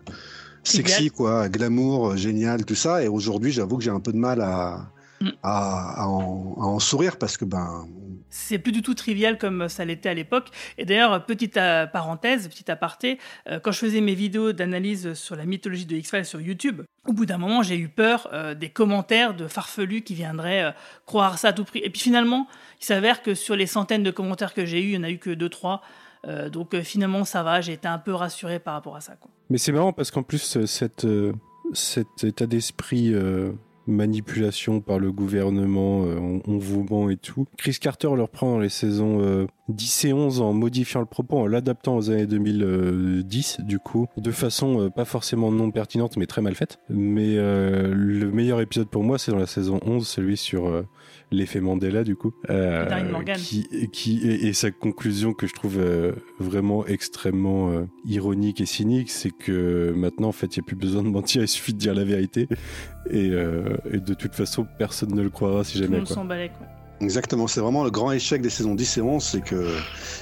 sexy, quoi, glamour, euh, génial, tout ça. Et aujourd'hui, j'avoue que j'ai un peu de mal à, Mm. à, à en, à en sourire parce que, ben, C'est plus du tout trivial comme ça l'était à l'époque. Et d'ailleurs, petite euh, parenthèse, petit aparté, euh, quand je faisais mes vidéos d'analyse sur la mythologie de X-Files sur YouTube, au bout d'un moment, j'ai eu peur euh, des commentaires de farfelus qui viendraient croire ça à tout prix. Et puis finalement, il s'avère que sur les centaines de commentaires que j'ai eu, il n'y en a eu que deux, trois. Euh, donc euh, finalement, ça va, j'ai été un peu rassuré par rapport à ça. Mais c'est marrant parce qu'en plus, euh, cet état d'esprit manipulation par le gouvernement, on, on vous ment et tout, Chris Carter le reprend dans les saisons euh, 10 et 11 en modifiant le propos, en l'adaptant aux années 2010, du coup, de façon pas forcément non pertinente, mais très mal faite. Mais le meilleur épisode pour moi, c'est dans la saison 11, celui sur l'effet Mandela, du coup. Euh, qui, qui, et, et sa conclusion que je trouve euh, vraiment extrêmement euh, ironique et cynique, c'est que maintenant, en fait, il n'y a plus besoin de mentir, il suffit de dire la vérité. Et, et de toute façon, personne ne le croira si Tout jamais. Quoi. s'en. Quoi. Exactement, c'est vraiment le grand échec des saisons 10 et 11, c'est que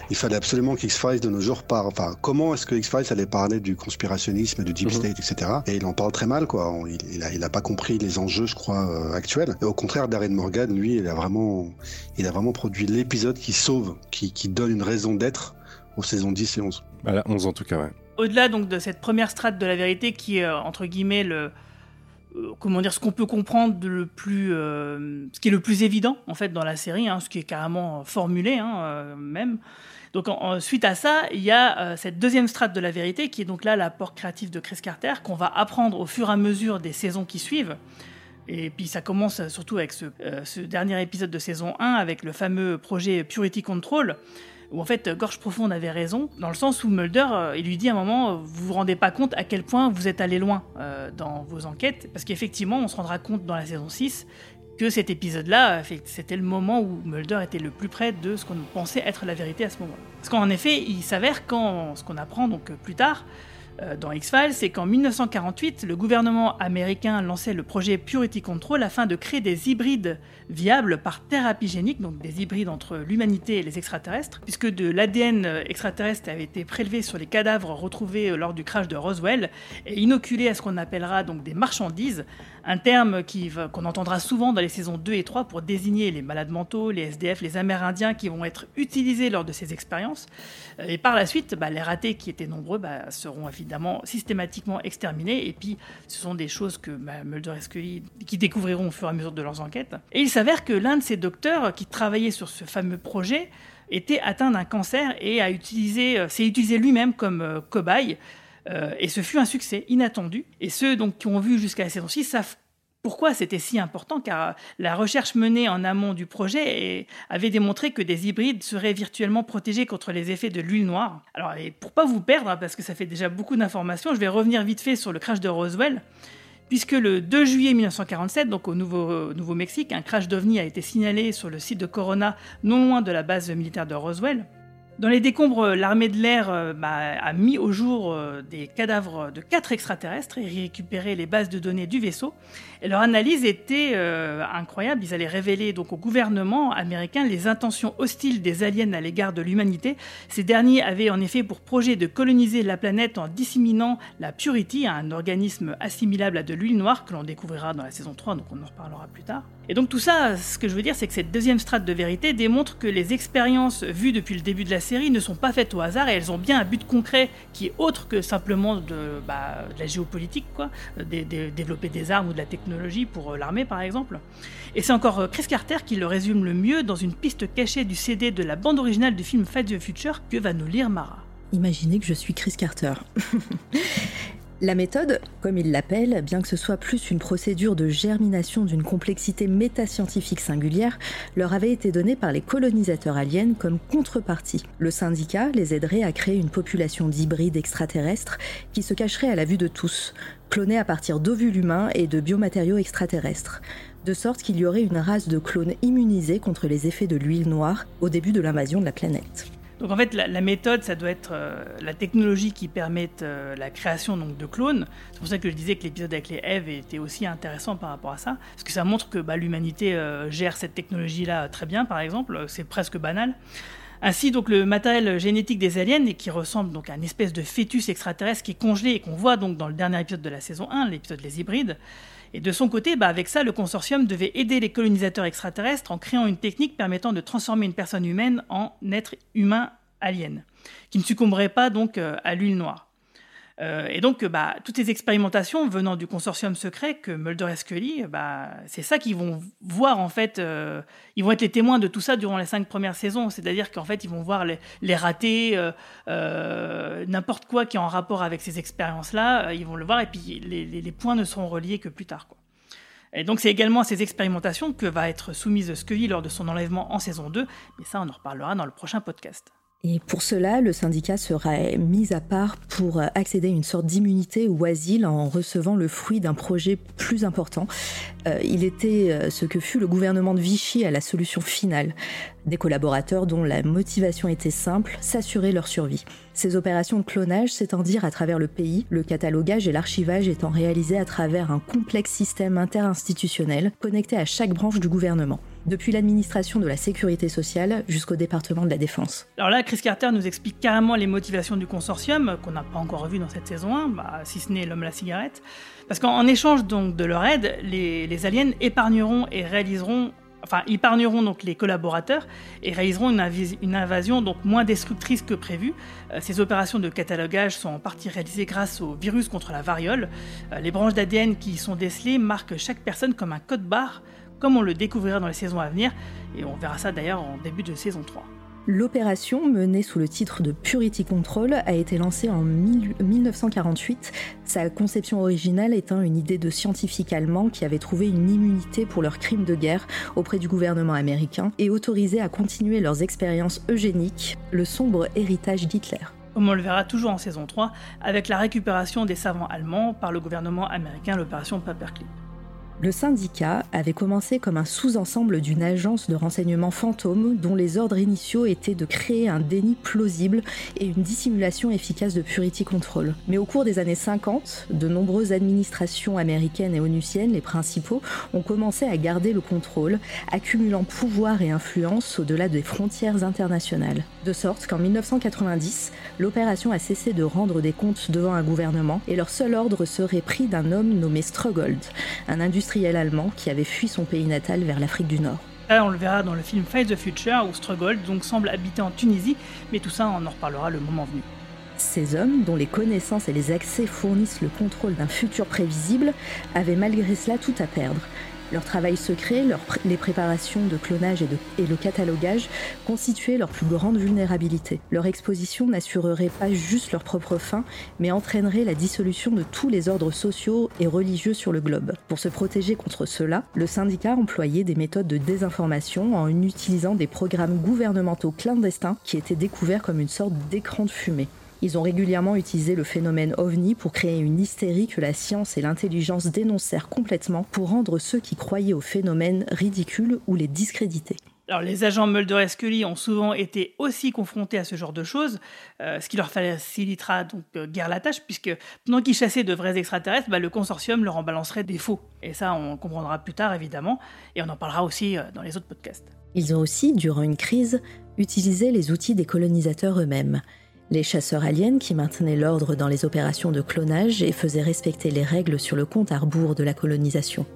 il fallait absolument qu'X-Files de nos jours parle. Enfin, comment est-ce que X-Files allait parler du conspirationnisme, du deep Mhm. state, etc. Et il en parle très mal, quoi. Il, il, a, il a pas compris les enjeux, je crois, euh, actuels. Et au contraire, Darren Morgan, lui, il a vraiment, il a vraiment produit l'épisode qui sauve, qui, qui donne une raison d'être aux saisons 10 et 11. Bah, la 11 en tout cas, ouais. Au-delà donc de cette première strate de la vérité qui est euh, entre guillemets le comment dire ce qu'on peut comprendre de le plus euh, ce qui est le plus évident en fait dans la série hein, ce qui est carrément euh, formulé hein, euh, même. Donc suite à ça il y a euh, cette deuxième strate de la vérité qui est donc là l'apport créatif de Chris Carter qu'on va apprendre au fur et à mesure des saisons qui suivent. Et puis ça commence euh, surtout avec ce, euh, ce dernier épisode de saison 1 avec le fameux projet Purity Control où en fait Gorge Profonde avait raison, dans le sens où Mulder, euh, il lui dit à un moment, euh, vous vous rendez pas compte à quel point vous êtes allé loin euh, dans vos enquêtes, parce qu'effectivement, on se rendra compte dans la saison 6 que cet épisode-là, c'était le moment où Mulder était le plus près de ce qu'on pensait être la vérité à ce moment-là. Parce qu'en effet, il s'avère quand ce qu'on apprend donc plus tard dans X-Files, c'est qu'en 1948, le gouvernement américain lançait le projet Purity Control afin de créer des hybrides viables par thérapie génique, donc des hybrides entre l'humanité et les extraterrestres, puisque de l'ADN euh, extraterrestre avait été prélevé sur les cadavres retrouvés euh, lors du crash de Roswell et inoculé à ce qu'on appellera donc des marchandises, un terme qu'on entendra souvent dans les saisons 2 et 3 pour désigner les malades mentaux, les SDF, les Amérindiens qui vont être utilisés lors de ces expériences. Euh, Et par la suite, bah, les ratés qui étaient nombreux bah, seront évidemment systématiquement exterminés. Et puis, ce sont des choses que bah, Mulder et Scully qui découvriront au fur et à mesure de leurs enquêtes. Et il s'avère que l'un de ces docteurs qui travaillait sur ce fameux projet était atteint d'un cancer et utilisé, euh, s'est utilisé lui-même comme euh, cobaye. Euh, et ce fut un succès inattendu. Et ceux donc, qui ont vu jusqu'à la saison 6 savent pourquoi c'était si important, car la recherche menée en amont du projet avait démontré que des hybrides seraient virtuellement protégés contre les effets de l'huile noire. Alors, et pour pas vous perdre, hein, parce que ça fait déjà beaucoup d'informations, je vais revenir vite fait sur le crash de Roswell. Puisque le 2 juillet 1947, donc au au Nouveau-Mexique, un crash d'OVNI a été signalé sur le site de Corona, non loin de la base militaire de Roswell. Dans les décombres, l'armée de l'air euh, bah, a mis au jour euh, des cadavres de quatre extraterrestres et récupéré les bases de données du vaisseau. Leur analyse était euh, incroyable. Ils allaient révéler donc au gouvernement américain les intentions hostiles des aliens à l'égard de l'humanité. Ces derniers avaient en effet pour projet de coloniser la planète en disséminant la Purity, un organisme assimilable à de l'huile noire que l'on découvrira dans la saison 3, donc on en reparlera plus tard. Et donc tout ça, ce que je veux dire, c'est que cette deuxième strate de vérité démontre que les expériences vues depuis le début de la série ne sont pas faites au hasard et elles ont bien un but concret qui est autre que simplement de, bah, de la géopolitique, quoi, euh, des- des- développer des armes ou de la technologie pour euh, l'armée par exemple. Et c'est encore euh, Chris Carter qui le résume le mieux dans une piste cachée du CD de la bande originale du film Fight the Future que va nous lire Mara? Imaginez que je suis Chris Carter. La méthode, comme il l'appelle, bien que ce soit plus une procédure de germination d'une complexité métascientifique singulière, leur avait été donnée par les colonisateurs aliens comme contrepartie. Le syndicat les aiderait à créer une population d'hybrides extraterrestres qui se cacherait à la vue de tous, clonés à partir d'ovules humains et de biomatériaux extraterrestres de sorte qu'il y aurait une race de clones immunisés contre les effets de l'huile noire au début de l'invasion de la planète. Donc en fait, la, méthode, ça doit être euh, la technologie qui permette euh, la création donc, de clones. C'est pour ça que je disais que l'épisode avec les Eve était aussi intéressant par rapport à ça, parce que ça montre que bah, l'humanité euh, gère cette technologie-là très bien, par exemple. C'est presque banal. Ainsi, donc, le matériel génétique des aliens, et qui ressemble donc à une espèce de fœtus extraterrestre qui est congelé et qu'on voit donc dans le dernier épisode de la saison 1, l'épisode Les Hybrides. Et de son côté, bah, avec ça, le consortium devait aider les colonisateurs extraterrestres en créant une technique permettant de transformer une personne humaine en être humain alien, qui ne succomberait pas donc euh, à l'huile noire. Euh, et donc, bah, toutes ces expérimentations venant du consortium secret que Mulder et Scully, bah, c'est ça qu'ils vont voir en fait. euh, ils vont être les témoins de tout ça durant les cinq premières saisons. C'est-à-dire qu'en fait, ils vont voir les, les ratés, euh, euh, n'importe quoi qui est en rapport avec ces expériences-là, euh, ils vont le voir et puis les, les- les points ne seront reliés que plus tard. Quoi. Et donc, c'est également à ces expérimentations que va être soumise Scully lors de son enlèvement en saison 2, mais ça, on en reparlera dans le prochain podcast. Et pour cela, le syndicat sera mis à part pour accéder à une sorte d'immunité ou asile en recevant le fruit d'un projet plus important. Euh, il était euh, ce que fut le gouvernement de Vichy à la solution finale. Des collaborateurs dont la motivation était simple, s'assurer leur survie. Ces opérations de clonage s'étendirent à travers le pays, le catalogage et l'archivage étant réalisés à travers un complexe système interinstitutionnel connecté à chaque branche du gouvernement. Depuis l'administration de la sécurité sociale jusqu'au département de la défense. Alors là, Chris Carter nous explique carrément les motivations du consortium, qu'on n'a pas encore vu dans cette saison 1, bah, si ce n'est l'homme la cigarette. Parce qu'en échange donc de leur aide, les, aliens épargneront et réaliseront enfin, épargneront donc les collaborateurs et réaliseront une invasion donc moins destructrice que prévu. Euh, ces opérations de catalogage sont en partie réalisées grâce au virus contre la variole. Euh, les branches d'ADN qui y sont décelées marquent chaque personne comme un code barre, comme on le découvrira dans les saisons à venir, et on verra ça d'ailleurs en début de saison 3. L'opération, menée sous le titre de Purity Control, a été lancée en 1000 1948. Sa conception originale étant une idée de scientifiques allemands qui avaient trouvé une immunité pour leurs crimes de guerre auprès du gouvernement américain et autorisés à continuer leurs expériences eugéniques, le sombre héritage d'Hitler. Comme on le verra toujours en saison 3, avec la récupération des savants allemands par le gouvernement américain, l'opération Paperclip. Le syndicat avait commencé comme un sous-ensemble d'une agence de renseignement fantôme dont les ordres initiaux étaient de créer un déni plausible et une dissimulation efficace de Purity Control. Mais au cours des années 50, de nombreuses administrations américaines et onusiennes, les principaux, ont commencé à garder le contrôle, accumulant pouvoir et influence au-delà des frontières internationales. De sorte qu'en 1990, l'opération a cessé de rendre des comptes devant un gouvernement et leur seul ordre serait pris d'un homme nommé Strogold, un industriel allemand qui avait fui son pays natal vers l'Afrique du Nord. Là, on le verra dans le film Fight the Future où Struggle donc semble habiter en Tunisie, mais tout ça, on en reparlera le moment venu. Ces hommes, dont les connaissances et les accès fournissent le contrôle d'un futur prévisible, avaient malgré cela tout à perdre. Leur travail secret, les préparations de clonage et le catalogage constituaient leur plus grande vulnérabilité. Leur exposition n'assurerait pas juste leur propre fin, mais entraînerait la dissolution de tous les ordres sociaux et religieux sur le globe. Pour se protéger contre cela, le syndicat employait des méthodes de désinformation en utilisant des programmes gouvernementaux clandestins qui étaient découverts comme une sorte d'écran de fumée. Ils ont régulièrement utilisé le phénomène ovni pour créer une hystérie que la science et l'intelligence dénoncèrent complètement pour rendre ceux qui croyaient au phénomène ridicules ou les discréditer. Alors, les agents Mulder et Scully ont souvent été aussi confrontés à ce genre de choses, euh, ce qui leur facilitera donc euh, guère la tâche, puisque pendant qu'ils chassaient de vrais extraterrestres, bah, le consortium leur en balancerait des faux. Et ça, on comprendra plus tard, évidemment, et on en parlera aussi euh, dans les autres podcasts. Ils ont aussi, durant une crise, utilisé les outils des colonisateurs eux-mêmes. Les chasseurs aliens qui maintenaient l'ordre dans les opérations de clonage et faisaient respecter les règles sur le compte à rebours de la colonisation.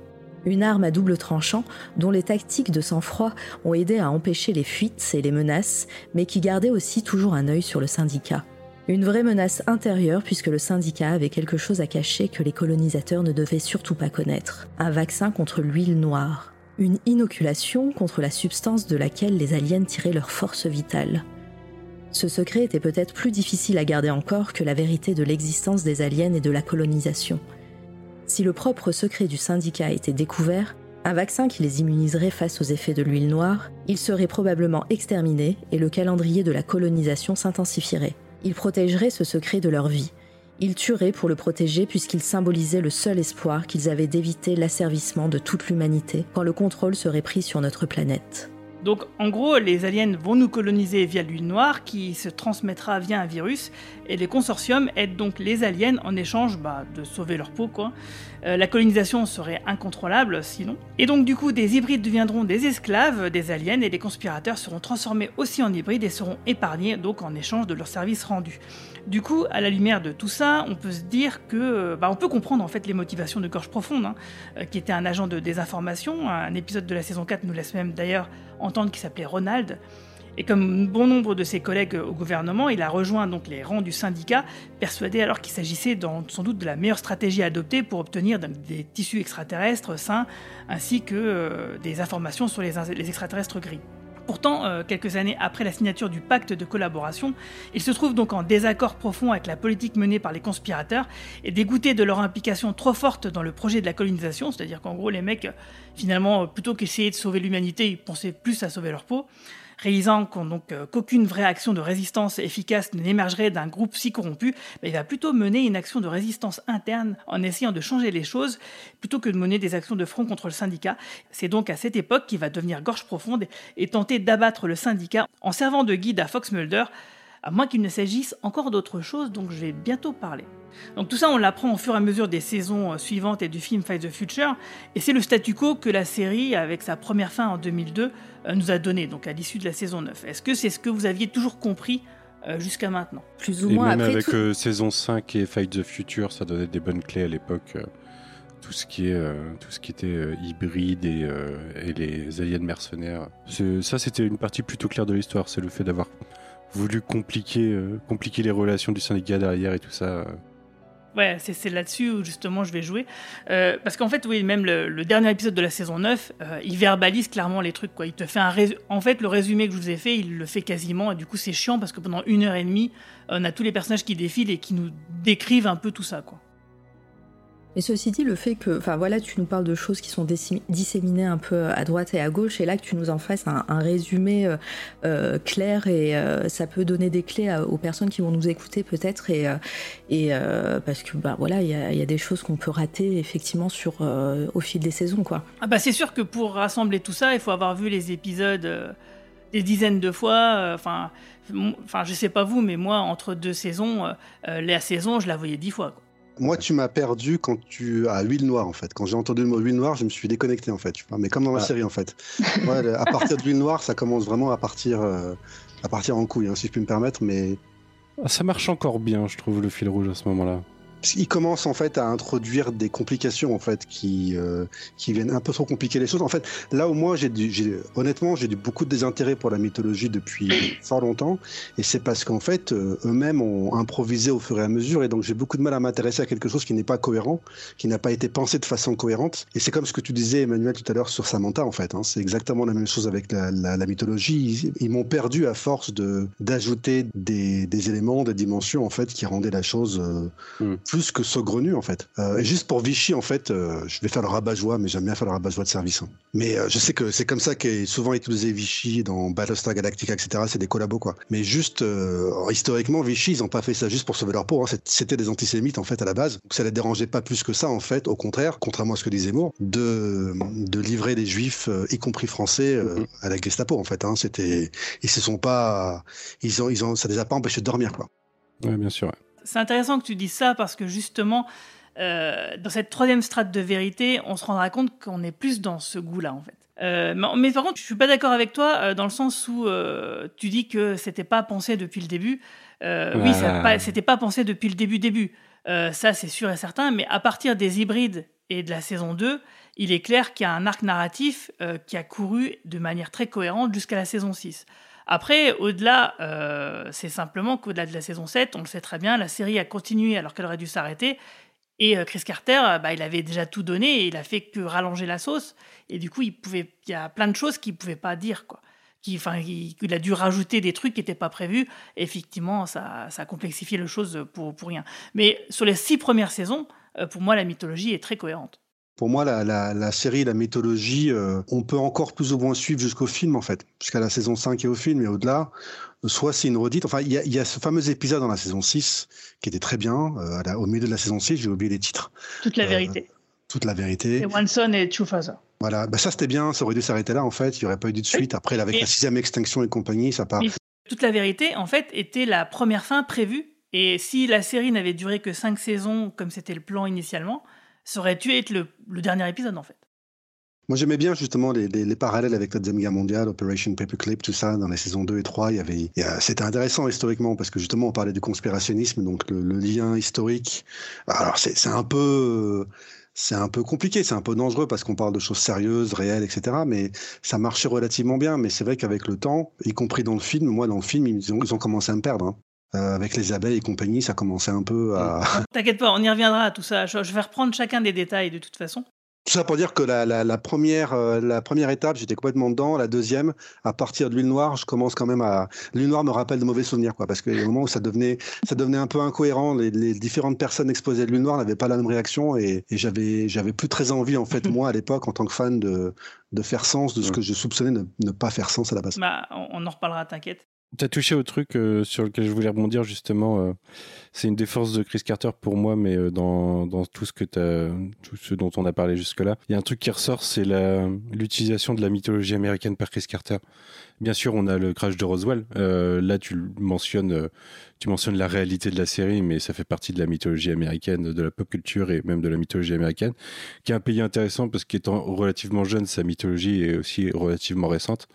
Une arme à double tranchant dont les tactiques de sang-froid ont aidé à empêcher les fuites et les menaces, mais qui gardait aussi toujours un œil sur le syndicat. Une vraie menace intérieure puisque le syndicat avait quelque chose à cacher que les colonisateurs ne devaient surtout pas connaître. Un vaccin contre l'huile noire. Une inoculation contre la substance de laquelle les aliens tiraient leur force vitale. Ce secret était peut-être plus difficile à garder encore que la vérité de l'existence des aliens et de la colonisation. Si le propre secret du syndicat était découvert, un vaccin qui les immuniserait face aux effets de l'huile noire, ils seraient probablement exterminés et le calendrier de la colonisation s'intensifierait. Ils protégeraient ce secret de leur vie. Ils tueraient pour le protéger puisqu'il symbolisait le seul espoir qu'ils avaient d'éviter l'asservissement de toute l'humanité quand le contrôle serait pris sur notre planète. Donc, en gros, les aliens vont nous coloniser via l'huile noire qui se transmettra via un virus, et les consortiums aident donc les aliens en échange bah, de sauver leur peau, quoi. Euh, la colonisation serait incontrôlable sinon. Et donc, du coup, des hybrides deviendront des esclaves des aliens, et les conspirateurs seront transformés aussi en hybrides et seront épargnés donc en échange de leurs services rendus. Du coup, à la lumière de tout ça, on peut se dire que, bah, on peut comprendre en fait les motivations de Gorge Profonde, hein, euh, qui était un agent de désinformation. Un épisode de la saison 4 nous laisse même d'ailleurs entendre qu'il s'appelait Ronald. Et comme bon nombre de ses collègues au gouvernement, il a rejoint donc les rangs du syndicat, persuadé alors qu'il s'agissait sans doute de la meilleure stratégie à adopter pour obtenir des tissus extraterrestres sains, ainsi que euh, des informations sur les extraterrestres gris. Pourtant, euh, quelques années après la signature du pacte de collaboration, il se trouve donc en désaccord profond avec la politique menée par les conspirateurs et dégoûté de leur implication trop forte dans le projet de la colonisation, c'est-à-dire qu'en gros les mecs, euh, finalement, euh, plutôt qu'essayer de sauver l'humanité, ils pensaient plus à sauver leur peau. Réalisant euh, qu'aucune vraie action de résistance efficace n'émergerait d'un groupe si corrompu, il va plutôt mener une action de résistance interne en essayant de changer les choses plutôt que de mener des actions de front contre le syndicat. C'est donc à cette époque qu'il va devenir gorge profonde et tenter d'abattre le syndicat en servant de guide à Fox Mulder à moins qu'il ne s'agisse encore d'autre chose dont je vais bientôt parler. Donc tout ça, on l'apprend au fur et à mesure des saisons euh, suivantes et du film Fight the Future, et c'est le statu quo que la série, avec sa première fin en 2002, euh, nous a donné, donc à l'issue de la saison 9. Est-ce que c'est ce que vous aviez toujours compris euh, jusqu'à maintenant? Plus ou Et moins même après avec tout- euh, saison 5 et Fight the Future, ça donnait des bonnes clés à l'époque. euh, tout ce qui est euh, tout ce qui était euh, hybride et, euh, et les aliens mercenaires. Ça, c'était une partie plutôt claire de l'histoire. C'est le fait d'avoir voulu compliquer euh, compliquer les relations du syndicat derrière et tout ça. Euh. Ouais, c'est là-dessus où justement je vais jouer. Euh, parce qu'en fait, oui, même le, dernier épisode de la saison 9, euh, il verbalise clairement les trucs. Quoi. Il te fait un En fait, le résumé que je vous ai fait, il le fait quasiment. Et du coup, c'est chiant parce que pendant une heure et demie, on a tous les personnages qui défilent et qui nous décrivent un peu tout ça. Quoi. Et ceci dit, le fait que, enfin voilà, tu nous parles de choses qui sont dissémi- disséminées un peu à droite et à gauche, et là que tu nous en fasses un, résumé euh, euh, clair et euh, ça peut donner des clés aux personnes qui vont nous écouter peut-être, et, parce que bah voilà, il y a, des choses qu'on peut rater effectivement sur au fil des saisons, quoi. Ah bah c'est sûr que pour rassembler tout ça, il faut avoir vu les épisodes des dizaines de fois. Enfin, enfin, je sais pas vous, mais moi, entre deux saisons, la saison, je la voyais dix fois. Moi, tu m'as perdu quand tu à huile noire en fait. Quand j'ai entendu le mot huile noire, je me suis déconnecté en fait. tu vois, Mais comme dans la Ah. série en fait. Ouais, à partir de l'huile noire, ça commence vraiment à partir, euh, à partir en couille, hein, si je puis me permettre. Mais Ah, ça marche encore bien, je trouve, le fil rouge à ce moment-là. Il commence en fait à introduire des complications en fait qui euh, qui viennent un peu trop compliquer les choses. En fait, là où moi j'ai honnêtement j'ai beaucoup de désintérêt pour la mythologie depuis fort longtemps, et c'est parce qu'en fait euh, eux-mêmes ont improvisé au fur et à mesure, et donc j'ai beaucoup de mal à m'intéresser à quelque chose qui n'est pas cohérent, qui n'a pas été pensé de façon cohérente. Et c'est comme ce que tu disais Emmanuel tout à l'heure sur Samantha en fait. hein. c'est exactement la même chose avec la, mythologie. Ils, m'ont perdu à force de d'ajouter des, éléments, des dimensions en fait qui rendaient la chose euh, Mm. Plus que saugrenu en fait. Euh, et juste pour Vichy en fait, euh, je vais faire le rabat-joie, mais j'aime bien faire le rabat-joie de service. hein. Mais euh, je sais que c'est comme ça qu'est souvent utilisé Vichy dans Battlestar Galactica, etc. C'est des collabos quoi. Mais juste euh, historiquement, Vichy, ils ont pas fait ça juste pour sauver leur peau. hein. C'est- C'était des antisémites en fait à la base. Donc ça les dérangeait pas plus que ça en fait. Au contraire, contrairement à ce que disait Moore, de de livrer des juifs, euh, y compris français, euh, à la Gestapo en fait. Hein. C'était, ils se sont pas, ils ont, ils ont, ça les a pas empêchés de dormir quoi. Ouais, bien sûr. ouais. C'est intéressant que tu dises ça parce que justement, euh, dans cette troisième strate de vérité, on se rendra compte qu'on est plus dans ce goût-là en fait. Euh, mais, par contre, je suis pas d'accord avec toi euh, dans le sens où tu dis que c'était pas pensé depuis le début. Oui, Ah. pas- c'était pas pensé depuis le début début. Ça, c'est sûr et certain. Mais à partir des hybrides et de la saison 2, il est clair qu'il y a un arc narratif qui a couru de manière très cohérente jusqu'à la saison 6. Après, au-delà, euh, c'est simplement qu'au-delà de la saison 7, on le sait très bien, la série a continué alors qu'elle aurait dû s'arrêter. Et euh, Chris Carter, euh, bah, il avait déjà tout donné et il a fait que rallonger la sauce. Et du coup, il, pouvait, il y a plein de choses qu'il ne pouvait pas dire. Quoi. Qui, enfin, il, a dû rajouter des trucs qui n'étaient pas prévus. Effectivement, ça, ça a complexifié le chose pour, pour rien. Mais sur les six premières saisons, pour moi, la mythologie est très cohérente. Pour moi, la, la, la série, la mythologie, euh, on peut encore plus ou moins suivre jusqu'au film, en fait, jusqu'à la saison 5 et au film, et au-delà. Soit c'est une redite. Enfin, il y a, il y a ce fameux épisode dans la saison 6 qui était très bien. euh, la- au milieu de la saison 6, j'ai oublié les titres. Toute la Euh, vérité. Toute la vérité. Et One Son et Father. Voilà. Bah, ça, c'était bien. Ça aurait dû s'arrêter là, en fait. Il n'y aurait pas eu de suite. Après, avec Et- la sixième extinction et compagnie, ça part. Toute la vérité, en fait, était la première fin prévue. Et si la série n'avait duré que cinq saisons, comme c'était le plan initialement, ça aurait dû être le, dernier épisode, en fait. Moi, j'aimais bien justement les, les, les parallèles avec la Deuxième Guerre mondiale, Operation Paperclip, tout ça, dans les saisons 2 et 3. Il y avait, c'était intéressant historiquement parce que justement, on parlait du conspirationnisme, donc le, lien historique. Alors, c'est un peu. C'est un peu compliqué, c'est un peu dangereux parce qu'on parle de choses sérieuses, réelles, etc. Mais ça marchait relativement bien. Mais c'est vrai qu'avec le temps, y compris dans le film, moi dans le film, ils ont, ils ont commencé à me perdre. hein. Euh, avec les abeilles et compagnie, ça commençait un peu à. T'inquiète pas, on y reviendra à tout ça. Je, je vais reprendre chacun des détails de toute façon. Tout ça pour dire que la, la, la première, euh, la première étape, j'étais complètement dedans. La deuxième, à partir de l'huile noire, je commence quand même à. L'huile noire me rappelle de mauvais souvenirs, quoi, parce qu'il y a un moment où ça devenait, ça devenait un peu incohérent. Les, les différentes personnes exposées à l'huile noire n'avaient pas la même réaction et, et j'avais, j'avais plus très envie, en fait, moi, à l'époque, en tant que fan, de, de faire sens de ce que je soupçonnais ne, ne pas faire sens à la base. Bah, on en reparlera, t'inquiète. T'as touché au truc euh, sur lequel je voulais rebondir justement. euh, c'est une des forces de Chris Carter pour moi, mais euh, dans, tout ce que tout ce dont on a parlé jusque-là, il y a un truc qui ressort, c'est l'utilisation de la mythologie américaine par Chris Carter. Bien sûr, on a le crash de Roswell. Là, tu mentionnes, tu mentionnes la réalité de la série, mais ça fait partie de la mythologie américaine, de la pop culture et même de la mythologie américaine, qui est un pays intéressant parce qu'étant relativement jeune, sa mythologie est aussi relativement récente.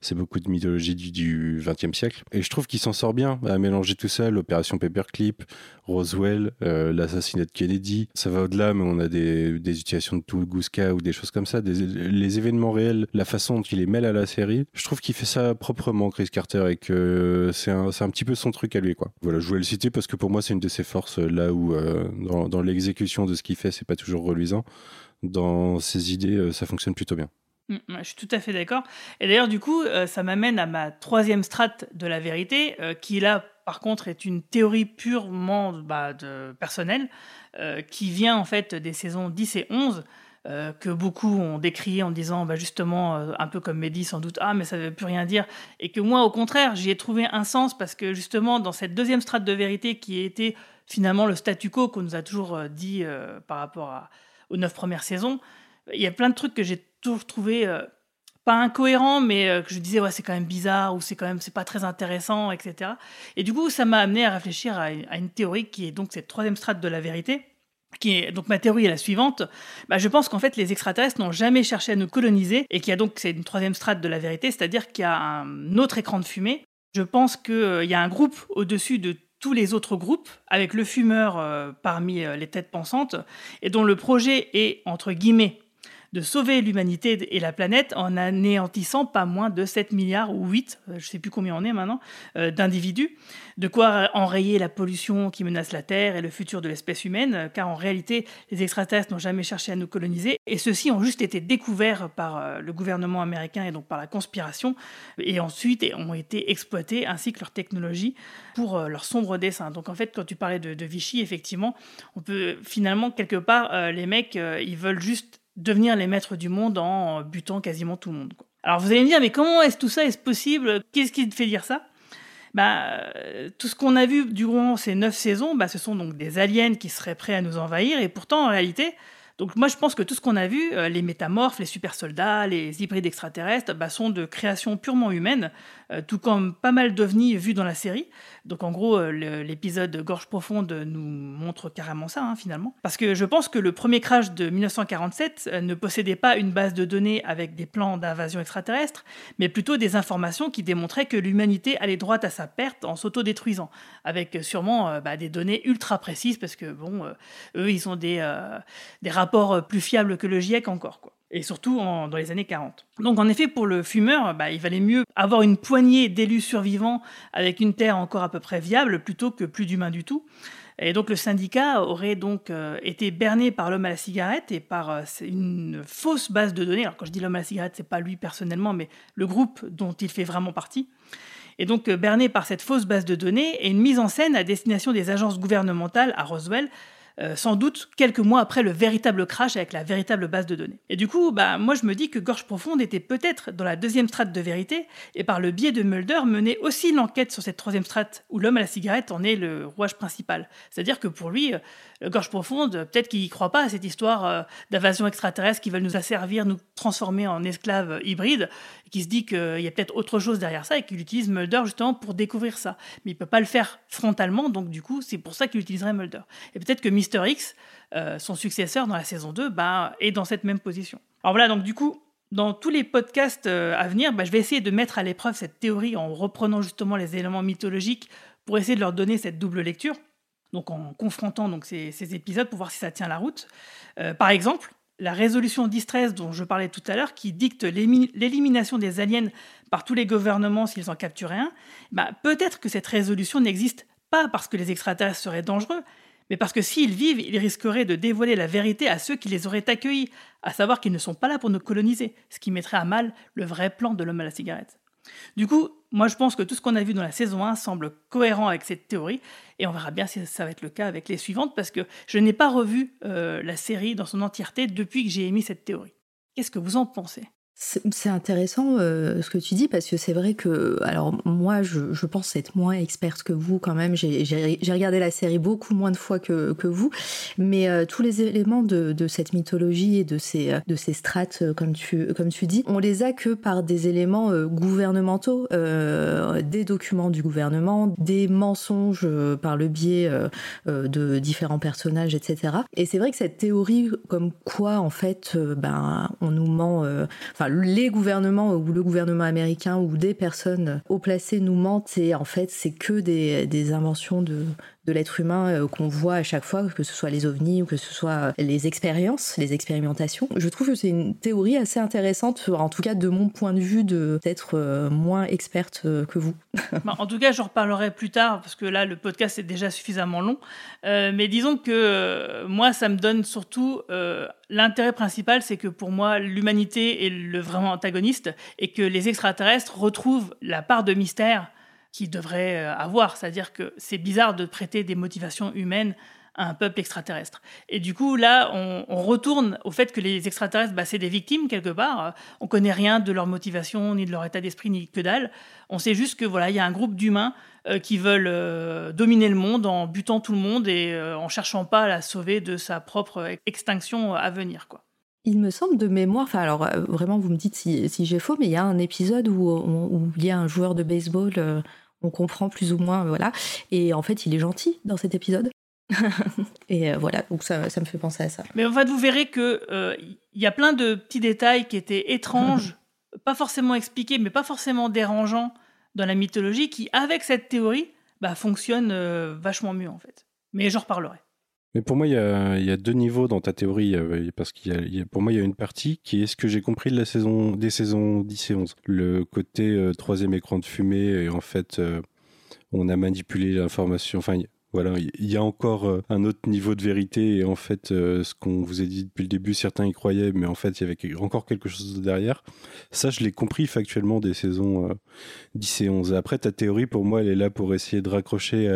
C'est beaucoup de mythologie du XXe siècle. Et je trouve qu'il s'en sort bien à mélanger tout ça, l'opération Paperclip, Roswell, euh, l'assassinat de Kennedy. Ça va au-delà, mais on a des, des utilisations de Tunguska ou des choses comme ça. Des, les événements réels, la façon dont il les mêle à la série. Je trouve qu'il fait ça proprement, Chris Carter, et que c'est un, petit peu son truc à lui. Quoi. Voilà, je voulais le citer parce que pour moi, c'est une de ses forces, là où euh, dans, dans l'exécution de ce qu'il fait, c'est pas toujours reluisant. Dans ses idées, euh, ça fonctionne plutôt bien. Mm, Je suis tout à fait d'accord. Et d'ailleurs, du coup, euh, ça m'amène à ma troisième strate de la vérité, euh, qui là, par contre, est une théorie purement bah, personnelle, euh, qui vient en fait des saisons 10 et 11, euh, que beaucoup ont décrié en disant bah, justement, un peu comme Mehdi sans doute, ah mais ça ne veut plus rien dire, et que moi, au contraire, j'y ai trouvé un sens, parce que justement, dans cette deuxième strate de vérité qui été finalement le statu quo qu'on nous a toujours dit par rapport aux neuf premières saisons, il y a plein de trucs que j'ai toujours trouvé euh, pas incohérents, mais euh, que je disais ouais c'est quand même bizarre ou c'est quand même c'est pas très intéressant, etc. Et du coup ça m'a amené à réfléchir à, une théorie qui est donc cette troisième strate de la vérité. Qui est, donc ma théorie est la suivante. Bah, je pense qu'en fait les extraterrestres n'ont jamais cherché à nous coloniser et qu'il y a donc c'est une troisième strate de la vérité, c'est-à-dire qu'il y a un autre écran de fumée. Je pense qu'il y a un groupe au-dessus de tous les autres groupes, avec le fumeur euh, parmi euh, les têtes pensantes, et dont le projet est, entre guillemets, de sauver l'humanité et la planète en anéantissant pas moins de 7 milliards ou 8, euh, je sais plus combien on est maintenant, euh, d'individus, de quoi enrayer la pollution qui menace la Terre et le futur de l'espèce humaine, euh, car en réalité, les extraterrestres n'ont jamais cherché à nous coloniser, et ceux-ci ont juste été découverts par le gouvernement américain et donc par la conspiration, et ensuite ont été exploités, ainsi que leur technologie, pour leurs sombres desseins. Donc en fait, quand tu parlais de, Vichy, effectivement, on peut finalement, quelque part, les mecs, ils veulent juste devenir les maîtres du monde en butant quasiment tout le monde. Alors vous allez me dire, mais comment est-ce tout ça est-ce possible? Qu'est-ce qui te fait dire ça? Bah, euh, tout ce qu'on a vu durant ces neuf saisons, bah, ce sont donc des aliens qui seraient prêts à nous envahir. Et pourtant, en réalité, donc moi je pense que tout ce qu'on a vu, euh, les métamorphes, les super soldats, les hybrides extraterrestres, bah, sont de création purement humaine, euh, tout comme pas mal d'ovnis vus dans la série. Donc en gros, euh, l'épisode Gorge profonde nous montre carrément ça hein, finalement. Parce que je pense que le premier crash de 1947 euh, ne possédait pas une base de données avec des plans d'invasion extraterrestre, mais plutôt des informations qui démontraient que l'humanité allait droit à sa perte en s'autodétruisant, avec sûrement bah, des données ultra précises, parce que bon, eux, ils ont des, des rapports euh, plus fiables que le GIEC encore, quoi. Et surtout dans les années 40. Donc en effet, pour le fumeur, bah, il valait mieux avoir une poignée d'élus survivants avec une terre encore à peu près viable plutôt que plus d'humains du tout. Et donc le syndicat aurait donc euh, été berné par l'homme à la cigarette et par euh, une fausse base de données. Alors quand je dis l'homme à la cigarette, c'est pas lui personnellement, mais le groupe dont il fait vraiment partie. Et donc berné par cette fausse base de données et une mise en scène à destination des agences gouvernementales à Roswell, euh, sans doute quelques mois après le véritable crash avec la véritable base de données. Et du coup, bah, moi je me dis que Gorge Profonde était peut-être dans la deuxième strate de vérité, et par le biais de Mulder menait aussi l'enquête sur cette troisième strate où l'homme à la cigarette en est le rouage principal. C'est-à-dire que pour lui, euh, Gorge Profonde, peut-être qu'il n'y croit pas à cette histoire euh, d'invasion extraterrestre qui veulent nous asservir, nous transformer en esclaves hybrides, qui se dit qu'il y a peut-être autre chose derrière ça et qu'il utilise Mulder justement pour découvrir ça. Mais il peut pas le faire frontalement, donc du coup, c'est pour ça qu'il utiliserait Mulder. Et peut-être que Mister X, euh, son successeur dans la saison 2, bah, est dans cette même position. Alors voilà, donc du coup, dans tous les podcasts euh, à venir, bah, je vais essayer de mettre à l'épreuve cette théorie en reprenant justement les éléments mythologiques pour essayer de leur donner cette double lecture. Donc en confrontant donc ces, ces épisodes pour voir si ça tient la route. Euh, par exemple, la résolution 1013 dont je parlais tout à l'heure, qui dicte l'élimination des aliens par tous les gouvernements s'ils en capturaient un, bah, peut-être que cette résolution n'existe pas parce que les extraterrestres seraient dangereux, mais parce que s'ils vivent, ils risqueraient de dévoiler la vérité à ceux qui les auraient accueillis, à savoir qu'ils ne sont pas là pour nous coloniser, ce qui mettrait à mal le vrai plan de l'homme à la cigarette. Du coup, moi je pense que tout ce qu'on a vu dans la saison 1 semble cohérent avec cette théorie, et on verra bien si ça va être le cas avec les suivantes, parce que je n'ai pas revu euh, la série dans son entièreté depuis que j'ai émis cette théorie. Qu'est-ce que vous en pensez? C'est intéressant euh, ce que tu dis parce que c'est vrai que, alors moi je, pense être moins experte que vous quand même, j'ai regardé la série beaucoup moins de fois que, que vous, mais euh, tous les éléments de, de, cette mythologie et de ces, euh, de ces strates, comme tu, comme tu dis, on les a que par des éléments gouvernementaux, des documents du gouvernement, des mensonges par le biais de différents personnages, etc. Et c'est vrai que cette théorie comme quoi en fait ben, on nous ment, les gouvernements ou le gouvernement américain ou des personnes haut placées nous mentent et en fait c'est que des, des inventions de, de l'être humain euh, qu'on voit à chaque fois, que ce soit les ovnis ou que ce soit euh, les expériences, les expérimentations. Je trouve que c'est une théorie assez intéressante, en tout cas de mon point de vue, de d'être euh, moins experte que vous. Bah, en tout cas, j'en reparlerai plus tard parce que là, le podcast est déjà suffisamment long. mais disons que moi, ça me donne surtout l'intérêt principal, c'est que pour moi, l'humanité est le vraiment antagoniste et que les extraterrestres retrouvent la part de mystère qui devrait euh, avoir. C'est-à-dire que c'est bizarre de prêter des motivations humaines à un peuple extraterrestre. Et du coup, là, on, retourne au fait que les extraterrestres, bah, c'est des victimes quelque part. On connaît rien de leur motivation, ni de leur état d'esprit, ni que dalle. On sait juste que voilà, il y a un groupe d'humains euh, qui veulent euh, dominer le monde en butant tout le monde et en cherchant pas à la sauver de sa propre extinction à venir, quoi. Il me semble de mémoire, enfin alors vraiment vous me dites si, j'ai faux, mais il y a un épisode où, où, il y a un joueur de baseball on comprend plus ou moins, voilà. Et en fait, il est gentil dans cet épisode. et euh, voilà, donc ça, ça, me fait penser à ça. Mais en fait, vous verrez que euh, il y a plein de petits détails qui étaient étranges, pas forcément expliqués, mais pas forcément dérangeants dans la mythologie, qui, avec cette théorie, bah, fonctionnent euh, vachement mieux en fait. Mais j'en reparlerai. Mais pour moi, il y, a, deux niveaux dans ta théorie, parce qu'il y, a, pour moi, il y a une partie qui est ce que j'ai compris de la saison, des saisons 10 et 11. Le côté troisième écran de fumée, et en fait, on a manipulé l'information. Enfin, voilà, il y a encore euh, un autre niveau de vérité et en fait, euh, ce qu'on vous a dit depuis le début, certains y croyaient, mais en fait, il y avait encore quelque chose derrière. Ça, je l'ai compris factuellement des saisons 10 euh, et 11. Après, ta théorie, pour moi, elle est là pour essayer de raccrocher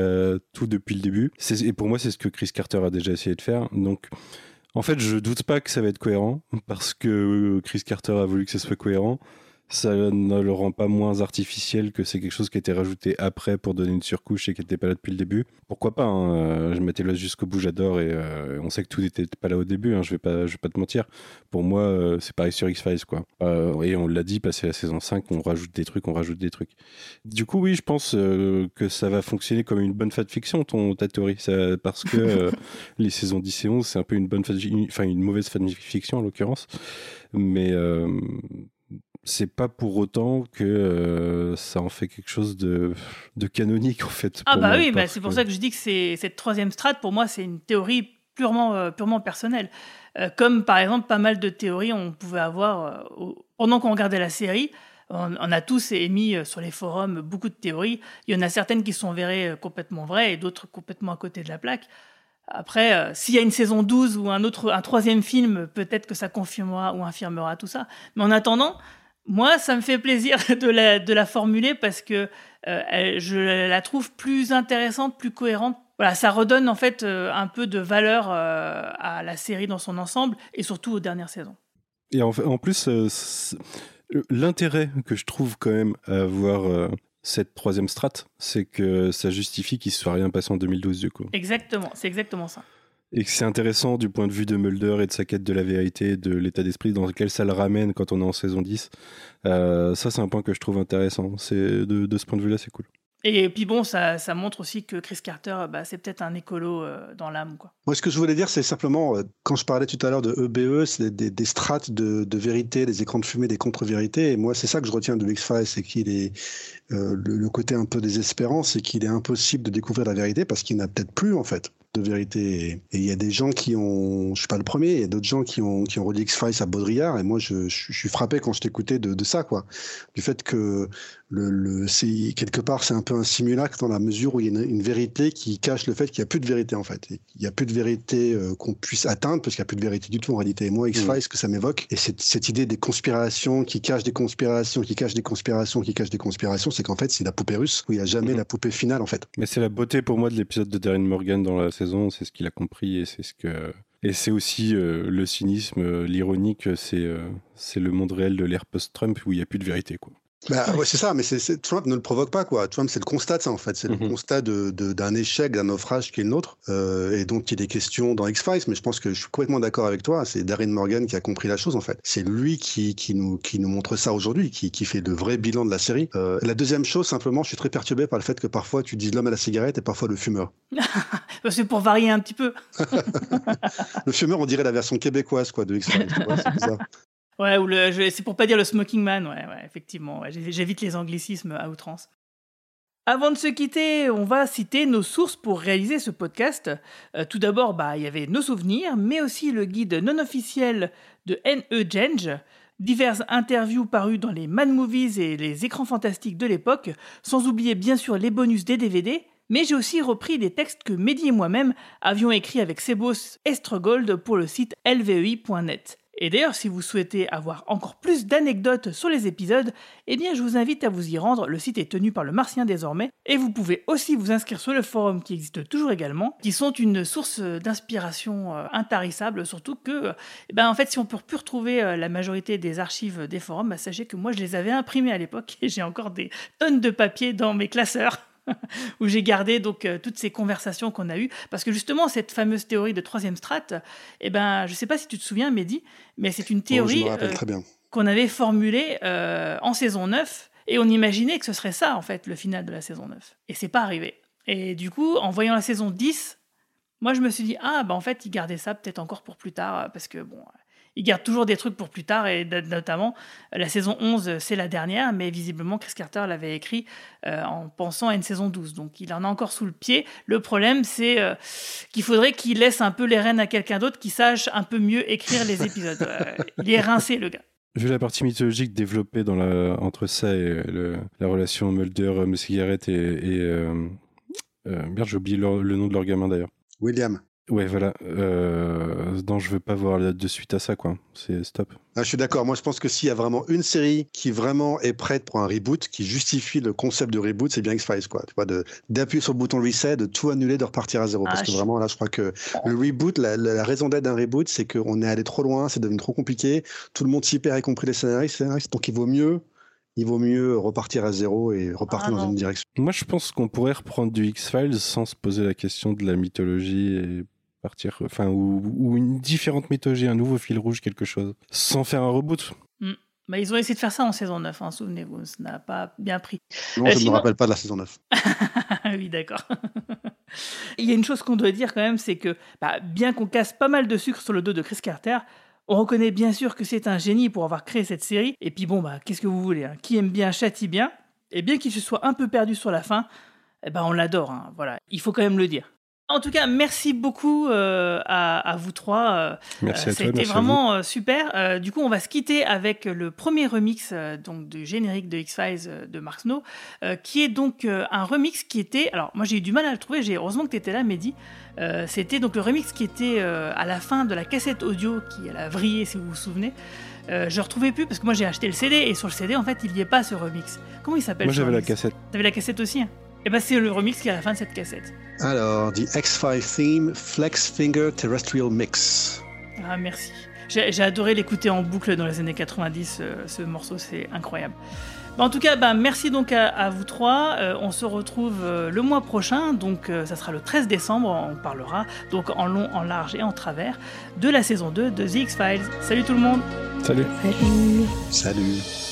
tout depuis le début. Et pour moi, c'est ce que Chris Carter a déjà essayé de faire. Donc, en fait, je doute pas que ça va être cohérent parce que Chris Carter a voulu que ce soit cohérent ça ne le rend pas moins artificiel que c'est quelque chose qui a été rajouté après pour donner une surcouche et qui n'était pas là depuis le début. Pourquoi pas hein, euh, Je mettais là jusqu'au bout, j'adore et euh, on sait que tout n'était pas là au début. Hein, je vais pas, je vais pas te mentir. Pour moi, euh, c'est pareil sur X Files quoi. et on l'a dit, passé la saison 5, on rajoute des trucs, on rajoute des trucs. Du coup, oui, je pense que ça va fonctionner comme une bonne fiction ton ta théorie, parce que les saisons 10 et 11, c'est un peu une bonne, enfin une mauvaise fiction en l'occurrence, mais c'est pas pour autant que euh, ça en fait quelque chose de, de canonique en fait. Ah bah oui, bah c'est pour ça que je dis que c'est cette troisième strate pour moi c'est une théorie purement euh, purement personnelle. Euh, comme par exemple pas mal de théories on pouvait avoir pendant qu'on regardait la série. On, a tous émis sur les forums beaucoup de théories. Il y en a certaines qui sont avérées complètement vraies et d'autres complètement à côté de la plaque. Après, s'il y a une saison 12 ou un autre, un troisième film, peut-être que ça confirmera ou infirmera tout ça. Mais en attendant, moi, ça me fait plaisir de la, de la formuler parce que euh, je la trouve plus intéressante, plus cohérente. Voilà, ça redonne en fait euh, un peu de valeur euh, à la série dans son ensemble et surtout aux dernières saisons. Et en, en plus, l'intérêt que je trouve quand même à avoir cette troisième strate, c'est que ça justifie qu'il ne soit rien passé en 2012 du coup. Exactement, c'est exactement ça et que c'est intéressant du point de vue de Mulder et de sa quête de la vérité, de l'état d'esprit dans lequel ça le ramène quand on est en saison 10. Euh, ça, c'est un point que je trouve intéressant. C'est de, de ce point de vue-là, c'est cool. Et puis bon, ça, ça, montre aussi que Chris Carter, bah, c'est peut-être un écolo euh, dans l'âme. Quoi. Moi, ce que je voulais dire, c'est simplement, euh, quand je parlais tout à l'heure de EBE, c'est des, des, strates de, de, vérité, des écrans de fumée, des contre-vérités. Et moi, c'est ça que je retiens de X-Files, c'est qu'il est, le, le, côté un peu désespérant, c'est qu'il est impossible de découvrir la vérité parce qu'il n'a peut-être plus, en fait de vérité. Et il y a des gens qui ont, je suis pas le premier, il y a d'autres gens qui ont, qui ont relié X-Files à Baudrillard. Et moi, je, je, suis frappé quand je t'écoutais de, de, ça, quoi. Du fait que le, le c'est, quelque part, c'est un peu un simulacre dans la mesure où il y a une, vérité qui cache le fait qu'il n'y a plus de vérité, en fait. Il n'y a plus de vérité euh, qu'on puisse atteindre parce qu'il n'y a plus de vérité du tout, en réalité. Et moi, X-Files, mmh. ce que ça m'évoque, et cette, cette idée des conspirations qui cachent des conspirations, qui cachent des conspirations, qui cachent des conspirations, c'est qu'en fait, c'est la poupée russe où il n'y a jamais mmh. la poupée finale, en fait. Mais c'est la beauté pour moi de l'épisode de Darren Morgan dans la c'est ce qu'il a compris et c'est ce que Et c'est aussi euh, le cynisme, euh, l'ironique, c'est euh, c'est le monde réel de l'ère post-Trump où il n'y a plus de vérité. Quoi. Bah, ouais, c'est ça, mais c'est- Trump ne le provoque pas, quoi. Trump, c'est le constat de ça, en fait. C'est Mhm. le constat de- d'un échec, d'un naufrage qui est le nôtre. Euh, et donc, il est question dans X-Files, mais je pense que je suis complètement d'accord avec toi. C'est Darren Morgan qui a compris la chose, en fait. C'est lui qui, qui, nous, qui nous montre ça aujourd'hui, qui, qui fait le vrai bilan de la série. Euh, la deuxième chose, simplement, je suis très perturbé par le fait que parfois, tu dis l'homme à la cigarette et parfois le fumeur. Bah, C'est pour varier un petit peu. Le fumeur, on dirait la version québécoise, quoi, de X-Files. Ouais, ou c'est pour pas dire le smoking man, ouais, ouais effectivement. ouais, J'évite les anglicismes à outrance. Avant de se quitter, on va citer nos sources pour réaliser ce podcast. Euh, tout d'abord, bah, il y avait nos souvenirs, mais aussi le guide non officiel de N.E. Genge, diverses interviews parues dans les Mad Movies et les écrans fantastiques de l'époque, sans oublier bien sûr les bonus des DVD. Mais j'ai aussi repris des textes que Mehdi et moi-même avions écrits avec Sebos Estregold pour le site lvei.net. Et d'ailleurs, si vous souhaitez avoir encore plus d'anecdotes sur les épisodes, eh bien je vous invite à vous y rendre, le site est tenu par le Martien désormais, et vous pouvez aussi vous inscrire sur le forum qui existe toujours également, qui sont une source d'inspiration euh, intarissable, surtout que, euh, eh ben, en fait, si on peut plus retrouver euh, la majorité des archives des forums, bah, sachez que moi je les avais imprimés à l'époque, et j'ai encore des tonnes de papier dans mes classeurs où j'ai gardé donc euh, toutes ces conversations qu'on a eues. Parce que justement cette fameuse théorie de troisième strate eh ben je sais pas si tu te souviens Mehdi mais c'est une Oh, théorie euh, qu'on avait formulée euh, en saison 9 et on imaginait que ce serait ça en fait le final de la saison 9 et c'est pas arrivé. Et du coup en voyant la saison 10 moi je me suis dit ah bah en fait ils gardaient ça peut-être encore pour plus tard parce que bon ils gardent toujours des trucs pour plus tard et notamment euh, la saison 11 euh, c'est la dernière mais visiblement Chris Carter l'avait écrit euh, en pensant à une saison 12 donc il en a encore sous le pied le problème c'est euh, qu'il faudrait qu'il laisse un peu les rênes à quelqu'un d'autre qui sache un peu mieux écrire les épisodes Euh, il est rincé le gars Vu la partie mythologique développée dans la, entre ça et le- la relation Mulder, cigarette et. et euh, euh, merde, j'ai oublié leur- le nom de leur gamin d'ailleurs. William. Ouais, voilà. Euh, non, je veux pas voir de suite à ça, quoi. C'est stop. Ah, je suis d'accord. Moi, je pense que s'il y a vraiment une série qui vraiment est prête pour un reboot, qui justifie le concept de reboot, c'est bien X-Files, quoi. Tu vois, de- d'appuyer sur le bouton reset, de tout annuler, de repartir à zéro. Parce Ah, que vraiment, là, je crois que le reboot, la, la- la raison d'être d'un reboot, c'est qu'on est allé trop loin, c'est devenu trop compliqué. Tout le monde s'y perd, y compris les scénaristes, scénaristes. Donc, il vaut mieux, il vaut mieux repartir à zéro et repartir Ah, dans non. une direction. Moi, je pense qu'on pourrait reprendre du X-Files sans se poser la question de la mythologie et partir. Enfin, ou, ou une différente mythologie, un nouveau fil rouge, quelque chose. Sans faire un reboot. Bah, ils ont essayé de faire ça en saison 9 hein, souvenez-vous ça n'a pas bien pris Non, Euh, je ne sinon- me rappelle pas de la saison 9. Ah oui, d'accord. Il y a une chose qu'on doit dire quand même, c'est que bah, bien qu'on casse pas mal de sucre sur le dos de Chris Carter, on reconnaît bien sûr que c'est un génie pour avoir créé cette série. Et puis bon, bah, qu'est-ce que vous voulez hein Qui aime bien châtie bien. Et bien qu'il se soit un peu perdu sur la fin, eh ben, on l'adore. hein, voilà, il faut quand même le dire. En tout cas, merci beaucoup euh, à, à vous trois. euh, Merci euh, à toi, C'était à vraiment euh, super. Euh, du coup, on va se quitter avec le premier remix donc du générique de X-Files euh, de Mark Snow, qui est donc un remix qui était. Alors, moi, j'ai eu du mal à le trouver. J'ai heureusement que tu étais là, Mehdi. C'était donc le remix qui était à la fin de la cassette audio qui elle a vrillé, si vous vous souvenez. Euh, je retrouvais plus parce que moi j'ai acheté le CD et sur le CD en fait il n'y est pas ce remix. Comment il s'appelle Moi, j'avais la cassette. T'avais la cassette aussi hein? Et ben c'est le remix qui est à la fin de cette cassette. Alors, The X-Files Theme Flex Finger Terrestrial Mix. Ah, merci. J'ai adoré l'écouter en boucle dans les années 90, euh, ce morceau, c'est incroyable. Bah, en tout cas, bah, merci donc à, à vous trois. Euh, on se retrouve euh, le mois prochain, donc euh, ça sera le 13 décembre. On parlera donc en long, en large et en travers de la saison 2 de The X-Files. Salut tout le monde Salut. Salut. Salut.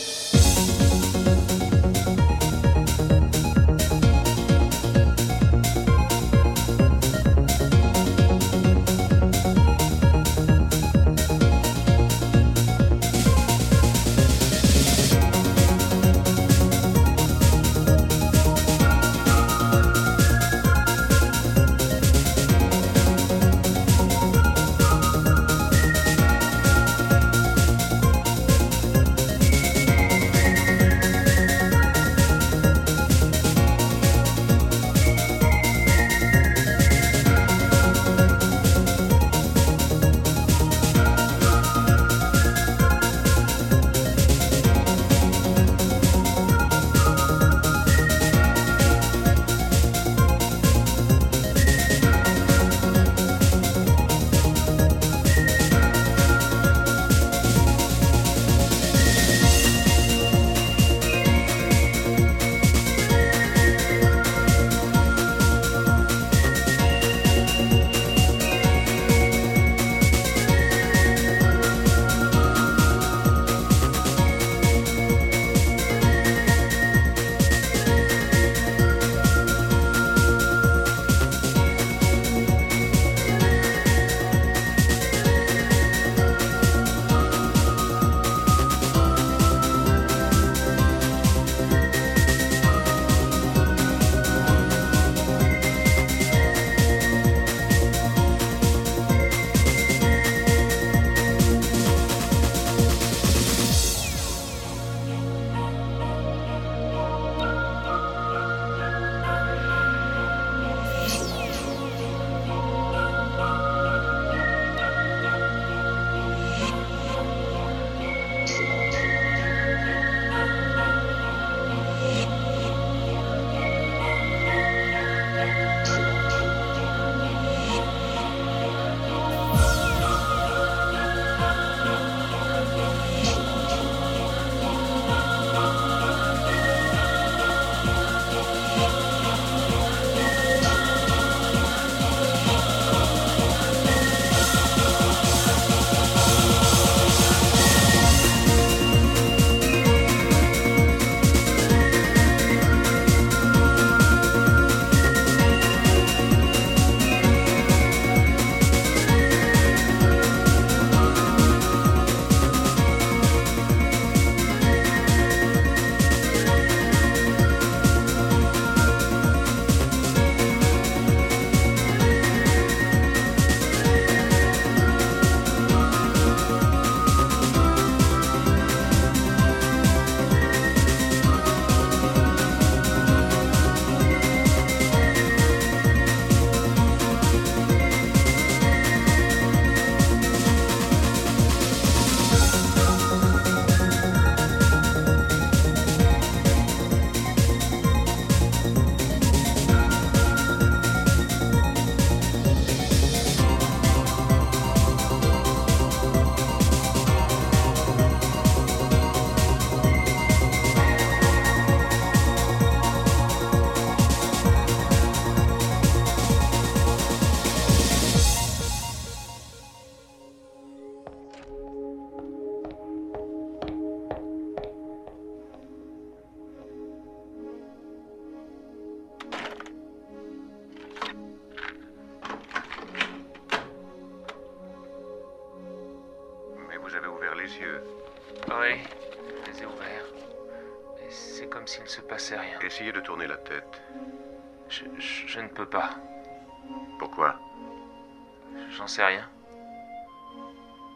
Sais rien.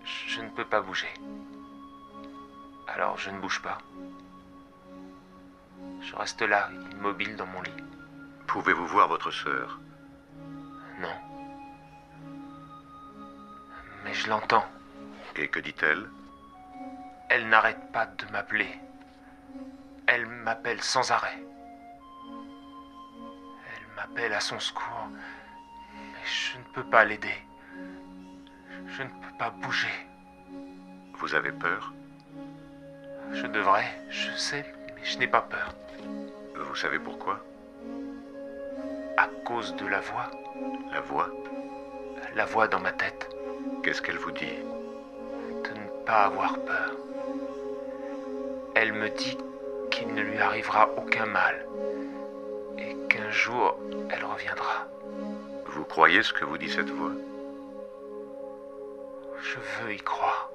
Je, je ne peux pas bouger. Alors je ne bouge pas. Je reste là, immobile dans mon lit. Pouvez-vous voir votre sœur? Non. Mais je l'entends. Et que dit-elle? Elle n'arrête pas de m'appeler. Elle m'appelle sans arrêt. Elle m'appelle à son secours. Mais je ne peux pas l'aider. Je ne peux pas bouger. Vous avez peur? Je devrais, je sais, mais je n'ai pas peur. Vous savez pourquoi? À cause de la voix. La voix? La voix dans ma tête. Qu'est-ce qu'elle vous dit? De ne pas avoir peur. Elle me dit qu'il ne lui arrivera aucun mal. Et qu'un jour, elle reviendra. Vous croyez ce que vous dit cette voix? Je veux y croire.